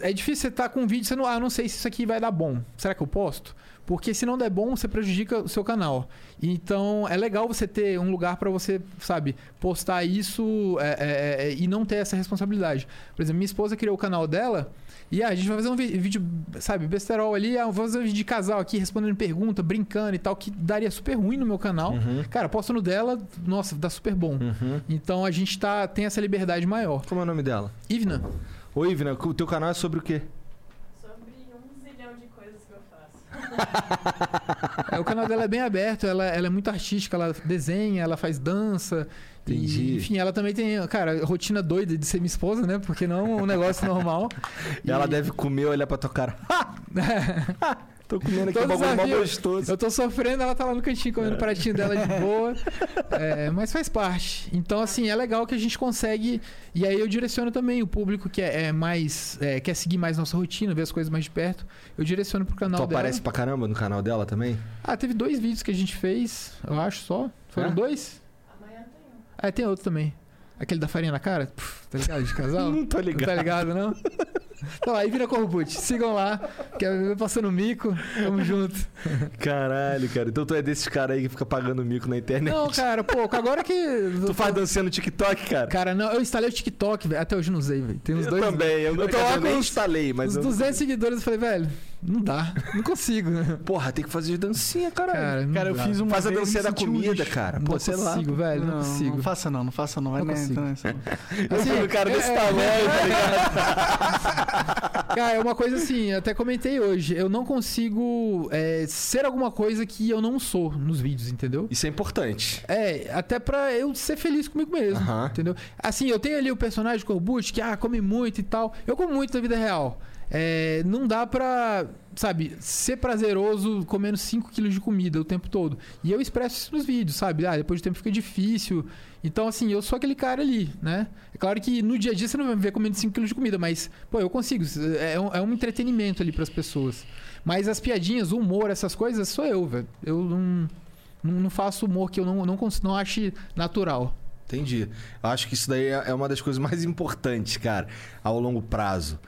Speaker 3: É difícil você estar com um vídeo você não. Ah, não sei se isso aqui vai dar bom. Será que eu posto? Porque se não der bom, você prejudica o seu canal. Então é legal você ter um lugar pra você, sabe, postar isso é, é, é, e não ter essa responsabilidade. Por exemplo, minha esposa criou o canal dela. E ah, a gente vai fazer um vídeo, sabe, besterol ali, ah, vou fazer um vídeo de casal aqui, respondendo pergunta, brincando e tal, que daria super ruim no meu canal.
Speaker 1: Uhum.
Speaker 3: Cara, posto no dela, nossa, dá super bom.
Speaker 1: Uhum.
Speaker 3: Então a gente tá, tem essa liberdade maior.
Speaker 1: Como é o nome dela?
Speaker 3: Ivna,
Speaker 1: Oi, Ivna, o teu canal é sobre o quê?
Speaker 5: Sobre um zilhão de coisas que eu faço.
Speaker 3: é, o canal dela é bem aberto, ela, ela é muito artística, ela desenha, ela faz dança. E,
Speaker 1: Entendi.
Speaker 3: enfim, ela também tem, cara, rotina doida de ser minha esposa, né? Porque não um negócio normal. [LAUGHS]
Speaker 1: E ela deve comer, olhar pra tua cara. [LAUGHS] Tô comendo aqui um bagulho mó gostoso.
Speaker 3: Eu tô sofrendo, ela tá lá no cantinho comendo o pratinho dela de boa. [LAUGHS] É, mas faz parte. Então, assim, é legal que a gente consegue. E aí eu direciono também o público que é, é mais. é, quer seguir mais nossa rotina, ver as coisas mais de perto. Eu direciono pro canal
Speaker 1: Tu
Speaker 3: dela.
Speaker 1: aparece pra caramba no canal dela também?
Speaker 3: Ah, teve dois vídeos que a gente fez, eu acho só. Foram
Speaker 1: É?
Speaker 3: dois?
Speaker 5: Amanhã tem um.
Speaker 3: Ah, tem outro também. Aquele da farinha na cara? Puf, tá ligado? De casal? [LAUGHS]
Speaker 1: Não tô
Speaker 3: Não
Speaker 1: ligado.
Speaker 3: tá ligado, não? [LAUGHS] Então aí vira Corbucci. Sigam lá. Quer ver passando mico? Tamo junto.
Speaker 1: Caralho, cara. Então tu é desses caras aí que fica pagando mico na internet.
Speaker 3: Não, cara, pô, agora que.
Speaker 1: Tu faz dancinha no TikTok, cara?
Speaker 3: Cara, não, eu instalei o TikTok, velho. Até hoje não usei, velho. Tem uns
Speaker 1: eu
Speaker 3: dois.
Speaker 1: também. Eu,
Speaker 3: Eu tô lá
Speaker 1: eu nem
Speaker 3: com
Speaker 1: instalei, mas eu...
Speaker 3: 200 seguidores. Eu falei, velho, não dá. Não consigo.
Speaker 1: Porra, tem que fazer dancinha, caralho.
Speaker 3: Cara, não
Speaker 2: Cara, eu
Speaker 3: dá.
Speaker 2: fiz uma
Speaker 1: Faz a dancinha da comida,
Speaker 2: lixo.
Speaker 1: cara.
Speaker 3: Não
Speaker 1: Pô, sei lá.
Speaker 3: consigo, velho. Não, consigo.
Speaker 2: Não faça não, não faça não. Vai
Speaker 3: Não
Speaker 2: nessa,
Speaker 3: consigo.
Speaker 1: Eu
Speaker 3: Assim,
Speaker 1: um cara
Speaker 3: é-
Speaker 1: desse
Speaker 3: é-
Speaker 1: tamanho, tá ligado? [LAUGHS]
Speaker 3: Cara, é uma coisa assim, até comentei hoje. Eu não consigo é, ser alguma coisa que eu não sou nos vídeos, entendeu?
Speaker 1: Isso é importante.
Speaker 3: É, até pra eu ser feliz comigo mesmo,
Speaker 1: Aham.
Speaker 3: entendeu? Assim, eu tenho ali o personagem Corbucci que, ah, come muito e tal. Eu como muito na vida real. É, não dá pra, sabe, ser prazeroso comendo 5 quilos de comida o tempo todo. E eu expresso isso nos vídeos, sabe? Ah, depois de tempo fica difícil. Então, assim, eu sou aquele cara ali, né? É claro que no dia a dia você não vai me ver comendo 5 quilos de comida, mas, pô, eu consigo. É um, é um entretenimento ali pras pessoas. Mas as piadinhas, o humor, essas coisas, sou eu, velho. Eu não, não, faço humor que eu não, não, não ache natural.
Speaker 1: Entendi. Eu acho que isso daí é é uma das coisas mais [LAUGHS] importantes, cara, ao longo prazo.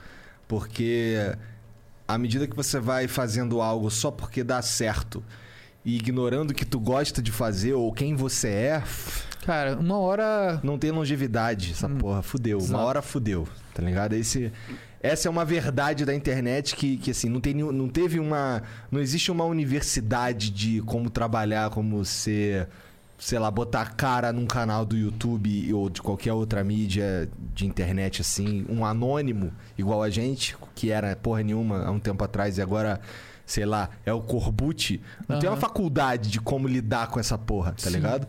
Speaker 1: Porque à medida que você vai fazendo algo só porque dá certo e ignorando o que tu gosta de fazer ou quem você é,
Speaker 3: Cara, uma hora.
Speaker 1: não tem longevidade, essa
Speaker 3: Hum,
Speaker 1: porra. Fudeu. Uma
Speaker 3: exato.
Speaker 1: hora fudeu, tá ligado? Esse, essa é uma verdade da internet que, que assim, não, tem, nenhum- não teve uma. Não existe uma universidade de como trabalhar, como ser. Sei lá, botar a cara num canal do YouTube ou de qualquer outra mídia de internet, assim, um anônimo igual a gente, que era porra nenhuma há um tempo atrás e agora, sei lá, é o Corbucci. Não tem uma faculdade de como lidar com essa porra, tá
Speaker 3: Sim.
Speaker 1: ligado?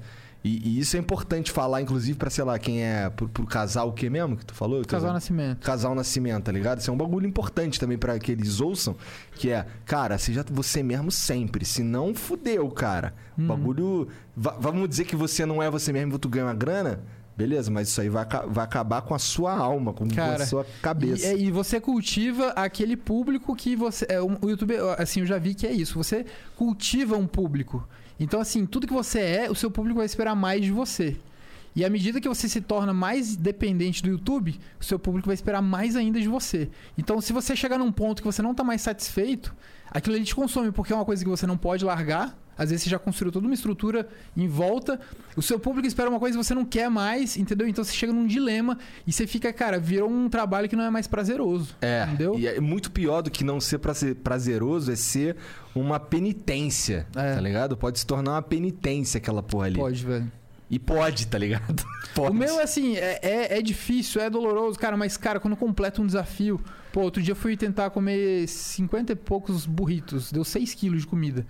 Speaker 1: E, e isso é importante falar, inclusive, pra, sei lá, quem é. Pro, pro casal o que mesmo que tu falou?
Speaker 3: Casal Nascimento.
Speaker 1: Casal Nascimento, tá ligado? Isso é um bagulho importante também pra que eles ouçam, que é, cara, seja você mesmo sempre, senão fudeu, cara. O
Speaker 3: Uhum.
Speaker 1: bagulho. va- vamos dizer que você não é você mesmo e tu ganha uma grana? Beleza, mas isso aí vai, vai acabar com a sua alma, com
Speaker 3: Cara,
Speaker 1: a sua cabeça.
Speaker 3: E, é, e você cultiva aquele público que você. É, o YouTube, assim, eu já vi que é isso. Você cultiva um público. Então, assim, tudo que você é, o seu público vai esperar mais de você. E à medida que você se torna mais dependente do YouTube, o seu público vai esperar mais ainda de você. Então, se você chegar num ponto que você não tá mais satisfeito, aquilo ali te consome, porque é uma coisa que você não pode largar. Às vezes você já construiu toda uma estrutura em volta. O seu público espera uma coisa que você não quer mais, entendeu? Então você chega num dilema e você fica, cara, virou um trabalho que não é mais prazeroso.
Speaker 1: É,
Speaker 3: Entendeu?
Speaker 1: e é muito pior do que não ser praze- prazeroso é ser uma penitência,
Speaker 3: É.
Speaker 1: tá ligado? Pode se tornar uma penitência aquela porra ali.
Speaker 3: Pode, velho.
Speaker 1: E pode, tá ligado? [LAUGHS] Pode.
Speaker 3: O meu, assim, é, é, é difícil, é doloroso, cara, mas, cara, quando completa um desafio. Pô, outro dia eu fui tentar comer 50 e poucos burritos, deu 6 quilos de comida.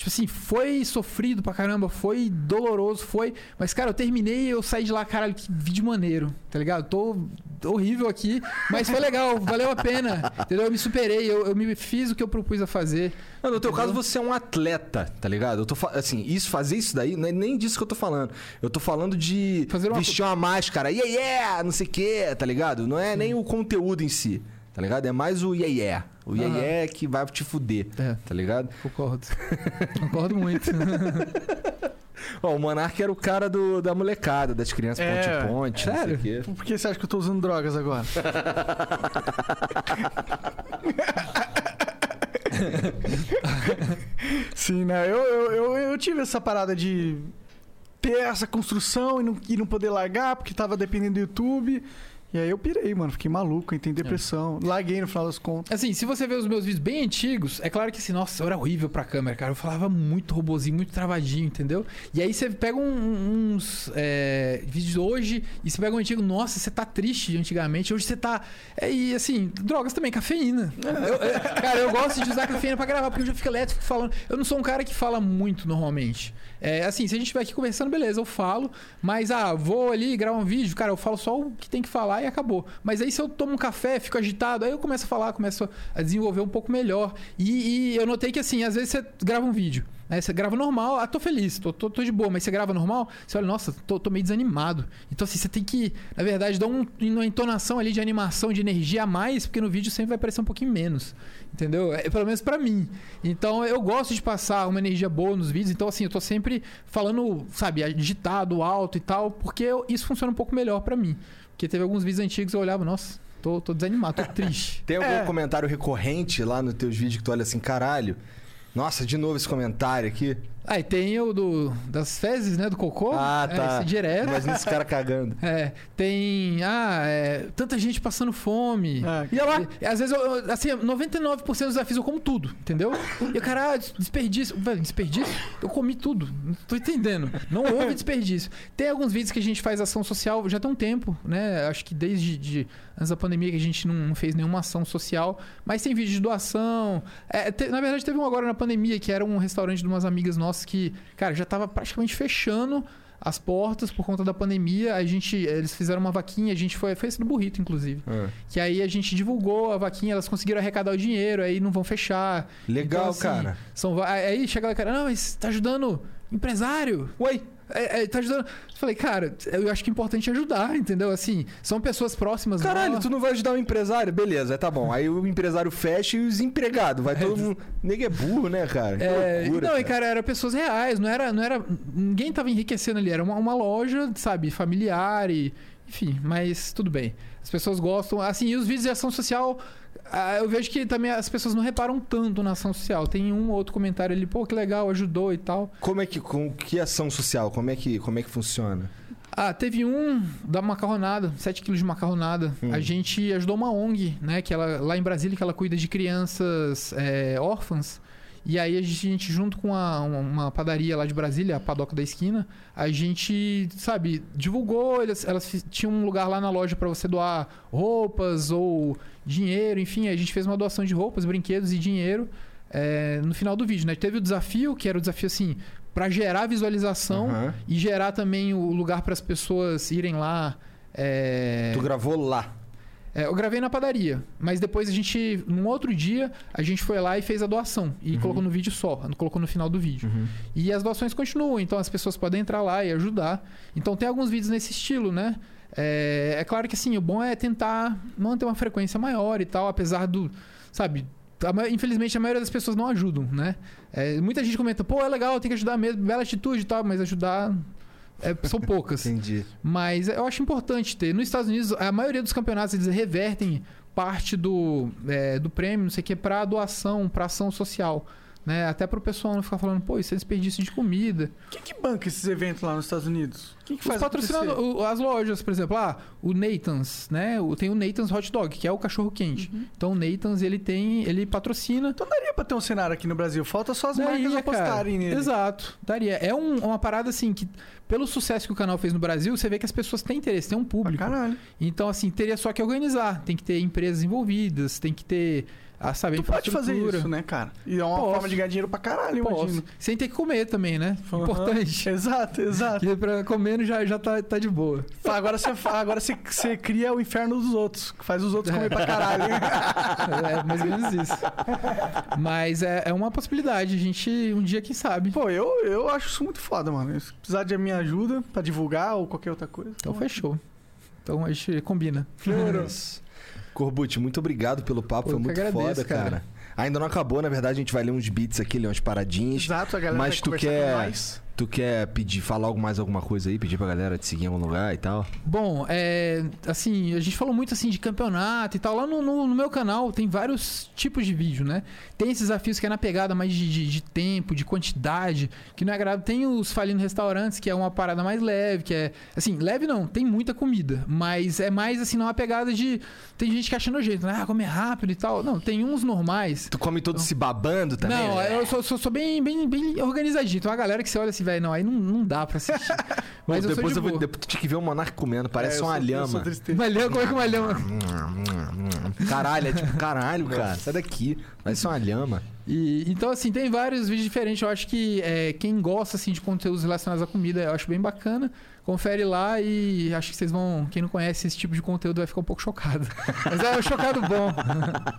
Speaker 3: Tipo assim, foi sofrido pra caramba, foi doloroso, foi. Mas, cara, eu terminei e eu saí de lá, caralho, que vídeo maneiro, tá ligado? Tô horrível aqui, mas foi legal, [LAUGHS] valeu a pena. Entendeu? Eu me superei, eu, eu me fiz o que eu propus a fazer.
Speaker 1: Não, no teu
Speaker 3: Entendeu?
Speaker 1: caso, você é um atleta, tá ligado? Eu tô assim, isso, fazer isso daí, não é nem disso que eu tô falando. Eu tô falando de
Speaker 3: Fazer uma-
Speaker 1: vestir uma máscara, yeah, yeah, não sei o quê, tá ligado? Não é nem o conteúdo em si, tá ligado? É mais o yeah, yeah. O yeah,
Speaker 3: Aham.
Speaker 1: yeah que vai te fuder,
Speaker 3: É.
Speaker 1: tá ligado?
Speaker 3: Concordo. [LAUGHS] Concordo muito.
Speaker 1: Ó, o Monark era o cara do, da molecada, das crianças
Speaker 2: É,
Speaker 1: ponte-ponte, não sei
Speaker 3: sério?
Speaker 1: o quê.
Speaker 2: Por que você acha que eu tô usando drogas agora? [LAUGHS] Sim, né? Eu, eu, eu, eu tive essa parada de ter essa construção e não, e não poder largar porque tava dependendo do YouTube. E aí eu pirei, mano. Fiquei maluco, entrei em depressão. Larguei no final das contas.
Speaker 3: Assim, se você ver os meus vídeos bem antigos, é claro que assim, nossa, eu era horrível pra câmera, cara. Eu falava muito robozinho, muito travadinho, entendeu? E aí você pega um- uns é, vídeos hoje e você pega um antigo, nossa, você tá triste de antigamente. Hoje você tá. É, e assim, drogas também, cafeína. Eu- é, cara, eu gosto de usar cafeína pra gravar, porque eu já fico elétrico falando. Eu não sou um cara que fala muito normalmente. É, assim, se a gente estiver aqui conversando, beleza, eu falo. Mas, ah, vou ali gravar um vídeo, cara, eu falo só o que tem que falar e acabou. Mas aí se eu tomo um café, fico agitado, aí eu começo a falar, começo a desenvolver um pouco melhor. E, e eu notei que, assim, às vezes você grava um vídeo. Né? Você grava normal, ah, tô feliz, tô, tô, tô de boa, mas você grava normal, você olha, nossa, tô, tô meio desanimado. Então, assim, você tem que, na verdade, dar um- uma entonação ali de animação, de energia a mais, porque no vídeo sempre vai parecer um pouquinho menos. Entendeu? É, pelo menos pra mim. Então, eu gosto de passar uma energia boa nos vídeos. Então, assim, eu tô sempre falando, sabe, agitado, alto e tal, porque eu- isso funciona um pouco melhor pra mim. Porque teve alguns vídeos antigos eu olhava, nossa, tô, tô desanimado, tô triste.
Speaker 1: Tem algum
Speaker 2: É.
Speaker 1: comentário recorrente lá nos teus vídeos que tu olha assim, caralho? Nossa, de novo esse comentário aqui.
Speaker 3: Ah, e tem o do, das fezes, né? Do cocô.
Speaker 1: Ah,
Speaker 3: É,
Speaker 1: tá.
Speaker 3: esse direto.
Speaker 1: Imagina esse cara cagando. [LAUGHS]
Speaker 3: É, tem. Ah, é, tanta gente passando fome.
Speaker 2: É.
Speaker 1: E olha lá.
Speaker 3: E, às vezes, eu, assim, 99% dos desafios eu como tudo, entendeu? E o cara, ah, desperdício. Velho, desperdício? Eu comi tudo. Não tô entendendo. Não houve desperdício. Tem alguns vídeos que a gente faz ação social já tem um tempo, né? Acho que desde de, antes da pandemia que a gente não, não fez nenhuma ação social. Mas tem vídeo de doação. É, te- na verdade, teve um agora na pandemia que era um restaurante de umas amigas nossas que, cara, já tava praticamente fechando as portas por conta da pandemia. A gente, eles fizeram uma vaquinha, a gente foi, foi esse do burrito, inclusive.
Speaker 1: Ah,
Speaker 3: Que aí a gente divulgou a vaquinha, elas conseguiram arrecadar o dinheiro, aí não vão fechar.
Speaker 1: Legal,
Speaker 3: Então, assim,
Speaker 1: cara.
Speaker 3: São, aí chega lá, cara, não, mas tá ajudando empresário.
Speaker 1: Oi.
Speaker 3: É, é, tá ajudando. Eu falei, cara, eu acho que é importante ajudar, entendeu? Assim, são pessoas próximas.
Speaker 1: Caralho,
Speaker 3: nossa.
Speaker 1: tu não vai ajudar o empresário? Beleza, tá bom. Aí o empresário fecha e os empregados. Vai todo mundo. Nego é burro, né, cara? Que
Speaker 3: É,
Speaker 1: loucura,
Speaker 3: não, e cara, eram pessoas reais, não era, não era. Ninguém tava enriquecendo ali, era uma, uma loja, sabe, familiar e. Enfim, mas tudo bem. As pessoas gostam. Assim, e os vídeos de ação social, eu vejo que também as pessoas não reparam tanto na ação social. Tem um ou outro comentário ali, pô, que legal, ajudou e tal.
Speaker 1: Como é que. Com, que ação social? Como é que, como é que funciona?
Speaker 3: Ah, teve um da macarronada, 7 quilos de macarronada.
Speaker 1: Hum.
Speaker 3: A gente ajudou uma ONG, né? Que ela, lá em Brasília, que ela cuida de crianças é, órfãs. E aí a gente, junto com a- uma, padaria lá de Brasília, a Padoca da Esquina, a gente, sabe, divulgou, elas, elas tinham um lugar lá na loja para você doar roupas ou dinheiro, enfim, a gente fez uma doação de roupas, brinquedos e dinheiro. é, no final do vídeo, né? Teve o desafio, que era o desafio assim, pra gerar visualização
Speaker 1: Aham.
Speaker 3: e gerar também o lugar para as pessoas irem lá. é,
Speaker 1: Tu gravou lá.
Speaker 3: É, eu gravei na padaria, mas depois a gente, num outro dia, a gente foi lá e fez a doação e colocou no vídeo só, colocou no final do vídeo. E as doações continuam, então as pessoas podem entrar lá e ajudar. Então tem alguns vídeos nesse estilo, né? É, é claro que assim, o bom é tentar manter uma frequência maior e tal, apesar do, sabe? infelizmente a maioria das pessoas não ajudam, né? É, muita gente comenta, pô, é legal, tem que ajudar mesmo, bela atitude e tal, mas ajudar é, são poucas.
Speaker 1: Entendi.
Speaker 3: Mas eu acho importante ter. Nos Estados Unidos, a maioria dos campeonatos eles revertem parte do, é, do prêmio, não sei o que, para doação, para ação social. Né? Até para o pessoal não ficar falando, pô, isso é desperdício de comida.
Speaker 2: Quem que banca esses eventos lá nos Estados Unidos? Quem que faz
Speaker 3: patrocinadores,
Speaker 2: acontecer?
Speaker 3: o- as lojas, por exemplo, ah, o Nathan's, né? O- Tem o Nathan's Hot Dog, que é o cachorro quente.
Speaker 2: Uhum.
Speaker 3: Então o Nathan's ele tem, ele patrocina.
Speaker 2: Então daria pra ter um cenário aqui no Brasil. Falta só as
Speaker 3: Daria,
Speaker 2: marcas
Speaker 3: cara.
Speaker 2: apostarem nele.
Speaker 3: Exato, daria. É um- uma parada assim que, pelo sucesso que o canal fez no Brasil, você vê que as pessoas têm interesse, tem um público.
Speaker 2: caralho.
Speaker 3: Então, assim, teria só que organizar. Tem que ter empresas envolvidas, tem que ter, a saber,
Speaker 2: Tu pode fazer isso, né, cara? E é uma
Speaker 3: Posso.
Speaker 2: forma de ganhar dinheiro pra caralho,
Speaker 3: Posso.
Speaker 2: imagino.
Speaker 3: Sem ter que comer também, né?
Speaker 2: Aham.
Speaker 3: Importante.
Speaker 2: Exato, [LAUGHS] exato.
Speaker 3: Porque pra comendo já, já tá, tá de boa.
Speaker 2: Agora você, agora você, você cria o inferno dos outros, que faz os outros comer pra caralho. [LAUGHS]
Speaker 3: É mais ou menos isso. Mas é, é uma possibilidade. A gente, um dia, quem sabe.
Speaker 2: Pô, eu, eu acho isso muito foda, mano. Se precisar de minha ajuda pra divulgar ou qualquer outra coisa.
Speaker 3: Então fechou. Então a gente combina.
Speaker 1: Isso. [LAUGHS] Corbucci, muito obrigado pelo papo,
Speaker 3: Pô,
Speaker 1: foi muito
Speaker 3: agradeço,
Speaker 1: foda, cara.
Speaker 3: cara.
Speaker 1: Ainda não acabou, na verdade, a gente vai ler uns beats aqui, ler umas paradinhas.
Speaker 2: Exato, a galera
Speaker 1: Mas
Speaker 2: vai
Speaker 1: tu quer-. Tu quer pedir, falar algo mais alguma coisa aí? Pedir pra galera te seguir em algum lugar e tal?
Speaker 3: Bom, é, assim, a gente falou muito assim de campeonato e tal. Lá no, no- no meu canal tem vários tipos de vídeo, né? Tem esses desafios que é na pegada mais de, de- de tempo, de quantidade, que não é agradável. Tem os falindo restaurantes, que é uma parada mais leve, que é. Assim, leve não, tem muita comida, mas é mais assim, numa pegada de. Tem gente que acha nojento, né? Ah, comer rápido e tal. Não, tem uns normais.
Speaker 1: Tu come todo se babando também?
Speaker 3: Não,
Speaker 1: né?
Speaker 3: eu sou, sou- sou bem, bem, bem organizadinho. Tem uma galera que você olha assim, velho, não, aí não, não dá pra assistir. [LAUGHS] Mas eu sou
Speaker 1: depois
Speaker 3: de
Speaker 1: eu vou,
Speaker 3: boa.
Speaker 1: depois tinha que ver o Monark comendo, parece
Speaker 2: É,
Speaker 1: uma
Speaker 2: sou- sou
Speaker 1: lhama.
Speaker 2: tristeza.
Speaker 3: Malhão, como é que o malhão.
Speaker 1: Caralho, é tipo, caralho, cara, sai daqui. Parece uma lhama.
Speaker 3: E, então, assim, tem vários vídeos diferentes. Eu acho que é, quem gosta assim, de conteúdos relacionados à comida, eu acho bem bacana. Confere lá e acho que vocês vão. Quem não conhece esse tipo de conteúdo vai ficar um pouco chocado. [LAUGHS] Mas é um chocado bom.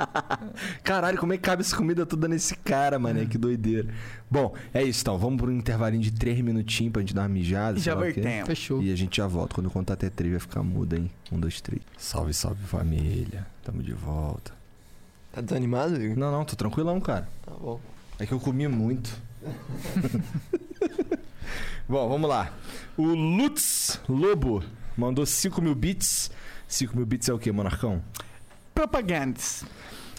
Speaker 3: [LAUGHS]
Speaker 1: Caralho, como é que cabe essa comida toda nesse cara, mané? Que doideira. Bom, é isso então. Vamos por um intervalinho de três minutinhos pra gente dar uma mijada.
Speaker 2: E já
Speaker 1: lá o quê.
Speaker 2: vertemos.
Speaker 3: Fechou.
Speaker 1: E a gente já volta. Quando eu contar até três, vai ficar mudo, hein? Um, dois, três. Salve, salve família. Tamo de volta.
Speaker 4: Tá desanimado, Igor?
Speaker 1: Não, não, tô tranquilão, cara.
Speaker 4: Tá bom.
Speaker 1: É que eu comi muito. [LAUGHS] Bom, vamos lá. O Lutz Lobo mandou 5 mil bits. 5 mil bits é o quê, Monarcão?
Speaker 2: Propagandas.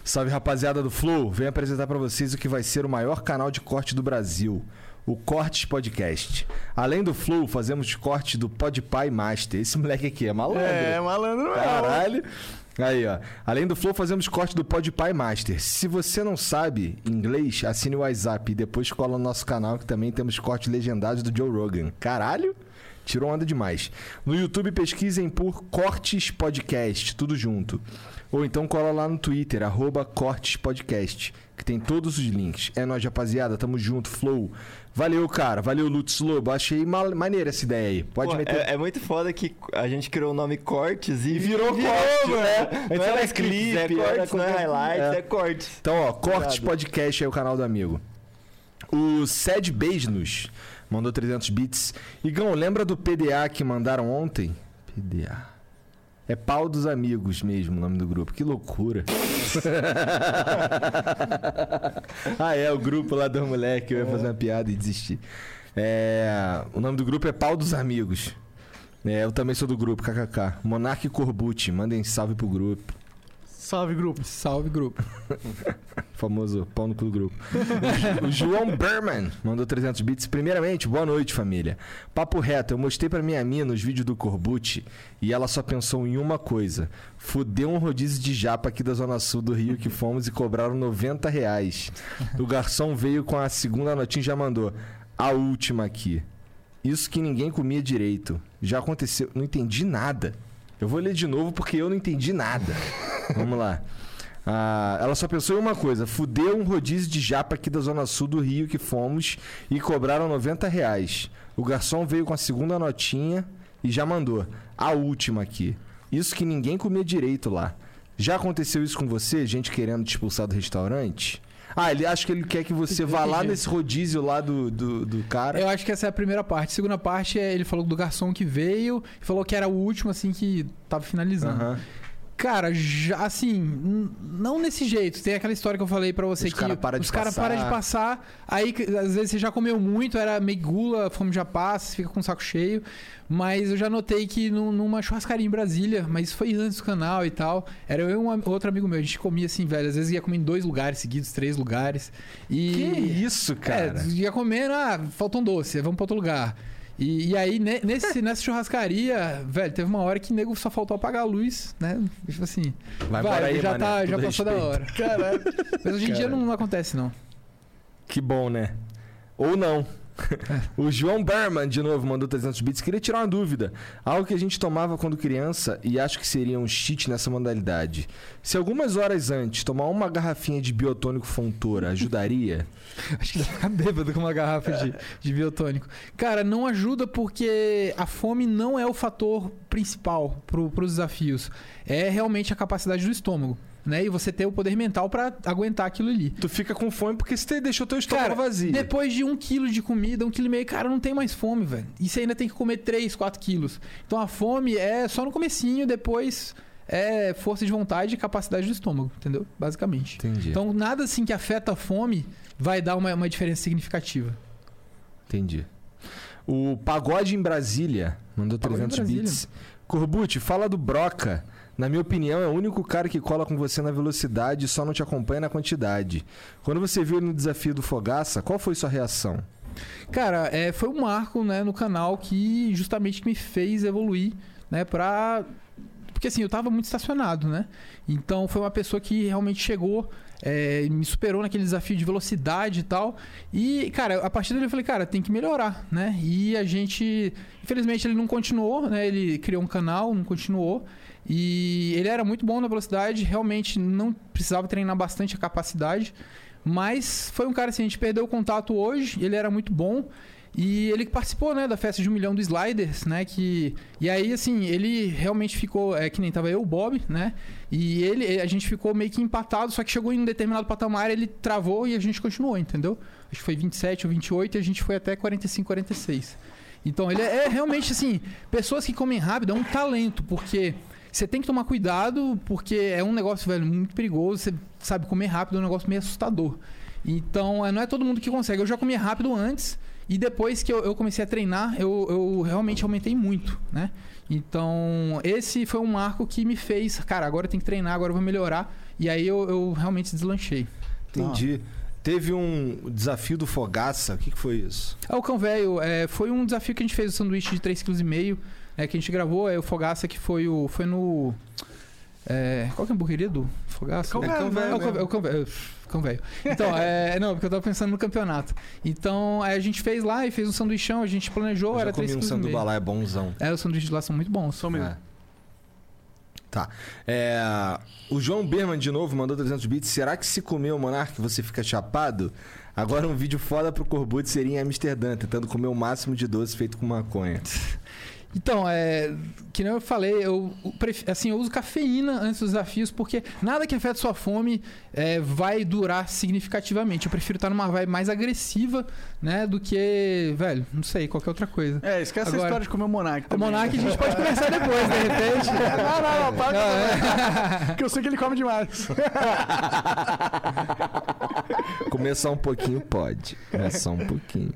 Speaker 1: Salve rapaziada do Flow, venho apresentar pra vocês o que vai ser o maior canal de corte do Brasil, o Cortes Podcast. Além do Flow, fazemos corte do Podpah e Master. Esse moleque aqui é malandro.
Speaker 2: É, malandro mesmo.
Speaker 1: Caralho. Aí, ó. Além do Flow, fazemos corte do Podpah e Master. Se você não sabe inglês, assine o WhatsApp e depois cola no nosso canal que também temos cortes legendados do Joe Rogan. Caralho. Tirou onda demais. No YouTube, pesquisem por Cortes Podcast, tudo junto. Ou então cola lá no Twitter, arroba Cortes Podcast, que tem todos os links. É nóis, rapaziada. Tamo junto, Flow. Valeu, cara. Valeu, Lutz Lobo. Achei ma- maneira essa ideia aí. Pode
Speaker 4: Pô,
Speaker 1: meter.
Speaker 4: é, é muito foda que a gente criou o nome Cortes e
Speaker 1: virou corte, né?
Speaker 4: Não
Speaker 1: Antes
Speaker 4: é
Speaker 1: era
Speaker 4: mais clipes, é
Speaker 1: clipe,
Speaker 4: cortes, não é highlights,
Speaker 1: é.
Speaker 4: é, cortes.
Speaker 1: Então, ó, Cortes
Speaker 4: Obrigado.
Speaker 1: Podcast aí, o canal do amigo. O Sed Beijnos mandou 300 bits. Igão, lembra do PDA que mandaram ontem? PDA. É pau dos amigos mesmo o nome do grupo. Que loucura. [LAUGHS] ah, é, o grupo lá do moleque. Eu ia fazer uma piada e desistir. É, o nome do grupo é Pau dos Amigos. É, eu também sou do grupo, kkk. Monarque Corbucci, mandem salve pro grupo.
Speaker 2: Salve, grupo.
Speaker 3: Salve, grupo. [LAUGHS]
Speaker 1: Famoso pau no cu do grupo. [LAUGHS] o João Berman mandou 300 bits. Primeiramente, boa noite, família. Papo reto, eu mostrei pra minha mina os vídeos do Corbucci e ela só pensou em uma coisa. Fudeu um rodízio de japa aqui da Zona Sul do Rio que fomos e cobraram 90 reais. O garçom veio com a segunda notinha e já mandou. A última aqui. Isso que ninguém comia direito. Já aconteceu. Não entendi nada. Eu vou ler de novo porque eu não entendi nada. [LAUGHS] Vamos lá. Ah, ela só pensou em uma coisa: fudeu um rodízio de japa aqui da Zona Sul do Rio que fomos e cobraram 90 reais. O garçom veio com a segunda notinha e já mandou. A última aqui. Isso que ninguém comia direito lá. Já aconteceu isso com você? Gente querendo te expulsar do restaurante? Ah, ele acha que ele quer que você vá lá nesse rodízio lá do, do, do cara.
Speaker 3: Eu acho que essa é a primeira parte. A segunda parte é ele falou do garçom que veio e falou que era o último, assim, que tava finalizando.
Speaker 1: Aham.
Speaker 3: Cara, já, assim, não nesse jeito. Tem aquela história que eu falei pra você
Speaker 1: Os
Speaker 3: que
Speaker 1: cara para
Speaker 3: os caras param de passar, aí às vezes você já comeu muito, era meio gula, fome já passa, fica com o saco cheio. Mas eu já notei que num- numa churrascaria em Brasília, mas isso foi antes do canal e tal. Era eu e um outro amigo meu, a gente comia assim, velho. Às vezes ia comer em dois lugares seguidos, três lugares. E.
Speaker 1: Que isso, cara?
Speaker 3: É, ia comendo, ah, falta um doce, vamos pra outro lugar. E, e aí, ne- nesse, nessa churrascaria, velho, teve uma hora que o nego só faltou apagar a luz, né? Tipo assim.
Speaker 1: Vai embora aí,
Speaker 3: já,
Speaker 1: mané,
Speaker 3: tá, já passou da
Speaker 1: respeito.
Speaker 3: hora.
Speaker 2: Caralho.
Speaker 3: Mas hoje em dia não, não acontece, não.
Speaker 1: Que bom, né? Ou não. [LAUGHS] o João Berman, de novo, mandou 300 bits. Queria tirar uma dúvida. Algo que a gente tomava quando criança e acho que seria um cheat nessa modalidade. Se algumas horas antes tomar uma garrafinha de biotônico Fontoura ajudaria? [LAUGHS]
Speaker 3: Acho que dá pra ficar bêbado com uma garrafa de, de biotônico. Cara, não ajuda porque a fome não é o fator principal pro, pros desafios. É realmente a capacidade do estômago. Né? E você ter o poder mental pra aguentar aquilo ali.
Speaker 1: Tu fica com fome porque você deixou teu estômago
Speaker 3: Cara,
Speaker 1: vazio.
Speaker 3: depois de um quilo de comida, um quilo e meio, cara, não tem mais fome, velho. E você ainda tem que comer 3, 4 quilos. Então a fome é só no comecinho, depois é força de vontade e capacidade do estômago, entendeu? Basicamente.
Speaker 1: Entendi.
Speaker 3: Então nada assim que afeta a fome vai dar uma, uma diferença significativa.
Speaker 1: Entendi. O Pagode em Brasília mandou
Speaker 3: Pagode em
Speaker 1: 300
Speaker 3: Brasília.
Speaker 1: bits. Corbucci, fala do Broca. Na minha opinião, é o único cara que cola com você na velocidade e só não te acompanha na quantidade. Quando você viu ele no desafio do Fogaça, qual foi sua reação?
Speaker 3: Cara, é, foi um marco né, no canal que justamente me fez evoluir, né, pra... Porque assim, eu tava muito estacionado, né? Então foi uma pessoa que realmente chegou, é, me superou naquele desafio de velocidade e tal. E, cara, a partir dele eu falei, cara, tem que melhorar, né? E a gente... Infelizmente ele não continuou, né? Ele criou um canal, não continuou. E ele era muito bom na velocidade, realmente não precisava treinar bastante a capacidade. Mas foi um cara assim, a gente perdeu o contato hoje, ele era muito bom. E ele participou, né, da festa de um milhão do Sliders, né, que... E aí, assim, ele realmente ficou, é que nem tava eu, o Bob, né, e ele, a gente ficou meio que empatado, só que chegou em um determinado patamar, ele travou e a gente continuou, entendeu? Acho que foi 27 ou 28 e a gente foi até 45, 46. Então, ele é, é realmente, assim, pessoas que comem rápido é um talento, porque... Você tem que tomar cuidado, porque é um negócio, velho, muito perigoso. Você sabe, comer rápido é um negócio meio assustador. Então, é, não é todo mundo que consegue. Eu já comia rápido antes, e depois que eu, eu comecei a treinar, eu, eu realmente aumentei muito, né? Então, esse foi um marco que me fez, cara, agora eu tenho que treinar, agora eu vou melhorar. E aí eu, eu realmente deslanchei.
Speaker 1: Entendi. Teve um desafio do Fogaça. O que, que foi isso?
Speaker 3: Ah, o Cão Velho, é, foi um desafio que a gente fez o sanduíche de 3,5 kg, é, que a gente gravou, é o Fogaça que foi o. Foi no. É, qual que é a hamburgueria do Fogaça? É,
Speaker 2: Velho,
Speaker 3: É, o Cão-
Speaker 1: mesmo.
Speaker 3: é o Cão Velho. Cão Velho. Então, é, [LAUGHS] não, porque eu tava pensando no campeonato. Então, é, a gente fez lá e fez um sanduichão, a gente planejou,
Speaker 1: Eu já
Speaker 3: era
Speaker 1: comi
Speaker 3: 3
Speaker 1: um
Speaker 3: kg.
Speaker 1: sanduba lá, é bonzão.
Speaker 3: É, os sanduíches de lá são muito bons.
Speaker 2: Um minuto.
Speaker 1: É. Tá. É, o João Berman, de novo, mandou 300 bits. Será que se comer o Monark você fica chapado? Agora um vídeo foda pro Corbucci seria em Amsterdã, tentando comer o máximo de doce feito com maconha. [LAUGHS]
Speaker 3: Então, é, que nem eu falei, eu assim, eu uso cafeína antes dos desafios porque nada que afeta sua fome é, vai durar significativamente. Eu prefiro estar numa vibe mais agressiva, né, do que, velho, não sei, qualquer outra coisa.
Speaker 2: É, esquece
Speaker 3: Agora-
Speaker 2: a história de comer o Monark.
Speaker 3: O. Monark a gente pode conversar depois, de repente. [LAUGHS]
Speaker 2: não, não, não, para.
Speaker 3: Não, é.
Speaker 2: Porque [LAUGHS] eu sei que ele come demais.
Speaker 1: Começar um pouquinho pode. Começar um pouquinho.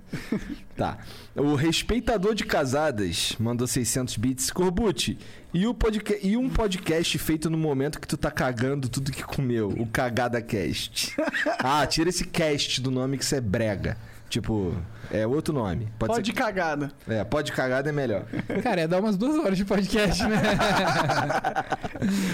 Speaker 1: Tá. O respeitador de casadas mandou 600 bits. Corbucci, e, o podca- e um podcast feito no momento que tu tá cagando tudo que comeu? O Cagada Cast. [LAUGHS] Ah, tira esse cast do nome que isso é brega. Tipo, é outro nome. Pode,
Speaker 2: Pode
Speaker 1: ser.
Speaker 2: cagada.
Speaker 1: É, pode cagada é melhor.
Speaker 3: Cara, ia dar umas duas horas de podcast, né? [LAUGHS]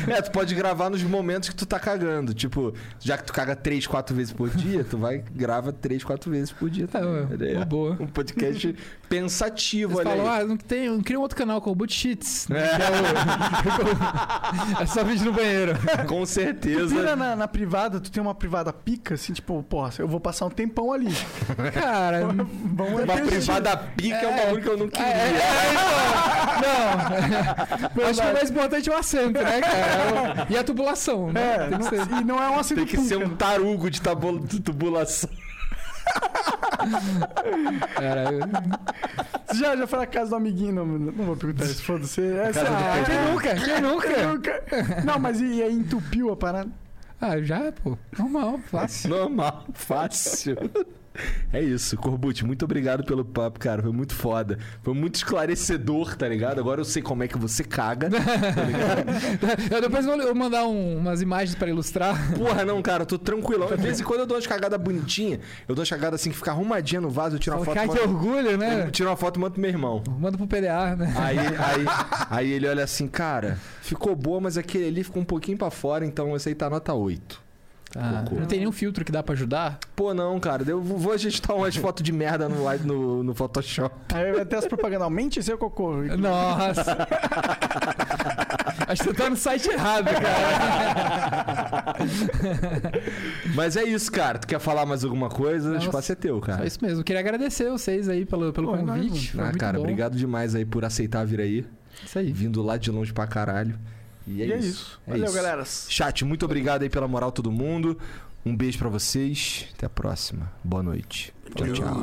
Speaker 1: É, tu pode gravar nos momentos que tu tá cagando. Tipo, já que tu caga três, quatro vezes por dia, tu vai grava três, quatro vezes por dia.
Speaker 3: Tá,
Speaker 1: também.
Speaker 3: uma
Speaker 1: É.
Speaker 3: boa.
Speaker 1: Um podcast pensativo,
Speaker 3: falam,
Speaker 1: aí.
Speaker 3: ah, não tem, não cria um outro canal com o Boot Cheats.
Speaker 1: É.
Speaker 3: Que é, o... [LAUGHS] é só vídeo no banheiro. [LAUGHS]
Speaker 1: Com
Speaker 2: Tu
Speaker 1: certeza.
Speaker 2: vira na, na privada, tu tem uma privada pica, assim, tipo, porra, eu vou passar um tempão ali.
Speaker 3: Cara,
Speaker 2: Vamos
Speaker 1: Uma privada pica é, um
Speaker 3: É.
Speaker 1: bagulho que eu não
Speaker 3: É,
Speaker 1: queria.
Speaker 3: é, então, não. [LAUGHS] Acho que o mais importante é o assento, né, cara? E a tubulação, né?
Speaker 2: É,
Speaker 3: Tem que ser.
Speaker 2: e não é um assento
Speaker 1: Tem que ser um tarugo de tabu- de tubulação.
Speaker 3: Cara,
Speaker 2: Você já, já foi na casa do amiguinho? Não, não vou perguntar isso, foda-se. É,
Speaker 1: Casa Pedro.
Speaker 3: quem nunca? Quem [LAUGHS] nunca?
Speaker 2: nunca? Não, mas e, e aí entupiu a parada?
Speaker 3: Ah, já, pô. Normal, fácil.
Speaker 1: Normal, fácil. É isso, Corbut, muito obrigado pelo papo, cara. Foi muito foda. Foi muito esclarecedor, tá ligado? Agora eu sei como é que você caga. Tá ligado? [LAUGHS]
Speaker 3: Eu depois vou eu mandar um- umas imagens pra ilustrar.
Speaker 1: Porra, não, cara, eu tô tranquilão. De vez em [LAUGHS] quando eu dou umas cagadas bonitinhas. Eu dou uma cagada assim que fica arrumadinha no vaso, eu tiro uma foto.
Speaker 3: Cara, que
Speaker 1: mando-
Speaker 3: orgulho, né?
Speaker 1: Eu tiro uma foto e mando pro meu irmão.
Speaker 3: Manda pro PDA, né?
Speaker 1: Aí, aí, [LAUGHS] aí ele olha assim, cara, ficou boa, mas aquele ali ficou um pouquinho pra fora, então esse aí tá nota 8.
Speaker 3: Ah, não tem nenhum filtro que dá pra ajudar?
Speaker 1: Pô, não, cara, eu vou ajustar umas fotos de merda no, no, no Photoshop. [LAUGHS]
Speaker 2: Aí vai ter as propagandas. Aumente seu cocô.
Speaker 3: Nossa. Acho que você tá no site errado, cara.
Speaker 1: Mas é isso, cara. Tu quer falar mais alguma coisa? O espaço é teu,
Speaker 3: Só
Speaker 1: cara.
Speaker 3: isso mesmo. Queria agradecer vocês aí pelo, pelo
Speaker 2: Pô, é
Speaker 3: convite. Foi
Speaker 1: Ah,
Speaker 3: muito
Speaker 1: cara,
Speaker 3: bom.
Speaker 1: obrigado demais aí por aceitar vir aí.
Speaker 3: Isso aí.
Speaker 1: Vindo lá de longe pra caralho. E é,
Speaker 2: E é
Speaker 1: isso.
Speaker 2: isso.
Speaker 1: É
Speaker 2: Valeu,
Speaker 1: isso.
Speaker 2: galera.
Speaker 1: Chat, muito obrigado aí pela moral, todo mundo. Um beijo pra vocês. Até a próxima. Boa noite. Tchau, tchau.